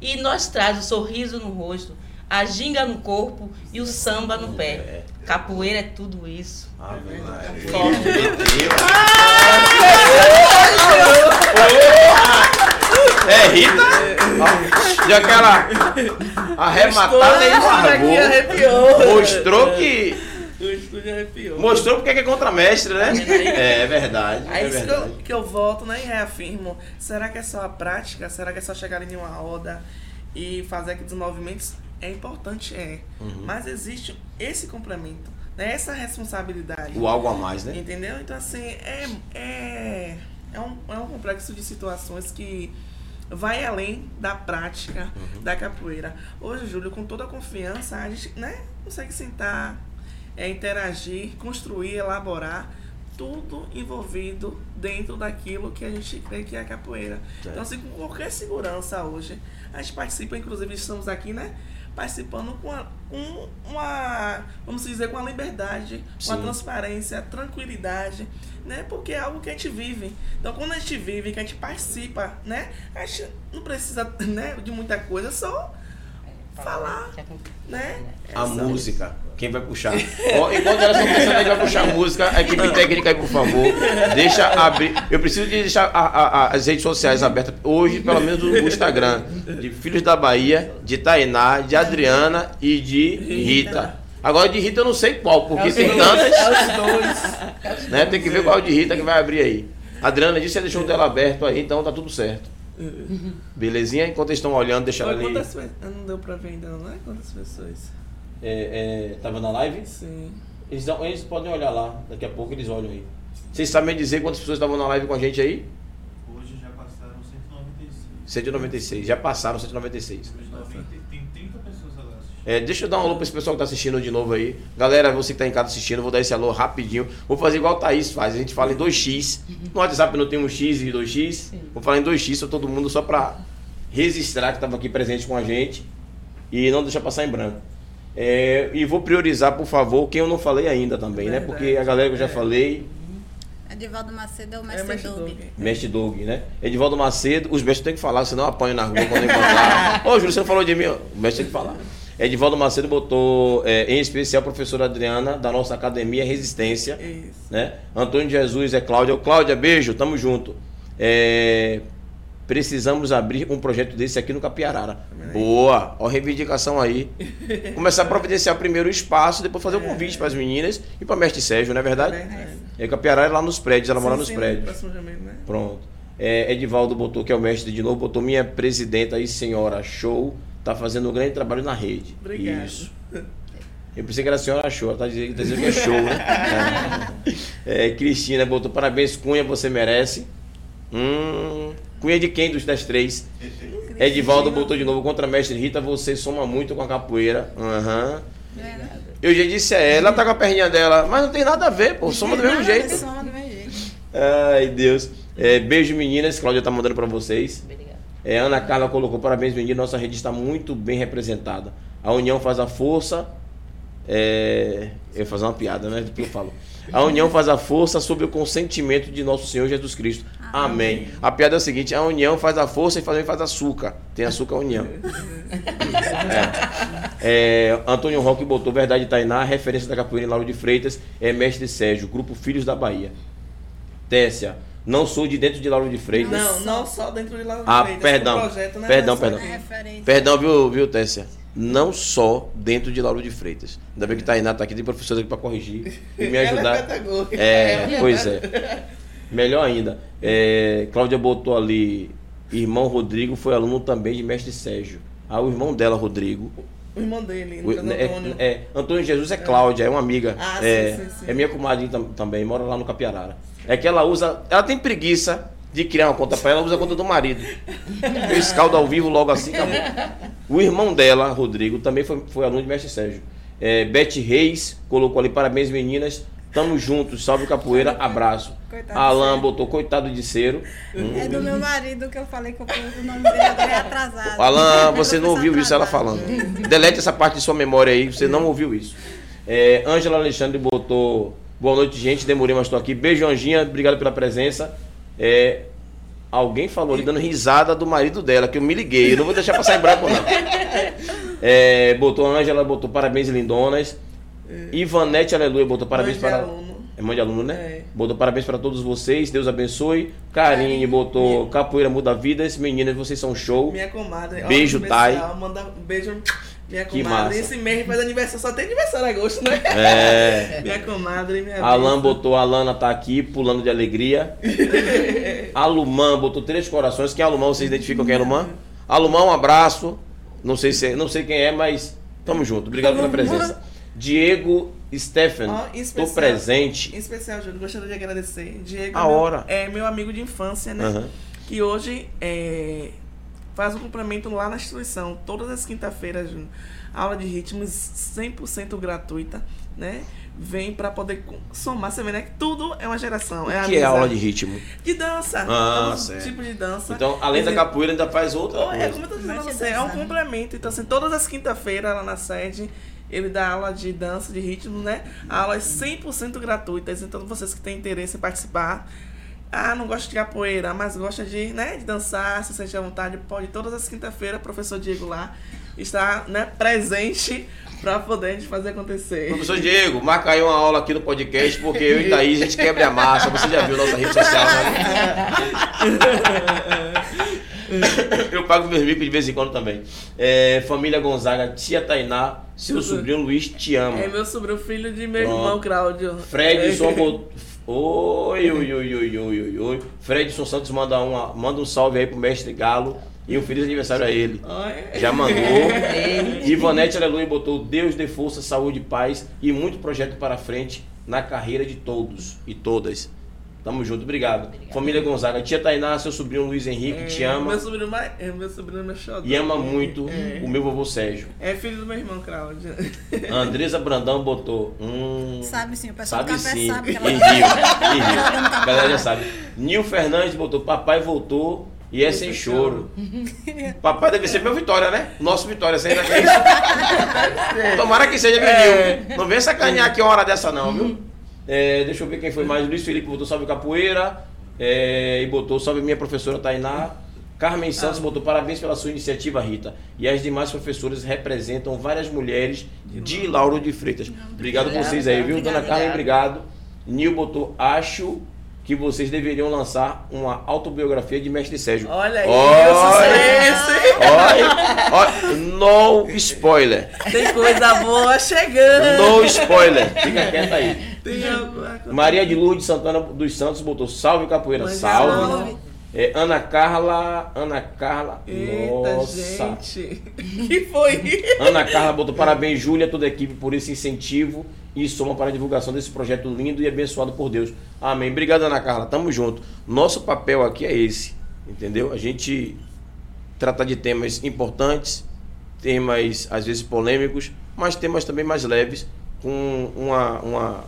E nós traz o sorriso no rosto, a ginga no corpo e o samba no pé. Capoeira é tudo isso. Deus. É Rita? Já aquela arrematada e. Mostrou que O estúdio arrepiou. Mostrou porque é contramestre, né? É, é verdade. Aí é isso que verdade. eu, que eu volto né, e reafirmo. Será que é só a prática? Será que é só chegar em uma roda e fazer aqueles movimentos? É importante, é. Uhum. Mas existe esse complemento, né? essa responsabilidade. O algo a mais, né? Entendeu? Então, assim, é, é, é, um, é um complexo de situações que vai além da prática Uhum. da capoeira. Hoje, Júlio, com toda a confiança, a gente né, consegue sentar, é, interagir, construir, elaborar, tudo envolvido dentro daquilo que a gente crê que é a capoeira. É. Então, assim, com qualquer segurança hoje, a gente participa, inclusive estamos aqui, né? Participando com, a- com uma, vamos dizer, com a liberdade, com a Sim. transparência, a tranquilidade, né? Porque é algo que a gente vive. Então, quando a gente vive, que a gente participa, né? A gente não precisa *laughs* né, de muita coisa, só falar, né? A É música. Quem vai puxar? Enquanto elas estão pensando aí vai puxar a música, a equipe técnica aí, por favor. Deixa abrir. Eu preciso de deixar a- a- a- as redes sociais abertas. Hoje, pelo menos o Instagram. De Filhos da Bahia, de Tainá, de Adriana e de Rita. Agora de Rita eu não sei qual, porque tem tantas. É os dois. Né? Tem que ver qual de Rita que vai abrir aí. Adriana disse que você deixou o dela aberto aí, então tá tudo certo. Belezinha? Enquanto eles estão olhando, deixa ela ali. Quantas? Não deu pra ver ainda, não é? Quantas pessoas? É, é, tava na live? Sim. Eles, eles podem olhar lá, daqui a pouco eles olham aí. Vocês sabem dizer quantas pessoas estavam na live com a gente aí? Hoje já passaram 196. 196, já passaram 196. Hoje 90, tem 30 pessoas agora assistindo. É, deixa eu dar um alô pra esse pessoal que tá assistindo de novo aí. Galera, você que tá em casa assistindo, vou dar esse alô rapidinho. Vou fazer igual o Thaís faz, a gente fala em 2x. No WhatsApp não tem um X e 2x. Vou falar em 2x pra todo mundo, só pra registrar que tava aqui presente com a gente. E não deixar passar em branco. É, e vou priorizar, por favor, quem eu não falei ainda também, né? Verdade. Porque a galera que eu já É. falei, Edivaldo Macedo é o É mestre mestre Doug. Doug. Mestre Doug, né? Edivaldo Macedo, os mestres têm que falar, senão apanho na rua quando encontrar. *laughs* Ô, Júlio, você não falou de mim? ó. O mestre tem que falar. Edivaldo Macedo botou, é, em especial, a professora Adriana, da nossa academia Resistência, Isso. né? Antônio Jesus é Cláudia. Cláudia, beijo, tamo junto. É, precisamos abrir um projeto desse aqui no Capiarara. Boa, ó, a reivindicação aí. Começar a providenciar primeiro o espaço, depois fazer o convite para as meninas e para mestre Sérgio, não é verdade? Verdade. É Capiarara é lá nos prédios, ela mora Sim, nos sim, prédios. né? Pronto. É, Edivaldo botou, que é o mestre de novo, botou minha presidenta aí, senhora show, tá fazendo um grande trabalho na rede. Obrigado. Isso. Eu pensei que era a senhora show, ela tá dizendo, tá dizendo que é show, né? *laughs* É. É, Cristina botou, parabéns, Cunha, você merece. Hum, Cunha de quem dos das três? Edivaldo botou de novo contra a mestre Rita, você soma muito com a capoeira. Aham. Eu já disse a ela, ela tá com a perninha dela, mas não tem nada a ver, pô, soma do mesmo jeito. Soma do mesmo jeito. Ai, Deus. É, beijo, meninas. Cláudia tá mandando pra vocês. Obrigada. É, Ana Carla colocou parabéns, meninas. Nossa rede está muito bem representada. A união faz a força. É, eu ia fazer uma piada, né? Do que eu falo. A união faz a força sob o consentimento de nosso Senhor Jesus Cristo. Amém. A piada é a seguinte: a união faz a força e também faz açúcar. Tem açúcar a união. *laughs* É. É, Antônio Roque botou Verdade Tainá, referência da capoeira em Lauro de Freitas, é mestre Sérgio, grupo Filhos da Bahia. Tessia, não sou de dentro de Lauro de Freitas. Não, não só dentro de lá Ah, perdão. projeto, né? Perdão, perdão. É referência. Perdão, viu, viu, Tessia? Não só dentro de Lauro de Freitas. Ainda bem que Tainá tá aqui, tem professor aqui para corrigir e me é ajudar. pedagógica. É, pois é. Melhor ainda. É, Cláudia botou ali, irmão Rodrigo foi aluno também de mestre Sérgio. Ah, o irmão dela, Rodrigo. O irmão dele, O- caso, é, Antônio. é, Antônio Jesus é Cláudia, é uma amiga. Ah, sim, é, sim, sim. é minha comadre tam- também, mora lá no Capiarara. É que ela usa. Ela tem preguiça de criar uma conta pra ela, usa a conta do marido. Escaldo ao vivo logo assim, acabou. O irmão dela, Rodrigo, também foi, foi aluno de mestre Sérgio. É, Beth Reis colocou ali, parabéns meninas. Tamo juntos, salve capoeira, abraço. Coitado Alan botou coitado de cero. Hum. É do meu marido que eu falei que eu o nome dele é atrasado. Alan, você não ouviu isso ela atrasado. falando. Delete essa parte de sua memória aí, você não ouviu isso. É, Ângela Alexandre botou. Boa noite, gente. Demorei, mas estou aqui. Beijo, Anjinha. Obrigado pela presença. É, alguém falou ali dando risada do marido dela, que eu me liguei. Eu não vou deixar passar em branco, não. *laughs* É, botou Ângela, botou parabéns, lindonas. Ivanete Aleluia botou parabéns Mãe de para. aluno. É mãe de aluno, né? É. Botou parabéns para todos vocês. Deus abençoe. Karine botou capoeira muda vidas. Meninas, vocês são show. Minha comadre. Beijo, Thay. Manda um beijo Minha comadre, esse mês faz aniversário, só tem aniversário agosto, né? É. Minha comadre, minha Alan botou, a Lana tá aqui pulando de alegria. *laughs* Alumã botou três corações. Quem é Alumã? Vocês identificam quem é Alumã? Alumã, um abraço. Não sei se não sei quem é, mas tamo junto. Obrigado pela presença. Diego Stephen, tô especial- presente. Em especial, Júlio, gostaria de agradecer. Diego A é meu- hora. é meu amigo de infância, né? Aham. Que hoje é, faz um complemento lá na instituição, todas as quinta-feiras. Aula de ritmos 100% gratuita, né? Vem pra poder somar, você vê, né? Que tudo é uma geração. O é que é amizade. aula de ritmo? De dança. Ah, os certo. tipos de dança. Então, além da Exemplo, capoeira, ainda faz outra é coisa. como eu tô dizendo te você, é um dançar. complemento. Então, assim, todas as quinta-feiras lá na sede, ele dá aula de dança, de ritmo, né? Aulas 100% gratuitas. Então, vocês que têm interesse em participar, ah, não gosta de capoeira, mas gosta de, né, de dançar, se sente à vontade, pode todas as quinta-feiras, professor Diego lá está, né, presente para poder fazer acontecer. Professor Diego, marca aí uma aula aqui no podcast, porque eu e Thaís, a gente quebra a massa. Você já viu nossa rede social, né? *laughs* Eu pago meus micos de vez em quando também. É, família Gonzaga, tia Tainá, seu Tudo. sobrinho Luiz te ama. É meu sobrinho, filho de meu Pronto. irmão, Cláudio. Fredson botou. Oi, oi, oi, oi, oi, oi, oi. Fredson Santos manda, uma, manda um salve aí pro mestre Galo e um feliz aniversário a ele. Olha. Já mandou. *laughs* Ivanete Aleluia botou Deus dê força, saúde, paz e muito projeto para frente na carreira de todos e todas. Tamo junto, obrigado. Família Gonzaga, tia Tainá, seu sobrinho Luiz Henrique, te É, ama Meu sobrinho, mais- é, meu sobrinho meu xodó. e ama muito É. o meu vovô Sérgio. É filho do meu irmão, Cláudio. *laughs* Andresa Brandão botou. Hum, Sabe sim, o pessoal Sabe do café sim. sabe que E ela riu, tá- e riu. A café. galera já sabe. Nil Fernandes botou, papai voltou e é sem choro. *laughs* Papai deve ser meu Vitória, né? Nosso Vitória, você ainda quer isso? *laughs* Tomara que seja, viu, Nil? Não vem sacanear aqui uma hora dessa não, viu? É, deixa eu ver quem foi mais. Luiz Felipe botou salve capoeira. é, e botou salve minha professora Tainá. Carmen Santos botou parabéns pela sua iniciativa, Rita. E as demais professoras representam várias mulheres de Lauro de Freitas. Obrigado Obrigada. vocês aí, viu? Dona Obrigada. Carmen, obrigado. Nil botou, acho que vocês deveriam lançar uma autobiografia de Mestre Sérgio. Olha aí, Olha. Olha, no spoiler. Tem coisa boa chegando! No spoiler. Fica quieta aí. Tem. Maria de Lourdes Santana dos Santos botou salve capoeira, Mas salve. não. É, Ana Carla, Ana Carla, Eita, nossa. gente! *laughs* que foi? Ana Carla botou parabéns, Júlia, toda a equipe por esse incentivo e soma para a divulgação desse projeto lindo e abençoado por Deus. Amém. Obrigado, Ana Carla. Tamo junto. Nosso papel aqui é esse, entendeu? A gente trata de temas importantes, temas às vezes polêmicos, mas temas também mais leves, com uma, uma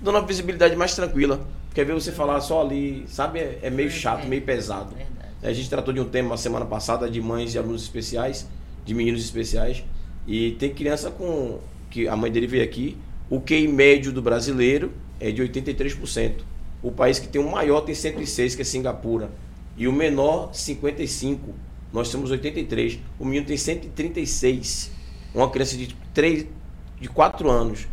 dando uma visibilidade mais tranquila. Quer ver você falar só ali, sabe? É, é meio chato, meio pesado. A gente tratou de um tema semana passada de mães de alunos especiais, de meninos especiais, e tem criança com que a mãe dele veio aqui, o QI médio do brasileiro é de 83%. O país que tem o maior tem 106, que é Singapura, e o menor 55. Nós temos 83. O menino tem 136. Uma criança de 3 de 4 anos.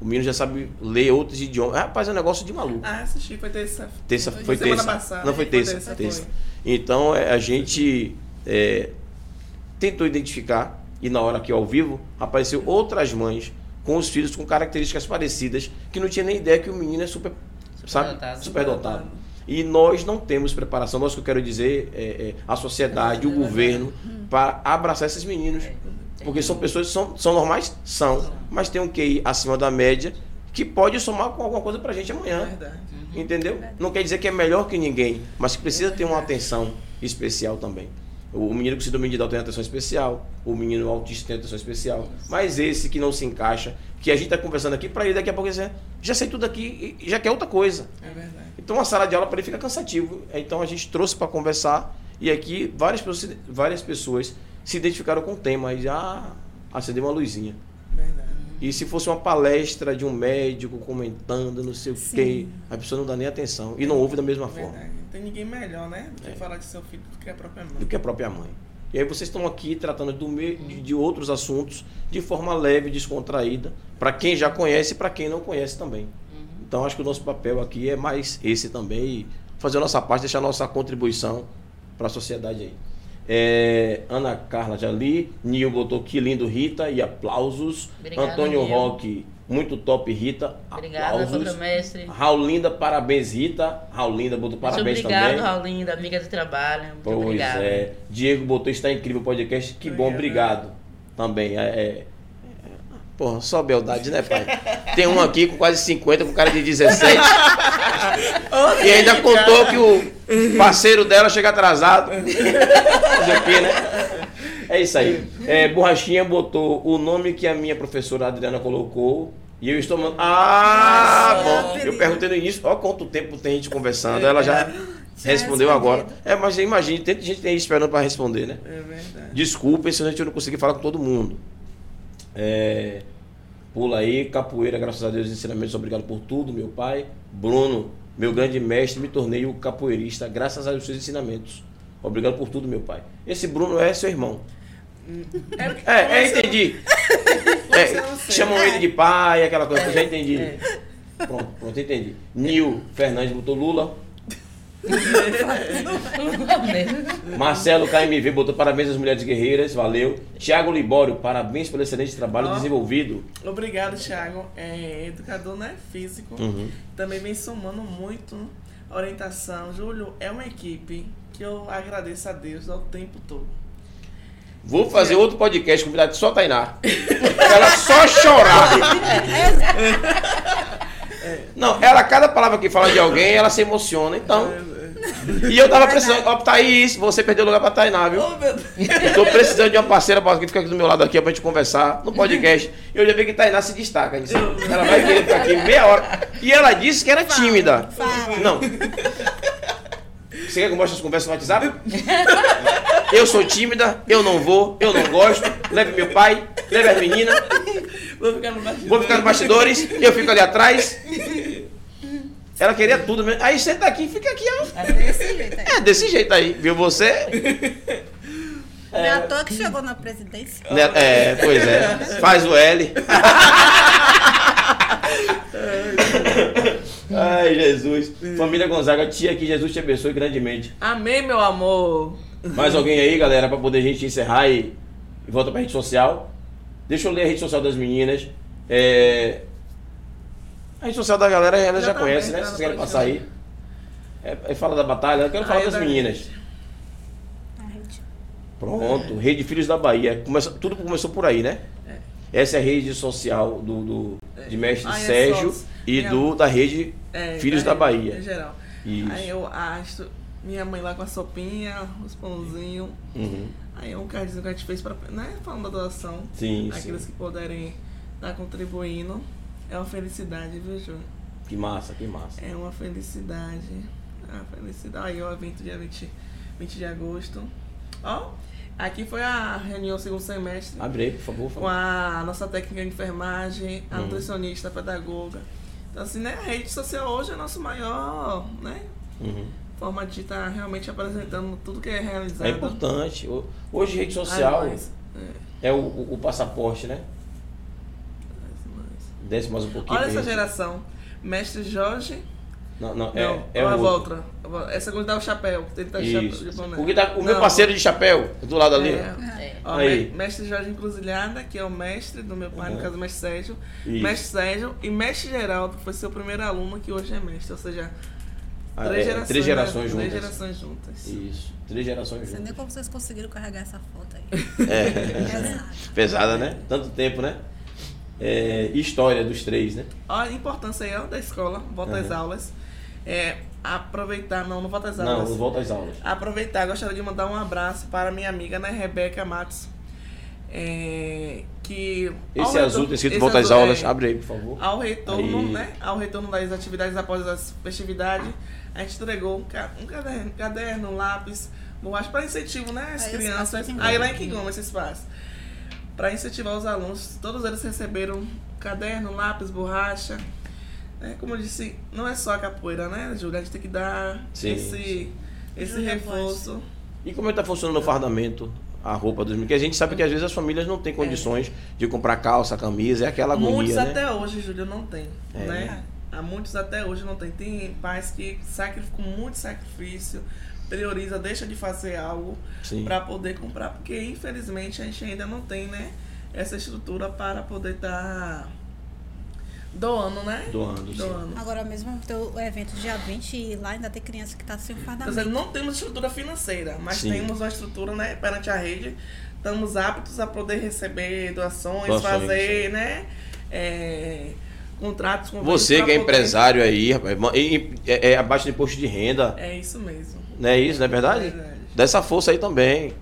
O menino já sabe ler outros idiomas. Rapaz, é um negócio de maluco. Ah, assisti, foi terça. Terça foi semana terça. passada. Não foi terça, terça, terça. foi. Então é, a gente é, tentou identificar e na hora que ao vivo apareceu outras mães com os filhos com características parecidas que não tinha nem ideia que o menino é super, sabe, Superdotado. superdotado. E nós não temos preparação, nós que eu quero dizer, é, é, a sociedade, o governo, para abraçar esses meninos. Porque são pessoas que são, são normais? São. Mas tem um QI acima da média que pode somar com alguma coisa pra gente amanhã. Verdade. Entendeu? Não quer dizer que é melhor que ninguém, mas que precisa ter uma atenção especial também. O menino com síndrome de Down tem atenção especial, o menino autista tem atenção especial, mas esse que não se encaixa, que a gente está conversando aqui, para ele daqui a pouco ele diz, já sei tudo aqui e já quer outra coisa. É verdade. Então a sala de aula para ele fica cansativo. Então a gente trouxe para conversar e aqui várias pessoas, várias pessoas se identificaram com o tema e já acendeu uma luzinha. Verdade. E se fosse uma palestra de um médico comentando, não sei o Sim. quê, a pessoa não dá nem atenção e não ouve da mesma forma Verdade. Não tem ninguém melhor, né? Do que É. falar de seu filho do que a própria mãe. do que a própria mãe. E aí vocês estão aqui tratando do de, de outros assuntos de forma leve, descontraída, para quem já conhece e para quem não conhece também. Então acho que o nosso papel aqui é mais esse também, fazer a nossa parte, deixar a nossa contribuição para a sociedade aí. É, Ana Carla já li. Nil botou que lindo Rita e aplausos. Obrigada, Antônio Nil. Roque, muito top Rita. Obrigada, aplausos. mestre. Raulinda, parabéns Rita. Raulinda botou Muito parabéns obrigado, também. Raulinda, amiga de trabalho. Muito Pois obrigada. é. Diego botou está incrível o podcast. Que bom, obrigado. Também. É, é- Porra, só beldade, né, pai? Tem um aqui com quase 50, com cara de 17. e ainda contou que o parceiro dela chega atrasado. Quê, né? É isso aí. É, Borrachinha botou o nome que a minha professora Adriana colocou. E eu estou mandando. Ah, Nossa, bom. Eu perguntei no início, ó quanto tempo tem gente conversando. Ela já Já respondeu agora. É, mas imagine, tem gente aí esperando para responder, né? É verdade. Desculpem se a gente não conseguir falar com todo mundo. É, pula aí, capoeira, graças a Deus, ensinamentos, obrigado por tudo, meu pai. Bruno, meu grande mestre, me tornei o capoeirista, graças aos seus ensinamentos. Obrigado por tudo, meu pai. Esse Bruno é seu irmão. É, É, é entendi. *laughs* É, não sei. chamam ele de pai, aquela coisa, já entendi. É. Pronto, pronto, entendi. Nil Fernandes botou Lula. Marcelo KMV botou parabéns às mulheres guerreiras, valeu. Tiago Libório, parabéns pelo excelente trabalho Ó. desenvolvido. Obrigado, Thiago. É educador, né? Físico. Uhum. Também vem somando muito orientação. Júlio, é uma equipe que eu agradeço a Deus ao tempo todo. Vou fazer outro podcast convidado só Tainá. *laughs* Pra ela só chorar. Não, ela, cada palavra que fala de alguém, ela se emociona. Então. E eu tava precisando. Ó, Thaís, você perdeu lugar pra Tainá, viu? Oh, meu Deus. Eu tô precisando de uma parceira pra que fica aqui do meu lado aqui pra gente conversar no podcast. E eu já vi que Tainá se destaca nisso. Ela vai querer ficar aqui meia hora. E ela disse que era tímida. Fala. Não. Você quer que eu mostre as conversas no WhatsApp? Eu sou tímida, eu não vou, eu não gosto. Leve meu pai, leve as meninas, Vou ficar no bastidor. vou ficar nos bastidores, eu fico ali atrás. Ela queria tudo mesmo. Aí senta aqui e fica aqui, ó. É desse jeito aí. É desse jeito aí, viu você? Não é à toa que chegou na presidência. Né? É, pois é. Faz o L. *laughs* Ai, Jesus. Família Gonzaga, tia, que Jesus te abençoe grandemente. Amém, meu amor. Mais alguém aí, galera, pra poder a gente encerrar e, e volta pra rede social? Deixa eu ler a rede social das meninas. É... A rede social da galera ela já, Já tá conhece, né? aberta, Vocês querem passar aí? É, é fala da batalha, eu quero falar Aí das da meninas. gente- Pronto, Rede Filhos da Bahia. Começa, tudo começou por aí, né? Essa é a rede social do, do- de mestre Ah, é Sérgio sócio. E Minha- do, da rede É, Filhos da Em Bahia. geral. Isso. Aí eu acho. Minha mãe lá com a sopinha, os pãozinhos. Uhum. Aí um cardzinho que a gente fez pra. Né? Falando da doação. Sim, Aqueles sim. que puderem estar contribuindo. É uma felicidade, viu, Júnior? Que massa, que massa. É uma felicidade. É uma felicidade. Aí o evento dia 20, 20 de agosto. Ó, aqui foi a reunião segundo semestre. Abre aí, por favor. por com favor. a nossa técnica de enfermagem, a Uhum. nutricionista, a pedagoga. Então, assim, né, a rede social hoje é nosso maior, né, Uhum. forma de estar realmente apresentando tudo que é realizado. É importante. Hoje rede social mas, é, é o, o- o passaporte, né? Desce mais um pouquinho. Olha essa geração. Mestre Jorge. Não, não, não, é, é a o outro. Volta. Essa quando dá o chapéu. Ele tá de chapéu Isso. de boné. O, que tá- o meu parceiro de chapéu, do lado ali. é, É. ó, Aí. me- Mestre Jorge Encruzilhada, que é o mestre do meu pai, Uhum. no caso, o mestre Sérgio. Isso. Mestre Sérgio e mestre Geraldo, que foi seu primeiro aluno, que hoje é mestre. Ou seja, Ah, três é, gerações, três gerações né? juntas. Três gerações juntas. Isso. Três gerações Não sei nem juntas. como vocês conseguiram carregar essa foto aí. *laughs* É. Pesada, né? Tanto tempo, né? É, história dos três, né? Olha a importância aí ó, da escola, volta às Uhum. aulas. É, aproveitar, não, não volta às Não, aulas. volta às aulas. Aproveitar, gostaria de mandar um abraço para minha amiga, né, Rebeca Matos. É, que Esse retorno- azul tem escrito volta às azul, aulas. é, Abre aí, por favor. Ao retorno, Aí. né? Ao retorno das atividades após as festividades, a gente entregou um, ca- um caderno, caderno, um lápis, borracha para incentivo, né? As Aí crianças. em Aí lá em Goma. Quingoma, esse espaço. Para incentivar os alunos, todos eles receberam caderno, lápis, borracha. É, como eu disse, não é só a capoeira, né, Júlia? A gente tem que dar Sim, esse, sim. esse reforço. E como é que tá funcionando o fardamento, a roupa dos Porque a gente sabe que às vezes as famílias não têm condições de comprar calça, camisa, é aquela agonia, Muitos né? até hoje, Júlia, não tem, É, né? né? Há muitos até hoje não tem. Tem pais que sacrificam com muito sacrifício prioriza, deixa de fazer algo para poder comprar, porque infelizmente a gente ainda não tem, né, essa estrutura para poder estar doando, né? Doando, sim. Doando. Agora mesmo tem o evento dia 20 e lá ainda tem criança que tá sem dizer, fardamento. não temos estrutura financeira, mas Sim. temos uma estrutura, né, perante a rede. Estamos aptos a poder receber doações, Doações, fazer, né, é, contratos com Você que é poder- empresário aí, rapaz, e- é, é abaixo do imposto de renda. É isso mesmo. Não é isso, não é verdade? Verdade. Dá essa força aí também.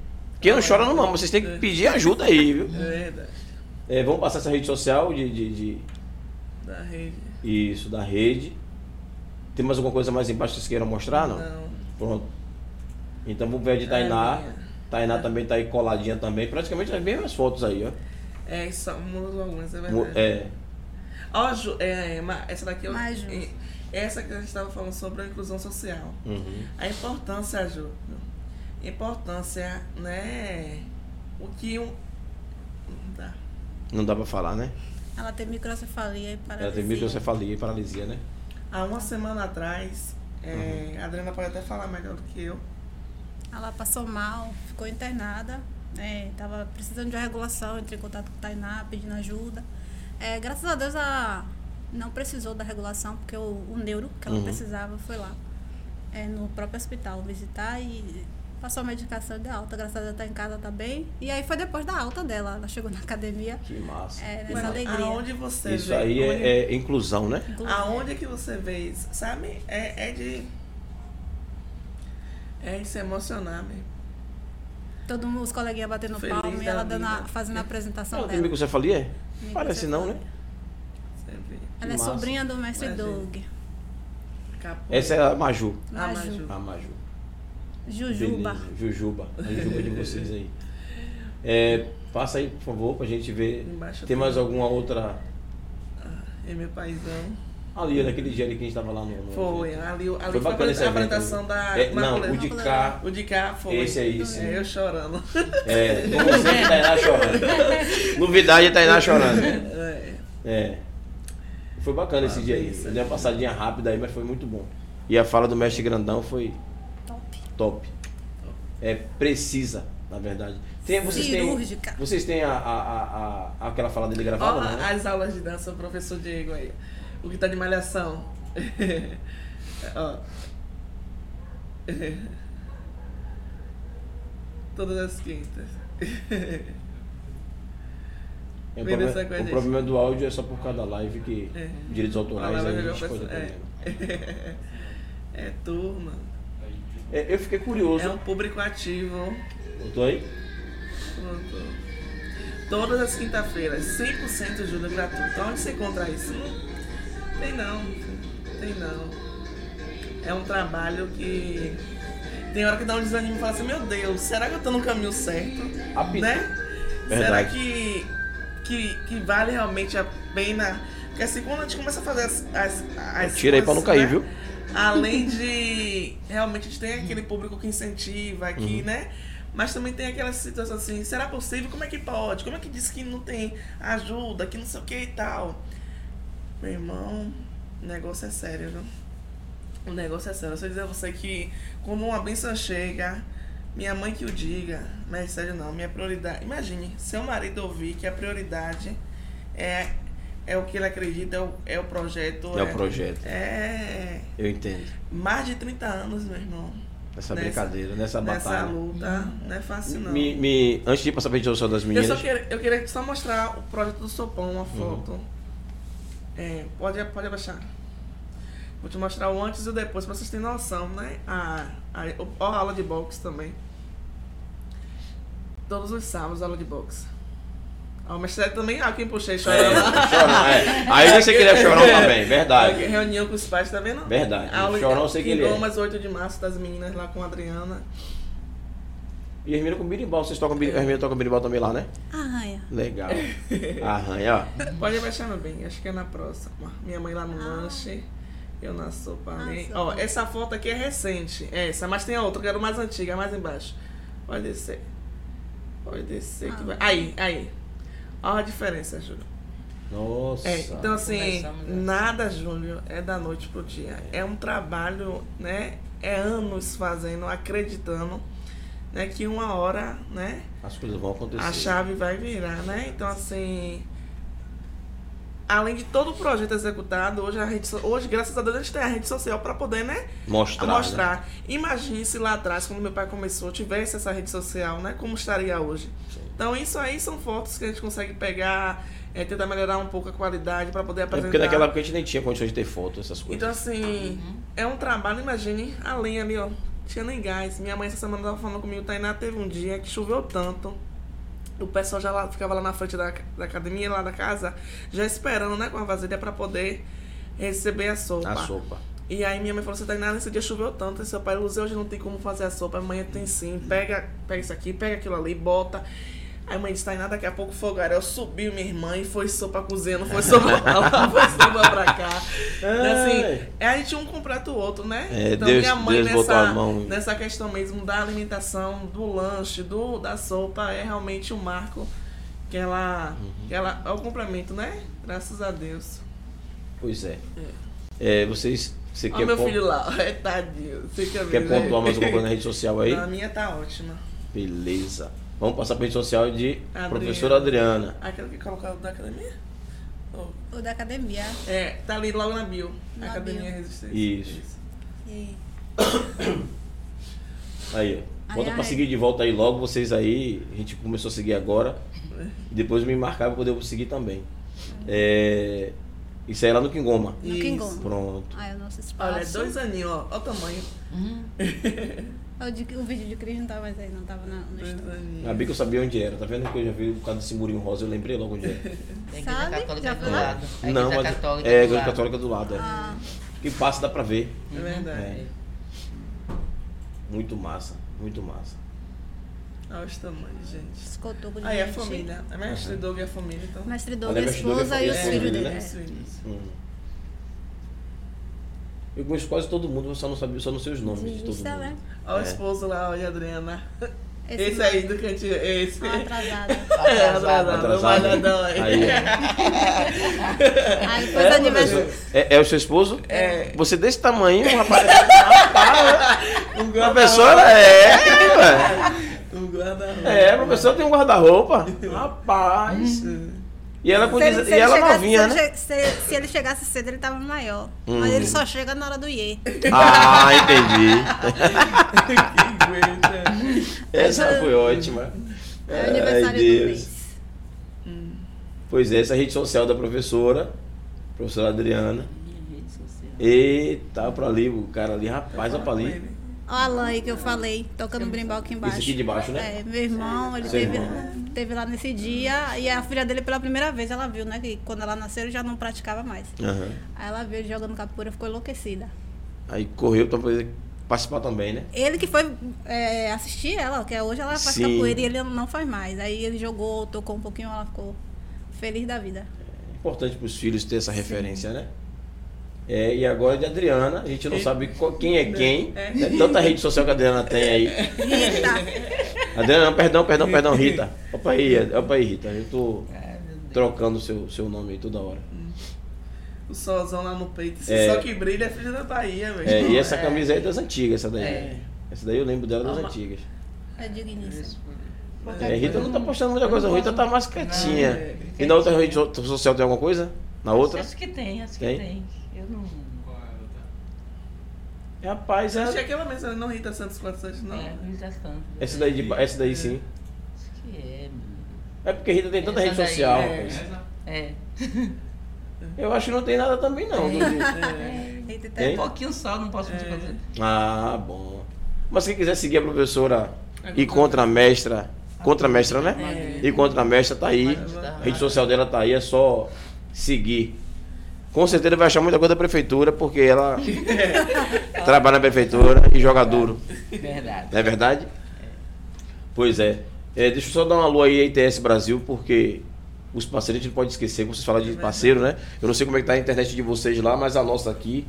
Quem não chora não mama, vocês têm que pedir ajuda aí, viu? É verdade. É, vamos passar essa rede social de, de- de- Da rede. isso, da rede. Tem mais alguma coisa mais embaixo que vocês queiram mostrar, não? Não. Pronto. Então vamos ver a de Tainá. É. Tainá também tá aí coladinha também. Praticamente as mesmas fotos aí, ó. É, isso mudou algumas, é verdade. É, Ó, Ju, é, essa daqui eu, Mais Ju. é, essa que a gente estava falando sobre a inclusão social. uhum. A importância, Ju, importância, né, o que um... Tá. Não dá pra falar, né? Ela tem microcefalia e paralisia. Ela tem microcefalia e paralisia, né? Há uma semana atrás, é, Uhum. a Adriana pode até falar melhor do que eu, Ela passou mal, ficou internada, é, tava precisando de uma regulação, entrei em contato com o Tainá, pedindo ajuda. É, graças a Deus ela não precisou da regulação, porque o, o neuro que ela Uhum. precisava foi lá, é, no próprio hospital, visitar e passou a medicação de alta. Graças a Deus tá em casa, tá bem. E aí foi depois da alta dela, ela chegou na academia, Que massa. é, nessa Mas alegria. aonde você Isso vê... aí onde- é, é inclusão, né? Inclusive, Aonde que você vê isso? Sabe? É, é de... É de se emocionar mesmo. Todo mundo, os coleguinhas batendo Feliz palma e ela dando a- fazendo a apresentação Ela tem dela. microcefalia? Parece não, né? Você vê. Ela é massa. sobrinha do mestre Imagina. Doug. Capoeira. Essa é a Maju. A Maju. Maju. A Maju. Jujuba. Beleza. Jujuba. A Jujuba de vocês aí. É, passa aí, por favor, pra gente ver. Embaixo Tem mais alguma outra. É meu paizão. Ali, naquele dia ali que a gente tava lá no. no Foi, ali, ali Foi foi, bacana esse a apresentação da É, não, o de cá. O de cá foi. Esse aí, sim. É, eu chorando. É, *laughs* como sempre, Tainá chorando. *laughs* Novidade é Tainá chorando. É. É. Foi bacana esse Ah, dia aí. isso. Deu uma passadinha rápida aí, mas foi muito bom. E a fala do mestre Grandão foi Top. É precisa, na verdade. Tem, vocês têm, Cirúrgica. vocês têm a, a, a, aquela fala dele gravada, não, né? as aulas de dança do professor Diego aí. O que tá de malhação. *laughs* Ó. *laughs* Todas as quintas. É, o, problema, coisa o problema do áudio é só por causa da live que É. direitos autorais Olha aí a gente o problema. é. *laughs* é turma. É, eu fiquei curioso. É um público ativo. Tô aí? Pronto. Todas as quinta-feiras, 100% ajuda gratuita. Onde você encontra isso? Tem não, tem não. É um trabalho que tem hora que dá um desânimo e fala assim, meu Deus, será que eu tô no caminho certo? Rápido. Né? Será Verdade. que, que, que vale realmente a pena? Porque assim, quando a gente começa a fazer as, as, as Tira aí pra não cair, né? viu? Além de realmente a gente tem aquele público que incentiva aqui, Uhum. né? Mas também tem aquela situação assim, será possível? Como é que pode? Como é que diz que não tem ajuda, que não sei o que e tal? Meu irmão, o negócio é sério, viu? O negócio é sério. Eu só dizer a você que quando uma benção chega, minha mãe que o diga, mas sério não, minha prioridade. Imagine, seu marido ouvir que a prioridade é, é o que ele acredita, é o, é o projeto. É o projeto. É Eu entendo. mais de 30 anos, meu irmão. Nessa, Nessa- brincadeira, nessa, Nessa batalha. luta. Não é fácil, não. Me, me- antes de passar pra gente social das Eu meninas. só queria, eu queria só mostrar o projeto do Sopão, uma foto. É, pode, pode abaixar. Vou te mostrar o antes e o depois, pra vocês terem noção, né? A, a, a aula de boxe também. Todos os sábados, aula de boxe. O mestre também, ah, quem puxei É, chorando lá. *laughs* chorão, é. Aí você queria *laughs* chorão também, verdade. Reunião com os pais, tá vendo? Verdade. Aula Chorão eu sei que ele é. Gomas, 8 de março, das meninas lá com a Adriana. E as meninas com birimbau, vocês tocam birimbau, as meninas tocam birimbau também lá, né? Arranha. Legal. *laughs* Arranha, ó. Pode abaixar, meu bem. Acho que é na próxima. Minha mãe lá no Ah. lanche. Eu na sopa ali. Ah, Ó, essa foto aqui é recente. Essa, mas tem a outra, eu quero mais antiga, mais embaixo. Pode descer. Pode descer que Ah. vai. Aí, aí. Olha a diferença, Júlio. Nossa. É, então assim, Começamos assim. nada, Júlio, é da noite pro dia. É um trabalho, né? É anos fazendo, acreditando, né? Que uma hora, né? As coisas vão acontecer. A chave vai virar, né? Então assim, além de todo o projeto executado, hoje a rede, hoje graças a Deus a gente tem a rede social para poder, né? Mostrar. a né? mostrar. Imagine se lá atrás, quando meu pai começou, tivesse essa rede social, né? Como estaria hoje? Então, isso aí são fotos que a gente consegue pegar, é, tentar melhorar um pouco a qualidade para poder É apresentar. porque naquela época a gente nem tinha condições de ter foto, essas coisas. Então, assim, é um trabalho, imagine, a lenha ali, ó. Tinha nem gás. Minha mãe essa semana tava falando comigo, Tainá, teve um dia que choveu tanto. O pessoal já lá, ficava lá na frente da, da academia, lá da casa, já esperando, né, com a vasilha para poder receber a sopa. a sopa. E aí minha mãe falou assim, Tainá, nesse dia choveu tanto, e seu pai, Luzia, hoje não tem como fazer a sopa, amanhã tem sim, pega, pega isso aqui, pega aquilo ali, bota. Aí mãe disse, Tainá, daqui a pouco fogaréu subiu minha irmã e foi sopa cozinha, não foi sopa pra lá, foi sopa pra cá. Assim, é a gente um completa o outro, né? É, Deus- Deus botou a mão. nessa questão mesmo da alimentação, do lanche, do, da sopa, é realmente um marco que ela, Uhum. que ela é o complemento, né? Graças a Deus. Pois é. É, vocês. Você Olha quer, meu filho lá, *laughs* é tadinho. Você quer ver, quer né? pontuar mais alguma coisa na rede social aí? Não, a minha tá ótima. Beleza. Vamos passar para rede social de Adriana. professora Adriana. Aquela que colocou da academia? Oh. O da academia. É, tá ali logo na bio. Na academia bio. Resistência. Isso. E Aí, *coughs* ó. Aí, Bota pra aí. seguir de volta aí logo, vocês aí. A gente começou a seguir agora. E depois me marcar pra poder seguir também. É, Isso aí é lá no Quingoma. no Isso. Quingoma. Pronto. Ai, o nosso espaço. Olha, é dois aninhos, ó. Olha o tamanho. Uhum. *laughs* O, de- o vídeo de Cris não tava mais aí, não tava na, no estúdio. aninhos. A que eu sabia onde era. Tá vendo que eu já vi por causa desse murinho rosa, eu lembrei logo onde era. *laughs* A igreja Sabe? católica Já é do lado. A Não, mas católica é a igreja católica do lado. É. Ah, Que passa, dá pra ver. É verdade. É. Muito massa, muito massa. Olha os tamanhos, gente. de Aí a família. A mestre Doug e a família, então. Mestre Doug, a e esposa a e os filhos né? dele. Isso, é. isso. Hum. Eu conheço quase todo mundo, mas só não sabia, só não sei os nomes de todo Isso, né? mundo. Olha o É. esposo lá, olha a Adriana. Esse, Esse, aí do cantinho. Esse. Ah, atrasado. É, atrasado. Atrasado. malhadão aí. *laughs* Aí, Aí depois É, aniversário. é, é o seu esposo? É. Você desse tamanho, rapaz. *laughs* rapaz Um professora é, ué. Um guarda-roupa. É, a professora tem um guarda-roupa. *laughs* Rapaz. E ela, com Se ele, se e ele ela chegasse- novinha, se né? ele che- se- se ele chegasse cedo, ele tava maior. Mas Hum. ele só chega na hora do iê. Ah, entendi. que *laughs* aguenta. Essa foi ótima. É Ai, o aniversário Deus. do mês. Pois é, essa é a rede social da professora, professora Adriana. Minha rede social. Eita, pra ali, o cara ali, rapaz, olha pra ali. Ó a aí que eu falei, tocando brimbal aqui embaixo. Esse aqui de baixo, né? É, meu irmão, ele Seu teve, irmão. teve lá nesse dia e a filha dele pela primeira vez ela viu, né? Que quando ela nasceu ele já não praticava mais. Aham. Aí ela viu ele jogando capoeira ficou enlouquecida. Aí correu pra poder participar também, né? Ele que foi é, assistir ela, que hoje ela faz Sim. capoeira e ele não faz mais. Aí ele jogou, tocou um pouquinho, ela ficou feliz da vida. É importante pros filhos ter essa referência, né? É, e agora de Adriana, a gente não sabe quem é quem. É. É tanta rede social que a Adriana tem aí. Rita, Adriana, perdão, perdão, perdão, Rita. Opa aí, opa aí, Rita. Eu tô Deus. trocando o seu, seu nome aí toda hora. O solzão lá no peito. Esse É. sol que brilha é filho da Bahia, velho. É, e essa camisa aí é das antigas, essa daí. É. Essa daí eu lembro dela das antigas. é digníssimo. É, Rita não tá postando muita coisa, a Rita tá mais quietinha. Não, é. E na outra rede so- social tem alguma coisa? Na outra? Acho que tem, acho Tem? que tem. Eu não. Qual é a? Rapaz, Acho que é... aquela mesma não Rita Santos 400, não. É, Rita Santos. essa daí, de... essa daí sim. Acho que é. É porque Rita tem tanta Essa rede social. é. É. *laughs* Eu acho que não tem nada também não. É. Rita Hein? tem Um pouquinho só, não posso te fazer. Ah, bom. Mas quem quiser seguir a professora e contra a mestra, contra a mestra, né? É. E contra a mestra tá aí. A rede social dela tá aí, é só seguir. Com certeza vai achar muita coisa da prefeitura, porque ela *laughs* trabalha na prefeitura e joga duro. Verdade. Não é verdade? Pois é. É, Deixa eu só dar uma alô aí, ITS Brasil, porque os parceiros a gente não pode esquecer, quando vocês falam de parceiro, né? Eu não sei como é que tá a internet de vocês lá, mas a nossa aqui,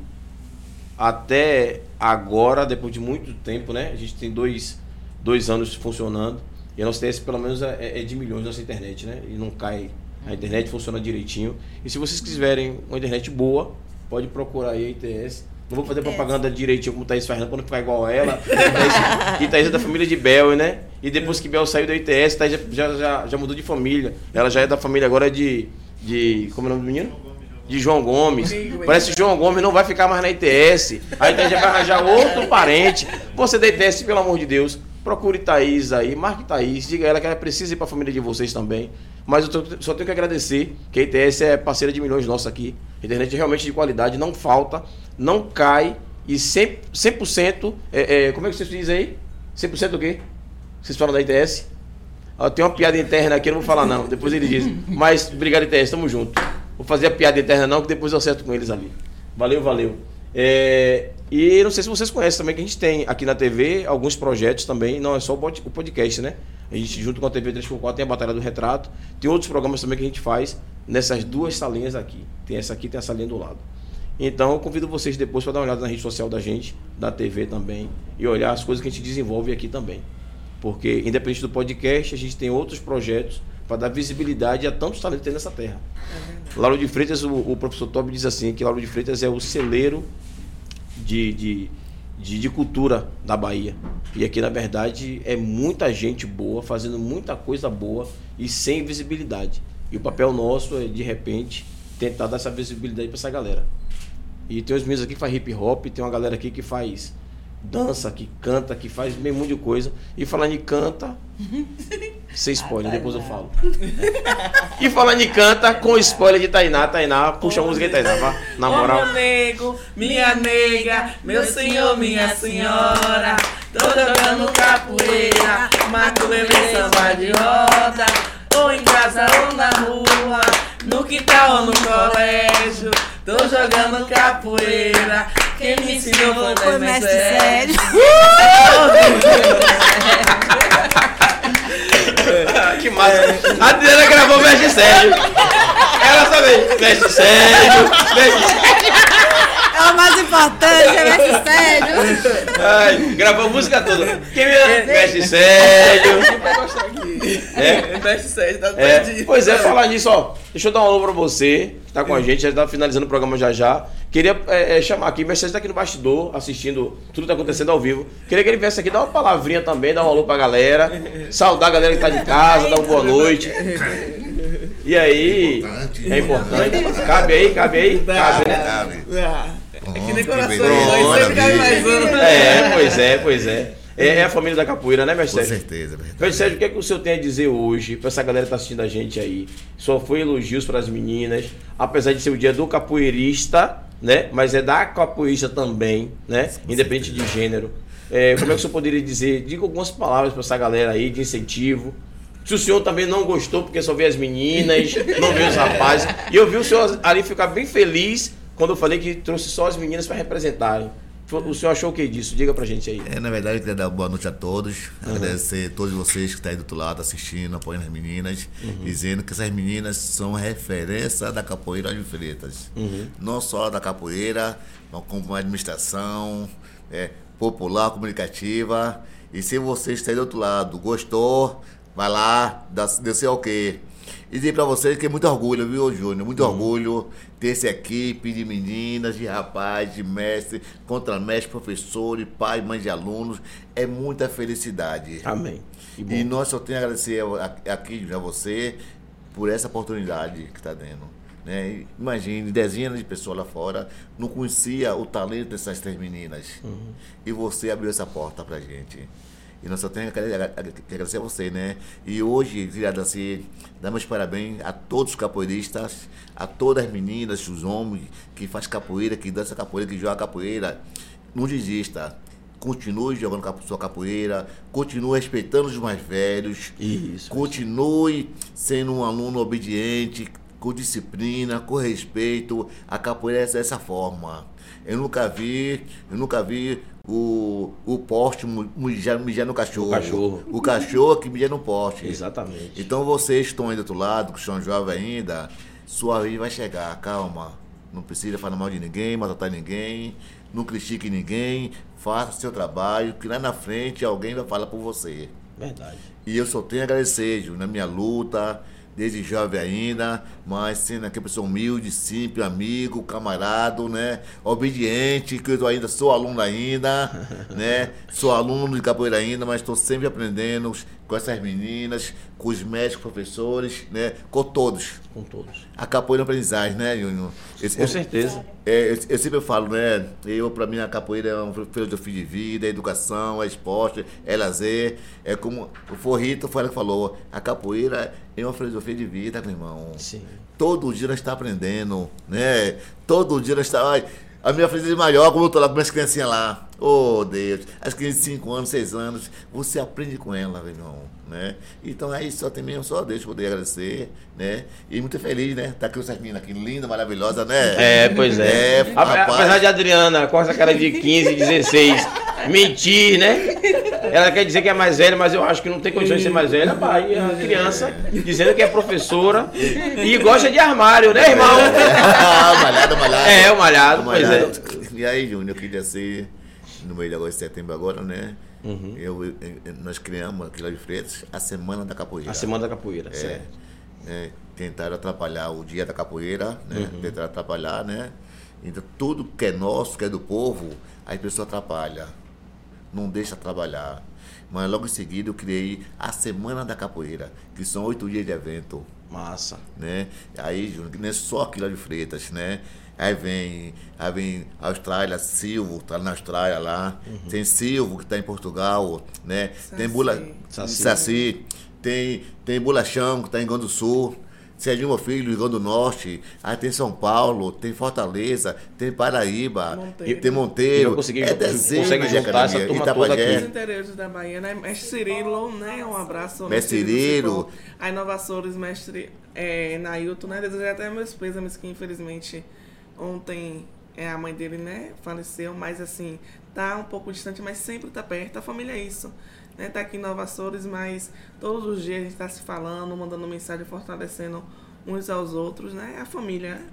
até agora, depois de muito tempo, né? A gente tem dois, dois anos funcionando. E a nossa ITS pelo menos é, é de milhões nossa internet, né? E não cai A internet funciona direitinho. E se vocês quiserem uma internet boa, pode procurar aí a ITS. Não vou fazer propaganda direitinho como o Thaís não, pra não ficar igual a ela. E Thaís é da família de Bel, né? E depois que Bel saiu da ITS, Thaís já, já, já mudou de família. Ela já é da família agora de. de como é o nome do menino? De João Gomes. Parece que João Gomes não vai ficar mais na ITS. A ITS já vai arranjar outro parente. Você da ITS, pelo amor de Deus, procure Thaís aí, marque Thaís, diga a ela que ela precisa ir para a família de vocês também. Mas eu tô, só tenho que agradecer que a ITS é parceira de milhões nossa aqui. A internet é realmente de qualidade, não falta, não cai e 100%, 100% é, é, como é que vocês dizem aí? 100% o quê? Vocês falam da ITS? Ó, tem uma piada interna aqui, eu não vou falar não, depois eles dizem. *laughs* Mas obrigado ITS, tamo junto. Vou fazer a piada interna não, que depois eu acerto com eles ali. Valeu, valeu. É, e não sei se vocês conhecem também que a gente tem aqui na TV alguns projetos também, não é só o podcast, né? A gente, junto com a TV 3x4, tem a Batalha do Retrato. Tem outros programas também que a gente faz nessas duas salinhas aqui. Tem essa aqui tem a salinha do lado. Então, eu convido vocês depois para dar uma olhada na rede social da gente, da TV também, e olhar as coisas que a gente desenvolve aqui também. Porque, independente do podcast, a gente tem outros projetos para dar visibilidade a tantos talentos que tem nessa terra. É Lauro de Freitas, o, o, professor Tobi diz assim, que Lauro de Freitas é o celeiro de, de de, de, cultura da Bahia. E aqui, na verdade, é muita gente boa, fazendo muita coisa boa e sem visibilidade. E o papel nosso é, de repente, tentar dar essa visibilidade para essa galera. E tem os meninos aqui que faz hip hop, tem uma galera aqui que faz dança, que canta, que faz bem muito de coisa. E falando em canta, *laughs* sem spoiler, depois eu falo. *laughs* E falando em canta, com spoiler de Tainá, Tainá, puxa a música de Tainá, vá, na moral. meu nego, minha nega, meu senhor, minha senhora, tô jogando capoeira, maculele samba de roda, ou em casa ou na rua, no quintal ou no colégio. Tô jogando capoeira. Quem me ensinou foi, foi mestre Sérgio. *laughs* que massa. A Adriana gravou mestre Sérgio. Ela sabe. Mestre Sérgio. Mestre Sérgio. É o mais importante, é mestre Sérgio. Ai, gravou a música toda. Quem me é, mestre Sérgio. vai gostar aqui. É? Mestre Sérgio, tá é. Pois é, falar nisso, ó. Deixa eu dar um alô pra você, que tá com a gente, já tá finalizando o programa já já. Queria é, é, chamar aqui, Mercedes tá aqui no bastidor, assistindo tudo que tá acontecendo ao vivo. Queria que ele viesse aqui dar uma palavrinha também, dar um alô pra galera, saudar a galera que tá de casa, dar uma boa noite. E aí, é importante. Cabe aí, cabe aí? Cabe, né? Cabe. É que nem coração, sempre cabe mais um. É, pois é, pois é. É, é, a família da capoeira, né, Mestre Com certeza. Mestre Sérgio, o que, é que o senhor tem a dizer hoje para essa galera que está assistindo a gente aí? Só foi elogios para as meninas, apesar de ser o dia do capoeirista, né? Mas é da capoeirista também, né? Com Independente certeza. de gênero. É, como é que o senhor poderia dizer? Diga algumas palavras para essa galera aí de incentivo. Se o senhor também não gostou, porque só vê as meninas, não vê os rapazes. E eu vi o senhor ali ficar bem feliz quando eu falei que trouxe só as meninas para representarem. O senhor achou o que disso? Diga pra gente aí. É, na verdade, eu queria dar boa noite a todos. Uhum. Agradecer a todos vocês que estão aí do outro lado assistindo, apoiando as meninas, uhum. dizendo que essas meninas são referência da capoeira de Freitas. Uhum. Não só da capoeira, mas como administração é, popular, comunicativa. E se você está aí do outro lado, gostou, vai lá, dá, dê seu ok. E dizer para vocês que é muito orgulho, viu, Júnior? Muito uhum. orgulho ter essa equipe de meninas, de rapazes, de mestre, contramestre, professores, pai, mãe de alunos. É muita felicidade. Amém. E nós só temos a agradecer aqui a você por essa oportunidade que está dando. Né? Imagine, dezenas de pessoas lá fora não conhecia o talento dessas três meninas. Uhum. E você abriu essa porta para gente. E nós só temos que agradecer a você, né? E hoje, queria assim, dar meus parabéns a todos os capoeiristas, a todas as meninas, os homens que faz capoeira, que dança capoeira, que joga capoeira. Não desista. Continue jogando sua capoeira, continue respeitando os mais velhos. Isso. Continue sendo um aluno obediente, com disciplina, com respeito. A capoeira é dessa forma. Eu nunca vi, eu nunca vi o, o poste mijar no cachorro. O cachorro. O cachorro que mija no poste. Exatamente. Então vocês estão aí do outro lado, que são jovens ainda, sua vez vai chegar, calma. Não precisa falar mal de ninguém, maltratar ninguém, não critique ninguém, faça seu trabalho, que lá na frente alguém vai falar por você. Verdade. E eu só tenho a agradecer, Ju, na minha luta, desde jovem ainda, mas sendo aquela pessoa humilde, simples, amigo, camarado, né? Obediente, que eu ainda sou aluno ainda, *laughs* né? Sou aluno de capoeira ainda, mas estou sempre aprendendo com essas meninas, com os médicos, professores, né? Com todos. Com todos. A capoeira é aprendizagem, né, Júnior? Com certeza. É, eu, eu, sempre falo, né? Eu, para mim, a capoeira é uma filosofia de vida, é educação, é esporte, é lazer. É como o Forrito foi que falou: a capoeira é uma filosofia de vida, meu irmão. Sim. Todo dia nós está aprendendo, né? Todo dia nós está. A minha filha maior, como eu tô lá com minhas criancinhas lá. Oh, Deus. As crianças de 5 anos, 6 anos, você aprende com ela, meu irmão, né? Então é isso, só tem mesmo, só eu poder agradecer, né? E muito feliz, né? Tá aqui o Sermina aqui, linda, maravilhosa, né? É, pois é. é Apesar de Adriana com essa cara de 15, 16, mentir, né? Ela quer dizer que é mais velha, mas eu acho que não tem condições de ser mais velha. Pai, é uma criança dizendo que é professora e gosta de armário, né, irmão? *laughs* É, malhado, malhado. É, o malhado, malhado. pois é. E aí, Júnior, eu queria ser no mês de agosto e setembro agora, né? Uhum. Eu, eu, nós criamos aqui lá de Freitas a Semana da Capoeira. A Semana da Capoeira, é, certo. É, tentaram atrapalhar o dia da capoeira, né? Uhum. Tentaram atrapalhar, né? Então tudo que é nosso, que é do povo, as pessoas atrapalham. Não deixa trabalhar. Mas logo em seguida eu criei a Semana da Capoeira, que são oito dias de evento. Massa. Né? Aí, Júnior, não é só aqui lá de Freitas, né? Aí vem, aí vem Austrália, Silvo, tá na Austrália lá. Uhum. Tem Silvo, que está em Portugal, né? Saci. Tem Bula, Saci. Saci. Tem, tem Bulachão, que está em Rio do Sul. Serginho Meu Filho, Rio Grande do Norte, aí tem São Paulo, tem Fortaleza, tem Paraíba, Monteiro. tem Monteiro. Consegui, é desenho consegue juntar essa turma toda aqui. Os interiores da Bahia, né? Mestre Cirilo, né? Um abraço. Mestre Cirilo. A Inovações, mestre é, Nailton, né? Desejar até meus pêsames que infelizmente Ontem é, a mãe dele, né, faleceu, mas assim, tá um pouco distante, mas sempre tá perto. A família é isso. Né? Tá aqui em Nova Açores, mas todos os dias a gente tá se falando, mandando mensagem, fortalecendo uns aos outros, né? A família, né?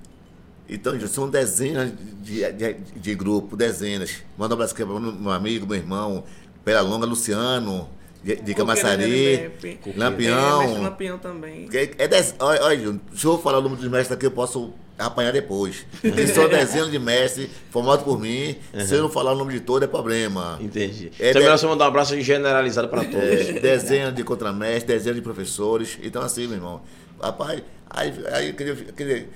Então, são dezenas de, de, de grupo, dezenas. Manda um abraço para meu amigo, meu irmão, Pela Longa, Luciano, de, de Camaçari, Lampião. É, Lampião também. É, é dez, olha, olha, deixa eu falar o nome dos mestres aqui, eu posso apanhar depois. Tem só dezenas de mestre formado por mim. Uhum. Se eu não falar o nome de todo, é problema. Entendi. É então, de... melhor você mandar um abraço generalizado para todos. É, dezenas de contramestres, dezenas de professores. Então, assim, meu irmão. Rapaz, aí, aí queria, queria,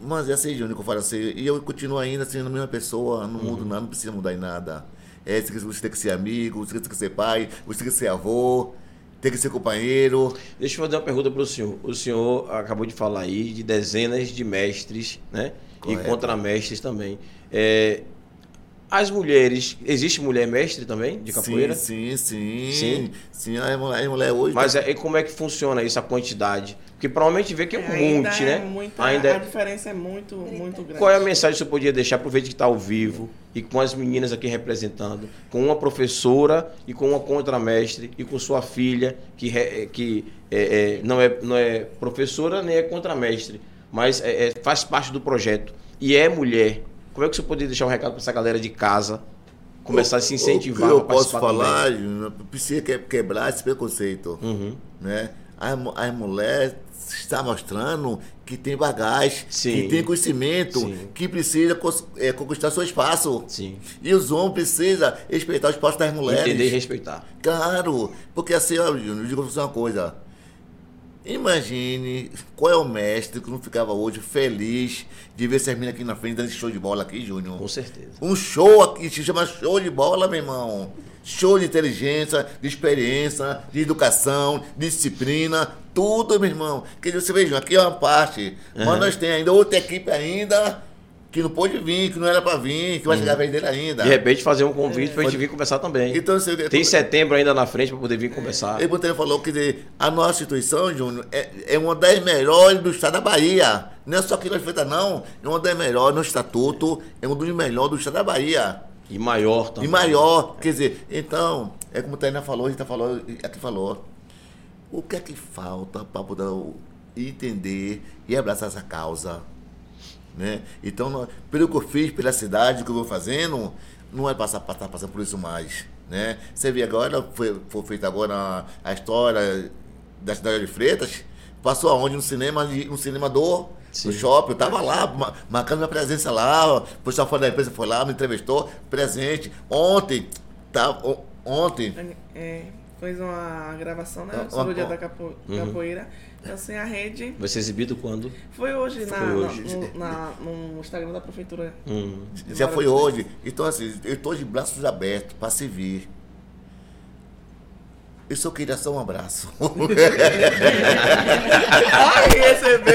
mas é assim, Júnior, que eu falo assim. E eu continuo ainda sendo a mesma pessoa, não mudo uhum. nada, não precisa mudar em nada. É, você tem que ser amigo, você tem que ser pai, você tem que ser avô tem que ser companheiro. Deixa eu fazer uma pergunta para o senhor. O senhor acabou de falar aí de dezenas de mestres, né? Correto. E contramestres também. É, as mulheres, existe mulher mestre também de capoeira? Sim, sim, sim. Sim, sim a mulher, a mulher hoje. Mas é, como é que funciona isso, a quantidade? Porque provavelmente vê que é um é, monte, né? Muita, ainda a diferença é muito, muito grande. Qual é a mensagem que você podia deixar? Aproveite que está ao vivo e com as meninas aqui representando, com uma professora e com uma contramestre e com sua filha, que, que é, é, não, é, não é professora nem é contramestre, mas é, é, faz parte do projeto e é mulher. Como é que você poderia deixar um recado para essa galera de casa? Começar a se incentivar. O que eu posso falar, precisa quebrar esse preconceito. Uhum. Né? As, as mulheres estão mostrando que tem bagagem, Sim. que tem conhecimento, Sim. que precisa é, conquistar seu espaço. Sim. E os homens precisam respeitar o espaço das mulheres. Entender e respeitar. Claro, porque assim, ó, eu digo você uma coisa. Imagine qual é o mestre que não ficava hoje feliz de ver essas meninas aqui na frente dando esse show de bola aqui, Júnior. Com certeza. Um show aqui, se chama show de bola, meu irmão. Show de inteligência, de experiência, de educação, de disciplina, tudo, meu irmão. Que você veja, aqui é uma parte, uhum. mas nós temos ainda outra equipe ainda que não pôde vir, que não era para vir, que vai chegar a vez dele ainda. De repente fazer um convite é. para a gente vir conversar também. Então, você, Tem setembro ainda na frente para poder vir conversar. Ele é, falou que dizer, a nossa instituição, Júnior, é, é uma das melhores do estado da Bahia. Não é só aqui nós feita, não. É uma das melhores no estatuto, é um dos melhores do estado da Bahia. E maior também. E maior. Quer dizer, então, é como a Taina falou, a gente falou, aqui falou. O que é que falta para poder entender e abraçar essa causa? Né? Então, pelo que eu fiz, pela cidade que eu vou fazendo, não é passar, passar, passar por isso mais. Né? Você vê agora, foi, foi feita agora a, história da cidade de Freitas, Passou aonde? No cinema, no cinema do, shopping. Eu tava lá, ma- marcando minha presença lá. O pessoal fora da empresa foi lá, me entrevistou. Presente. Ontem, tá, o- ontem, É, fez uma gravação, né? Sobre o dia da capo- Uhum. capoeira. Assim, a rede Vai ser exibido quando? foi hoje, na, Foi hoje. na- no, na- no Instagram da prefeitura. Hum. já foi hoje. Então, assim, eu tô de braços abertos para servir. Eu só queria só um abraço. *laughs* Ai, recebeu!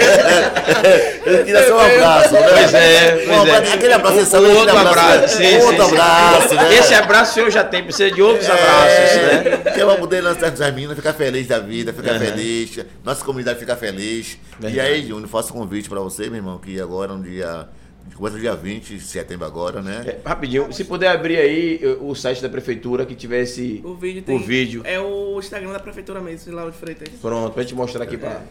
Eu queria só um abraço. né? Pois é, Um pois abraço, é. Aquele abraço, Um? Aquele outro abraço, sim, Outro sim, sim. abraço, né? Esse abraço o senhor já tem, precisa de outros abraços, né? Que eu vou poder lançar as meninas, ficar feliz da vida, ficar Aham. feliz, nossa comunidade ficar feliz. E Verdade. aí, Júnior, faço um convite pra você, meu irmão, que agora um dia. Começa dia 20 de setembro agora, né? É, rapidinho, se puder abrir aí eh, o site da prefeitura que tivesse O vídeo tem. o vídeo. É o Instagram da prefeitura mesmo, Lauro de Freitas. Pronto, pra gente mostrar aqui pra.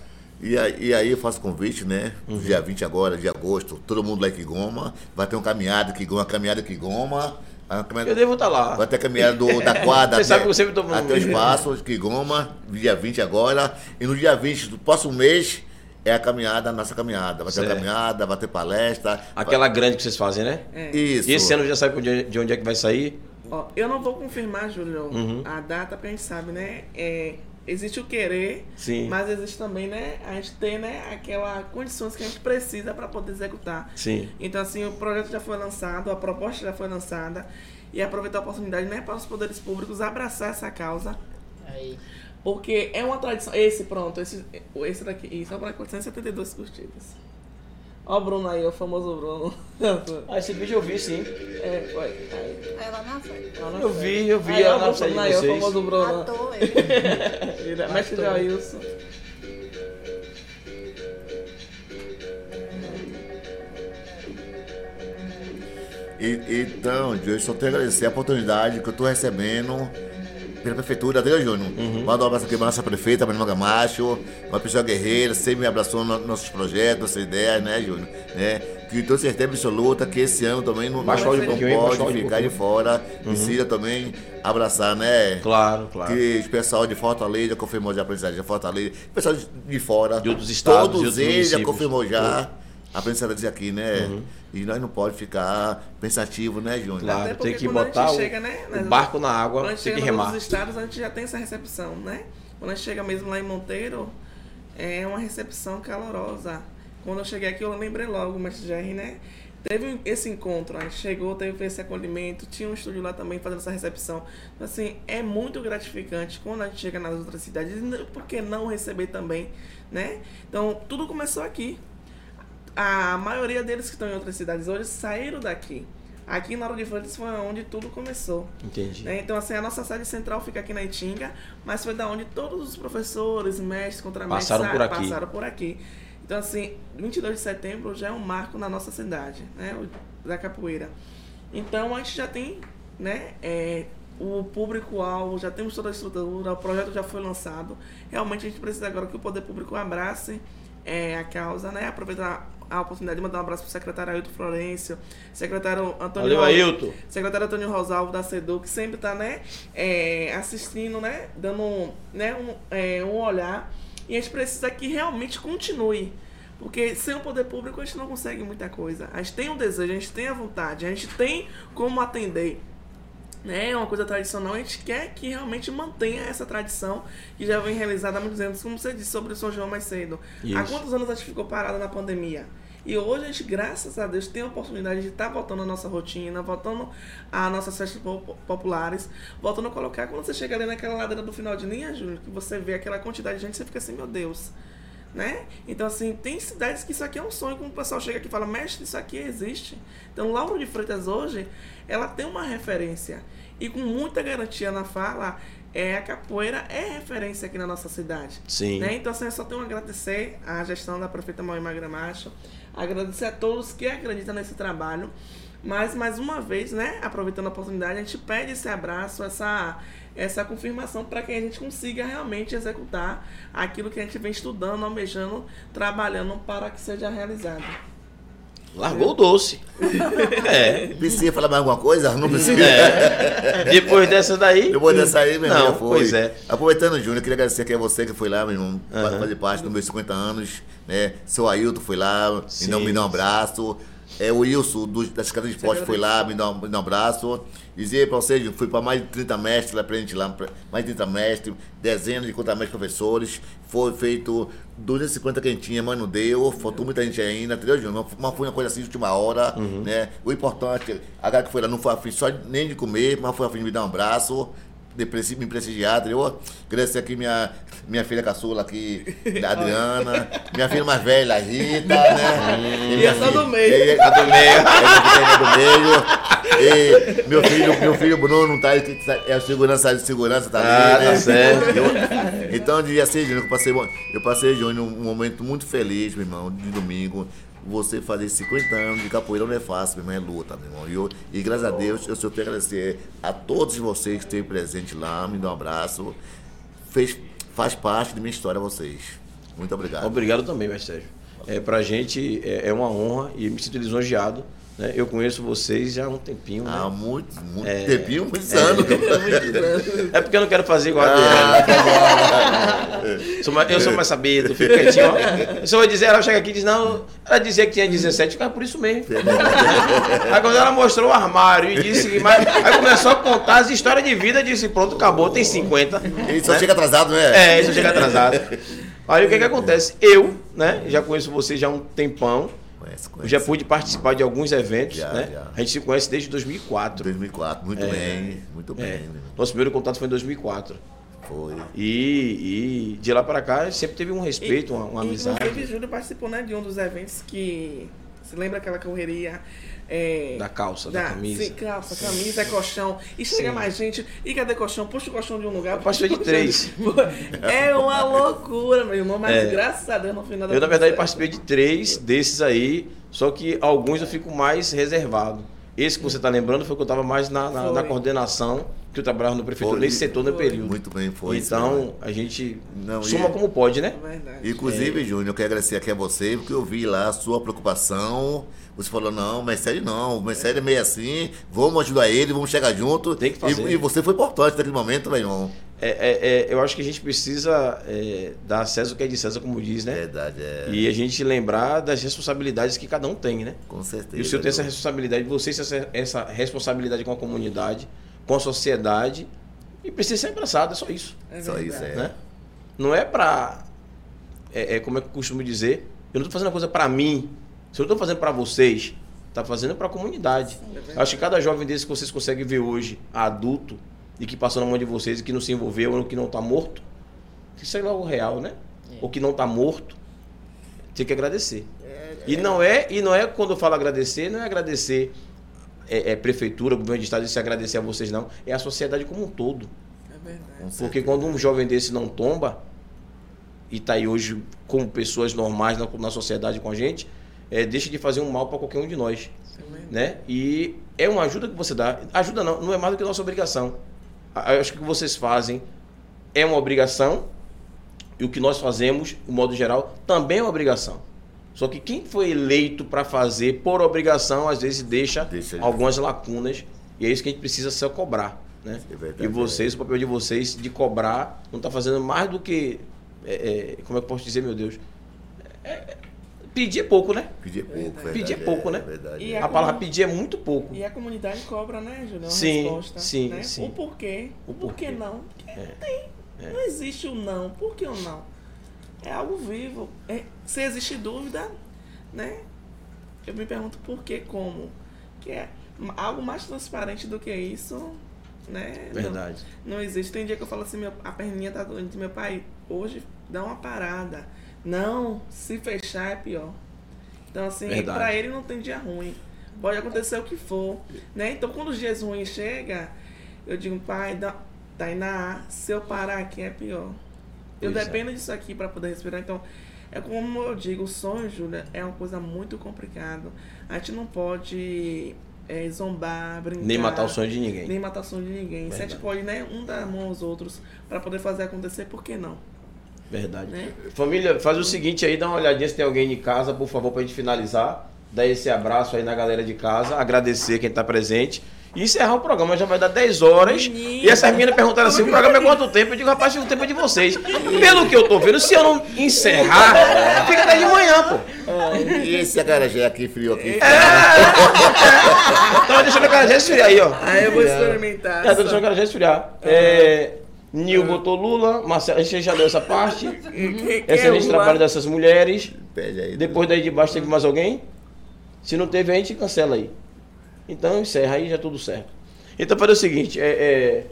E aí, e aí eu faço convite, né? Uhum. Dia 20 agora, de agosto, todo mundo lá em Quigoma. Vai ter uma caminhada que uma caminhada em Quigoma. a caminhada- Eu devo estar lá. Vai ter a caminhada do, da *laughs* quadra Você sabe que eu sempre tô falando até o espaço, Quigoma, dia 20 agora. E no dia 20 do próximo mês é a caminhada, a nossa caminhada. Vai ter Certo. a caminhada, vai ter palestra. Aquela grande que vocês fazem, né? É. vai- Isso. E esse ano já sabe de onde- de onde é que vai sair? Ó, eu não vou confirmar, Júlio, Uhum. a data, porque a gente sabe, né? É, existe o querer, Sim. mas existe também, né? A gente ter, né? Aquela condições que a gente precisa para poder executar. Sim. Então, assim, o projeto já foi lançado, a proposta já foi lançada. E aproveitar a oportunidade, né? Para os poderes públicos abraçar essa causa. Aí. Porque é uma tradição. Esse, pronto, esse, esse daqui. Isso, só para 472 curtidas. Ó o Bruno aí, o famoso Bruno. *laughs* Ah, esse vídeo eu vi sim. é, foi. Aí, Ela na frente. lá na Eu vi, eu vi Aí, ó, o Bruno aí, o famoso Bruno. Ator, ele. *laughs* Vira- Mestre Jailson. E- então, eu só tenho a agradecer a oportunidade que eu estou recebendo pela prefeitura, Adriano Júnior. Uhum. Manda um abraço aqui para nossa prefeita, Maria Gamacho, uma pessoa guerreira, sempre me abraçou nos nossos projetos, nossas ideias, né, Júnior? Né? Que tenho certeza absoluta que esse ano também não, não, um não pode ficar de fora. Precisa também abraçar, né? Claro, claro. Que o pessoal de Fortaleza confirmou já a aprendizagem de Fortaleza. O pessoal de- de fora. De outros estados, de Todos eles já confirmou já a aprendizagem aqui, né? Uhum. E nós não pode ficar pensativo, né, Júnior? Claro, tem que botar o, chega, né, o barco na água, Quando a gente tem que chega nos remar. outros estados, a gente já tem essa recepção, né? Quando a gente chega mesmo lá em Monteiro, é uma recepção calorosa. Quando eu cheguei aqui, eu lembrei logo, o mestre Jerry, né? Teve esse encontro, a gente chegou, teve esse acolhimento, tinha um estúdio lá também fazendo essa recepção. Então, assim, é muito gratificante quando a gente chega nas outras cidades, por que não receber também, né? Então, tudo começou aqui. A maioria deles que estão em outras cidades hoje saíram daqui. Aqui na Hora de Freitas foi onde tudo começou. Entendi. né? Então, assim, a nossa sede central fica aqui na Itinga, mas foi da onde todos os professores, mestres, contramestres Passaram por aqui. passaram por aqui. Então, assim, 22 de setembro já é um marco na nossa cidade, né? Da capoeira. Então, a gente já tem, né? é, o público-alvo, já temos toda a estrutura, o projeto já foi lançado. Realmente, a gente precisa agora que o poder público abrace é, a causa, né? Aproveitar a oportunidade de mandar um abraço pro secretário Ailton Florencio, secretário Antônio Valeu, Ailton. secretário Antônio Rosalvo da CEDU, que sempre está né, é, assistindo, né, dando né, um, é, um olhar. E a gente precisa que realmente continue. Porque sem o poder público a gente não consegue muita coisa. A gente tem um desejo, a gente tem a vontade, a gente tem como atender. Né, é uma coisa tradicional, a gente quer que realmente mantenha essa tradição que já vem realizada há muitos anos, como você disse sobre o São João mais cedo. Há Isso. quantos anos a gente ficou parada na pandemia? E hoje a gente, graças a Deus, tem a oportunidade de estar voltando à nossa rotina, voltando às nossas festas po- populares, voltando a colocar. Quando você chega ali naquela ladeira do final de linha, Júlio, que você vê aquela quantidade de gente, você fica assim, meu Deus. Né? Então, assim, tem cidades que isso aqui é um sonho, como o pessoal chega aqui e fala, mestre, isso aqui existe. Então, Lauro de Freitas hoje, ela tem uma referência. E com muita garantia na fala, é, a capoeira é referência aqui na nossa cidade. Sim. Né? Então, assim, eu só tenho a agradecer à gestão da prefeita Mauí Magramacho, agradecer a todos que acreditam nesse trabalho. Mas, mais uma vez, né, aproveitando a oportunidade, a gente pede esse abraço, essa, essa confirmação para que a gente consiga realmente executar aquilo que a gente vem estudando, almejando, trabalhando para que seja realizado. Largou o doce. *laughs* É. Precisa falar mais alguma coisa? Não precisa. é. Depois dessa daí. Depois dessa aí, meu irmão, foi. pois é. Aproveitando, Júnior, eu queria agradecer aqui a você que foi lá, meu irmão, Aham. fazer parte dos meus 50 anos, né? Seu Ailton foi lá, Sim, me deu, me deu um sim. É, o Wilson, do, da Escada de Esporte, foi lá, me deu, um, me deu um abraço. Dizer pra vocês, fui para mais de 30 mestres lá pra gente lá, mais de 30 mestres, dezenas de contamestres professores. Foi feito 250 quentinhas, mas não deu, faltou muita gente ainda, entendeu, Júnior? Mas foi uma coisa assim de última hora, Uhum. né? O importante, a galera que foi lá não foi afim só nem de comer, mas foi afim de me dar um abraço de me prestigiar, entendeu? Agradecer aqui minha, minha filha caçula aqui, a *laughs* Adriana, minha filha mais velha, a Rita, *laughs* né? E essa do meio. E, a do meio. a do meio. E meu filho, meu filho Bruno não tá aí, que tá- é o segurança de segurança, tá Ah, ali, tá né? certo. Eu- então, dia assim, Júnior, eu passei, eu passei, Júnior, um momento muito feliz, meu irmão, de domingo. Você fazer 50 anos de capoeira não é fácil, meu irmão, é luta, meu irmão. E, eu, e graças a Deus, eu só tenho agradecer a todos vocês que esteve presente lá, me dá um abraço. Fez, faz parte da minha história vocês. Muito obrigado. Obrigado também, mestre Sérgio. É, pra gente é, é uma honra e me sinto lisonjeado. Né? Eu conheço vocês já há um tempinho. Há Né? *laughs* muito, muito É. tempinho, muitos anos. É porque eu não quero fazer igual a Ah, Adriana. Mais- eu sou mais sabido, fico quietinho. Ó. Pessoa vai dizer, ela chega aqui e diz, não, ela dizia que tinha 17, ficava por isso mesmo. Aí quando ela mostrou o armário e disse que. Mas, aí começou a contar as histórias de vida, disse, pronto, acabou, tem 50. Ele só chega atrasado, né? É, isso chega atrasado. Aí o que que acontece? Eu, né, já conheço vocês já há um tempão. Conhece, Eu conhece. já pude participar de alguns eventos, Já, né? já. A gente se conhece desde 2004. 2004, muito bem, muito bem. É. meu irmão. Nosso primeiro contato foi em 2004. Foi. E, e de lá para cá sempre teve um respeito, uma, uma amizade. Inclusive, Júlio participou né, de um dos eventos que. Você lembra aquela correria? É, Da calça, da camisa. Sim, calça, camisa, é colchão. E chega Sim. mais gente. E cadê colchão? Puxa o colchão de um lugar. Eu participei de puxa colchão três. *laughs* É uma loucura, meu irmão. Mas É. graças a Deus no final Eu, na verdade, participei de três desses aí, só que alguns eu fico mais reservado. Esse que você está lembrando foi que eu estava mais na, na, na coordenação, que eu trabalhava no prefeitura, Foi. nesse setor no período. Muito bem, foi. então, a gente Não, soma e- como pode, né? É verdade. Inclusive, É. Júnior, eu quero agradecer aqui a você, porque eu vi lá a sua preocupação. Você falou, não, mas sério não, mas sério é meio assim, vamos ajudar ele, vamos chegar junto. Tem que fazer. E, e você foi importante naquele momento, meu irmão. É, é, é, eu acho que a gente precisa é, dar a César o que é de César, como diz, né? Verdade, é. E a gente lembrar das responsabilidades que cada um tem, né? Com certeza. E o senhor tem essa responsabilidade, vocês têm essa, responsabilidade com a comunidade, com a sociedade, e precisa ser abraçado, é só isso. É Só isso, é. Né? Não é pra. É, é como é que eu costumo dizer, eu não estou fazendo a coisa pra mim, se eu não estou fazendo pra vocês, tá fazendo pra comunidade. verdade. Acho que cada jovem desse que vocês conseguem ver hoje, adulto, e que passou na mão de vocês, e que não se envolveu, ou que não está morto, isso é lá o real, né? Ou que não está morto, tem que agradecer. E não é, e não é quando eu falo agradecer, não é agradecer é, é, prefeitura, governo de estado, isso é agradecer a vocês não, é a sociedade como um todo. É verdade. Porque quando um jovem desse não tomba e está aí hoje como pessoas normais na, na sociedade com a gente, é, deixa de fazer um mal para qualquer um de nós, É né? E é uma ajuda que você dá. Ajuda não, não é mais do que nossa obrigação. Acho que o que vocês fazem é uma obrigação e o que nós fazemos, de modo geral, também é uma obrigação. Só que quem foi eleito para fazer por obrigação, às vezes deixa, Deixa- algumas lacunas e é isso que a gente precisa se cobrar, né? É verdade, e vocês, o papel de vocês de cobrar, não está fazendo mais do que, é, é, como é que eu posso dizer, meu Deus? É, é, pedir é pouco, né? Pedir é pouco, verdade. Pedir é pouco, né? Verdade. E é. a- A palavra pedir é muito pouco. E a comunidade cobra, né? Uma Sim, resposta. sim, né? sim. O porquê. O porquê não? Porque É. não tem. Não existe o não. Por que o não? É algo vivo. É, se existe dúvida, né? Eu me pergunto por que, como. Que é algo mais transparente do que isso, né? Não- Verdade. Não, existe. Tem dia que eu falo assim, meu, a perninha tá doente, meu pai, hoje dá uma parada. Não, se fechar é pior. Então, assim, Verdade. pra ele não tem dia ruim. Pode acontecer o que for. Né? Então, quando os dias ruins chegam, eu digo, pai, dá, Tainá, se eu parar aqui é pior. Eu Pois é. dependo disso aqui para poder respirar. Então, é como eu digo, o sonho, Júlia, é uma coisa muito complicada. A gente não pode é, zombar, brincar. Nem matar o sonho de ninguém. Nem matar o sonho de ninguém. Se a gente Verdade. pode, né, um dar a mão aos outros para poder fazer acontecer, por que não? Verdade. Né? Família, faz o seguinte aí, dá uma olhadinha se tem alguém em casa, por favor, pra gente finalizar. dar esse abraço aí na galera de casa, agradecer quem está presente. E encerrar o programa, já vai dar 10 horas. E essas meninas perguntaram assim: o programa é quanto tempo? Eu digo, rapaz, o tempo é de vocês. Pelo que eu tô vendo, se eu não encerrar, fica até de manhã, pô. E esse acarajé aqui frio aqui? Então deixa o acarajé esfriar aí, ó. Aí eu vou experimentar. É, deixa o acarajé esfriar. É, Nil botou Lula, Marcelo, a gente já deu essa parte. *laughs* É Excelente Lula? trabalho dessas mulheres. Pede aí. Depois daí de baixo teve mais alguém? Se não teve, a gente cancela aí. Então encerra aí, já tudo certo. Então fazer o seguinte, é,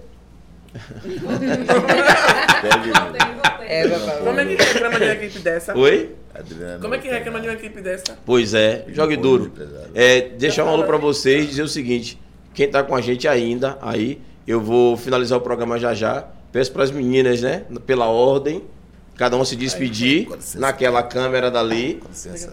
É, papai. Como é que reclama de uma equipe dessa? é... Oi? Adriano, Como é que reclama de uma equipe dessa? Pois é, jogue duro. É, deixar um alô pra vocês, dizer o seguinte, quem tá com a gente ainda aí, eu vou finalizar o programa já já. Peço pras meninas, né, pela ordem, cada um se despedir naquela câmera dali.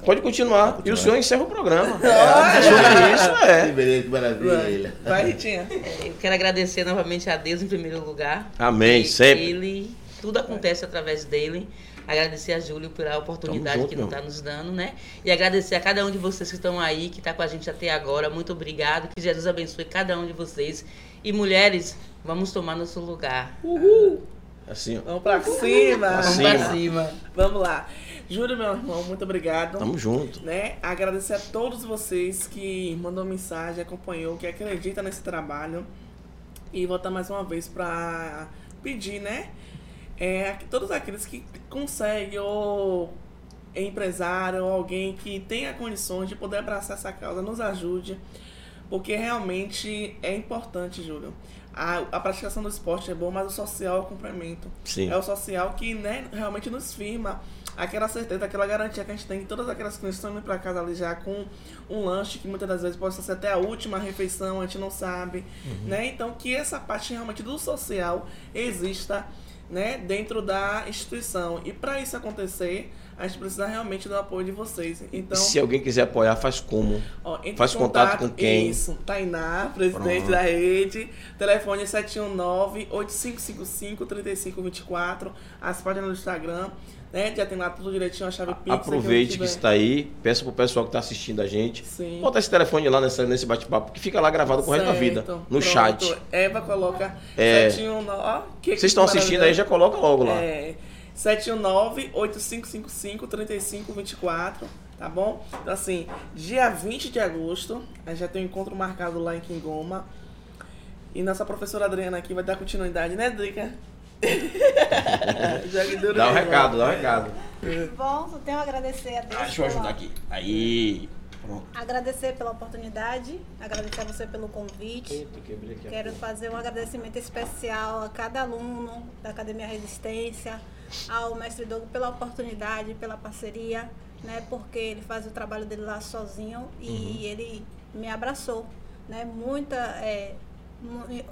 Pode continuar. E o senhor encerra o programa. Ah, *laughs* É sobre isso, Que é. beleza, que maravilha. Vai, *laughs* Ritinha. Eu quero agradecer novamente a Deus em primeiro lugar. Amém, E sempre. Ele, tudo acontece através dele. Agradecer a Júlio pela oportunidade junto, que está nos dando, né? E agradecer a cada um de vocês que estão aí, que está com a gente até agora. Muito obrigado. Que Jesus abençoe cada um de vocês. E mulheres, vamos tomar nosso lugar. Assim, ó. Vamos pra cima. Pra Vamos cima. pra cima. Vamos lá. Júlio, meu irmão, muito obrigado. Tamo junto. né? Agradecer a todos vocês que mandou mensagem, acompanhou, que acredita nesse trabalho. E voltar mais uma vez para pedir, né? É, todos aqueles que conseguem ou é empresário ou alguém que tenha condições de poder abraçar essa causa, nos ajude. Porque realmente é importante, Júlio. A, a praticação do esporte é bom, mas o social é o complemento. Sim. É o social que né, realmente nos firma aquela certeza, aquela garantia que a gente tem que todas aquelas crianças estão indo para casa ali já com um lanche que muitas das vezes pode ser até a última refeição, a gente não sabe, né? Então que essa parte realmente do social exista, né, dentro da instituição. E para isso acontecer, a gente precisa realmente do apoio de vocês. Então, Se alguém quiser apoiar, faz como? Ó, Faz contato com quem? Isso, Tainá, presidente Pronto. da rede. Telefone é 719-8555-3524. As páginas do Instagram, né? Já tem lá tudo direitinho, a chave Pix. Aproveite que está aí, peça pro pessoal que está assistindo a gente. Sim. Bota esse telefone lá nessa, nesse bate-papo, que fica lá gravado com o resto da vida, no pronto. chat. Eva coloca É. 719. Ó, que Vocês estão assistindo aí, já coloca logo lá. É, 719-8555-3524, tá bom? Então, assim, dia 20 de agosto, a gente já tem um encontro marcado lá em Quingoma. E nossa professora Adriana aqui vai dar continuidade, né, Drica? *laughs* Dá o mesmo. recado, dá o recado. Bom, só tenho a agradecer a Deus. Ah, deixa eu pela- ajudar aqui. Aí. Pronto. Agradecer pela oportunidade, agradecer a você pelo convite. Eita, Quero fazer um agradecimento especial a cada aluno da Academia Resistência, ao mestre Dogo pela oportunidade, pela parceria, né? Porque ele faz o trabalho dele lá sozinho e ele me abraçou, né? Muita é,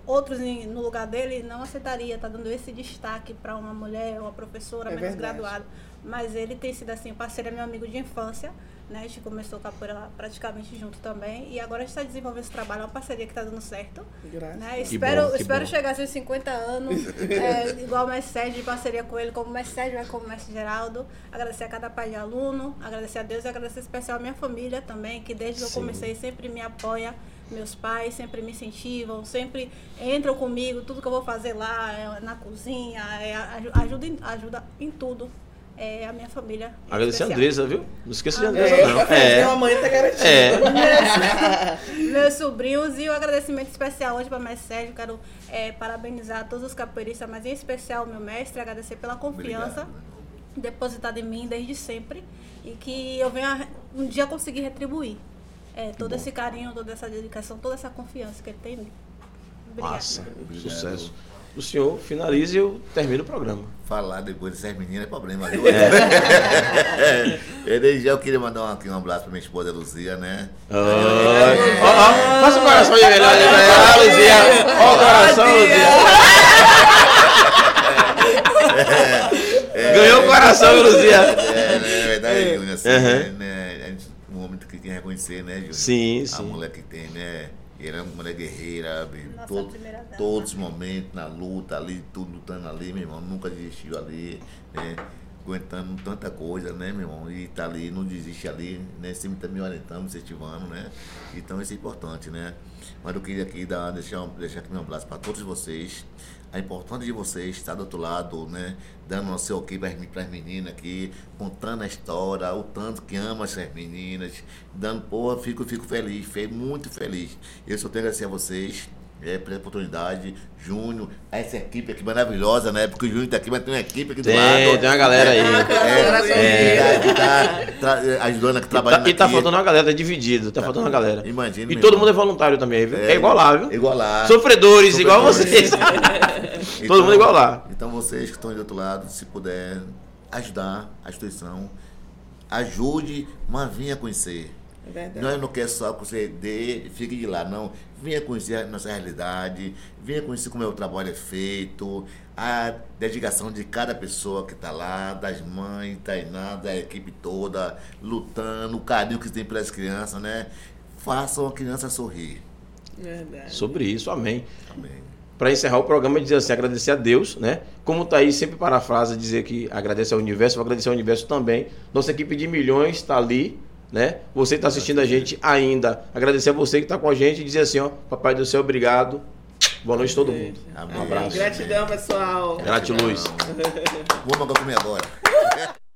outros no lugar dele não aceitaria tá dando esse destaque para uma mulher, uma professora É menos verdade. graduada, mas ele tem sido assim parceiro, é meu amigo de infância. Né? A gente começou capoeira praticamente junto também. E agora a gente está desenvolvendo esse trabalho, é uma parceria que está dando certo. Graças. Né? Espero, bom, espero bom. chegar aos 50 anos, *laughs* é, igual o mestre Sérgio, de parceria com ele, como o mestre Sérgio é como o mestre Geraldo. Agradecer a cada pai de aluno, agradecer a Deus e agradecer especial a minha família também, que desde que eu comecei sempre me apoia. Meus pais sempre me incentivam, sempre entram comigo, tudo que eu vou fazer lá, é, na cozinha, é, aju- ajuda, em, ajuda em tudo. É a minha família. Agradecer a. Andresa, viu? Não esqueça de Ah, Andresa, É, não. É. mamãe tá garantida. É. meus sobrinhos e o agradecimento especial hoje para o mestre Sérgio. Quero é, parabenizar todos os capoeiristas, mas em especial o meu mestre, agradecer pela confiança Obrigado. depositada em mim desde sempre e que eu venha um dia conseguir retribuir é, todo esse carinho, toda essa dedicação, toda essa confiança que ele tem em mim. Obrigada. Massa. Obrigado. Sucesso. O senhor finalize e eu termino o programa. Falar depois dessas meninas é problema, viu? É. *laughs* Eu queria mandar um, aqui um abraço pra minha esposa Luzia, né? Ó, ó, Faça o coração de melhor. Ah, Luzia. Ó o coração, Luzia. *laughs* Ganhou o coração, viu, Luzia. É, né, é verdade, assim, né? A gente, um homem que tem que reconhecer, né, Júnior? Sim, A sim. mulher que tem, né? E é uma mulher guerreira? Nossa Todo- todos os momentos, na luta ali, tudo lutando ali, meu irmão, nunca desistiu ali, né? aguentando tanta coisa, né, meu irmão? E tá ali, não desiste ali, né? Sempre tá me orientando, incentivando, né? Então isso é importante, né? Mas eu queria aqui dar, deixar, deixar aqui meu abraço para todos vocês. A importância de vocês estar do outro lado, né? Dando o seu ok para as meninas aqui, contando a história, o tanto que ama essas meninas, dando, pô, fico, fico feliz, fico muito feliz. Eu só tenho a agradecer a vocês é, pela oportunidade. Júnior, essa equipe aqui maravilhosa, né? Porque o Júnior tá aqui, mas tem uma equipe aqui do Tem, lado. tem uma galera aí. É, é, que tá, tra- ajudando aqui, trabalhando Tá- e tá aqui. faltando uma galera, tá dividido, tá, faltando uma galera. Imagina, E todo irmão. mundo é voluntário também, viu? É, igual lá, viu? Igual lá. Sofredores, igual Sofredores. vocês. *laughs* todo mundo igual lá. Então vocês que estão aí do outro lado, se puder ajudar a instituição, ajude, mas venha conhecer. É verdade. Nós não quer só que você dê e fique de lá, não. Venha conhecer a nossa realidade, venha conhecer como é o trabalho é feito, a dedicação de cada pessoa que está lá, das mães, Tainá, da equipe toda, lutando, o carinho que tem pelas crianças, né? Façam a criança sorrir. Verdade. Sobre isso, amém. Amém. Para encerrar o programa, dizer assim, agradecer a Deus, né? Como tá aí sempre parafrasa, dizer que agradece ao universo, vou agradecer ao universo também. Nossa equipe de milhões está ali, né? Você está assistindo a gente ainda. Agradecer a você que está com a gente e dizer assim, ó, Papai do Céu, obrigado. Boa noite a todo mundo. Um abraço. Gratidão, pessoal. Gratiluz. Vamos *laughs* agora comer agora. *laughs*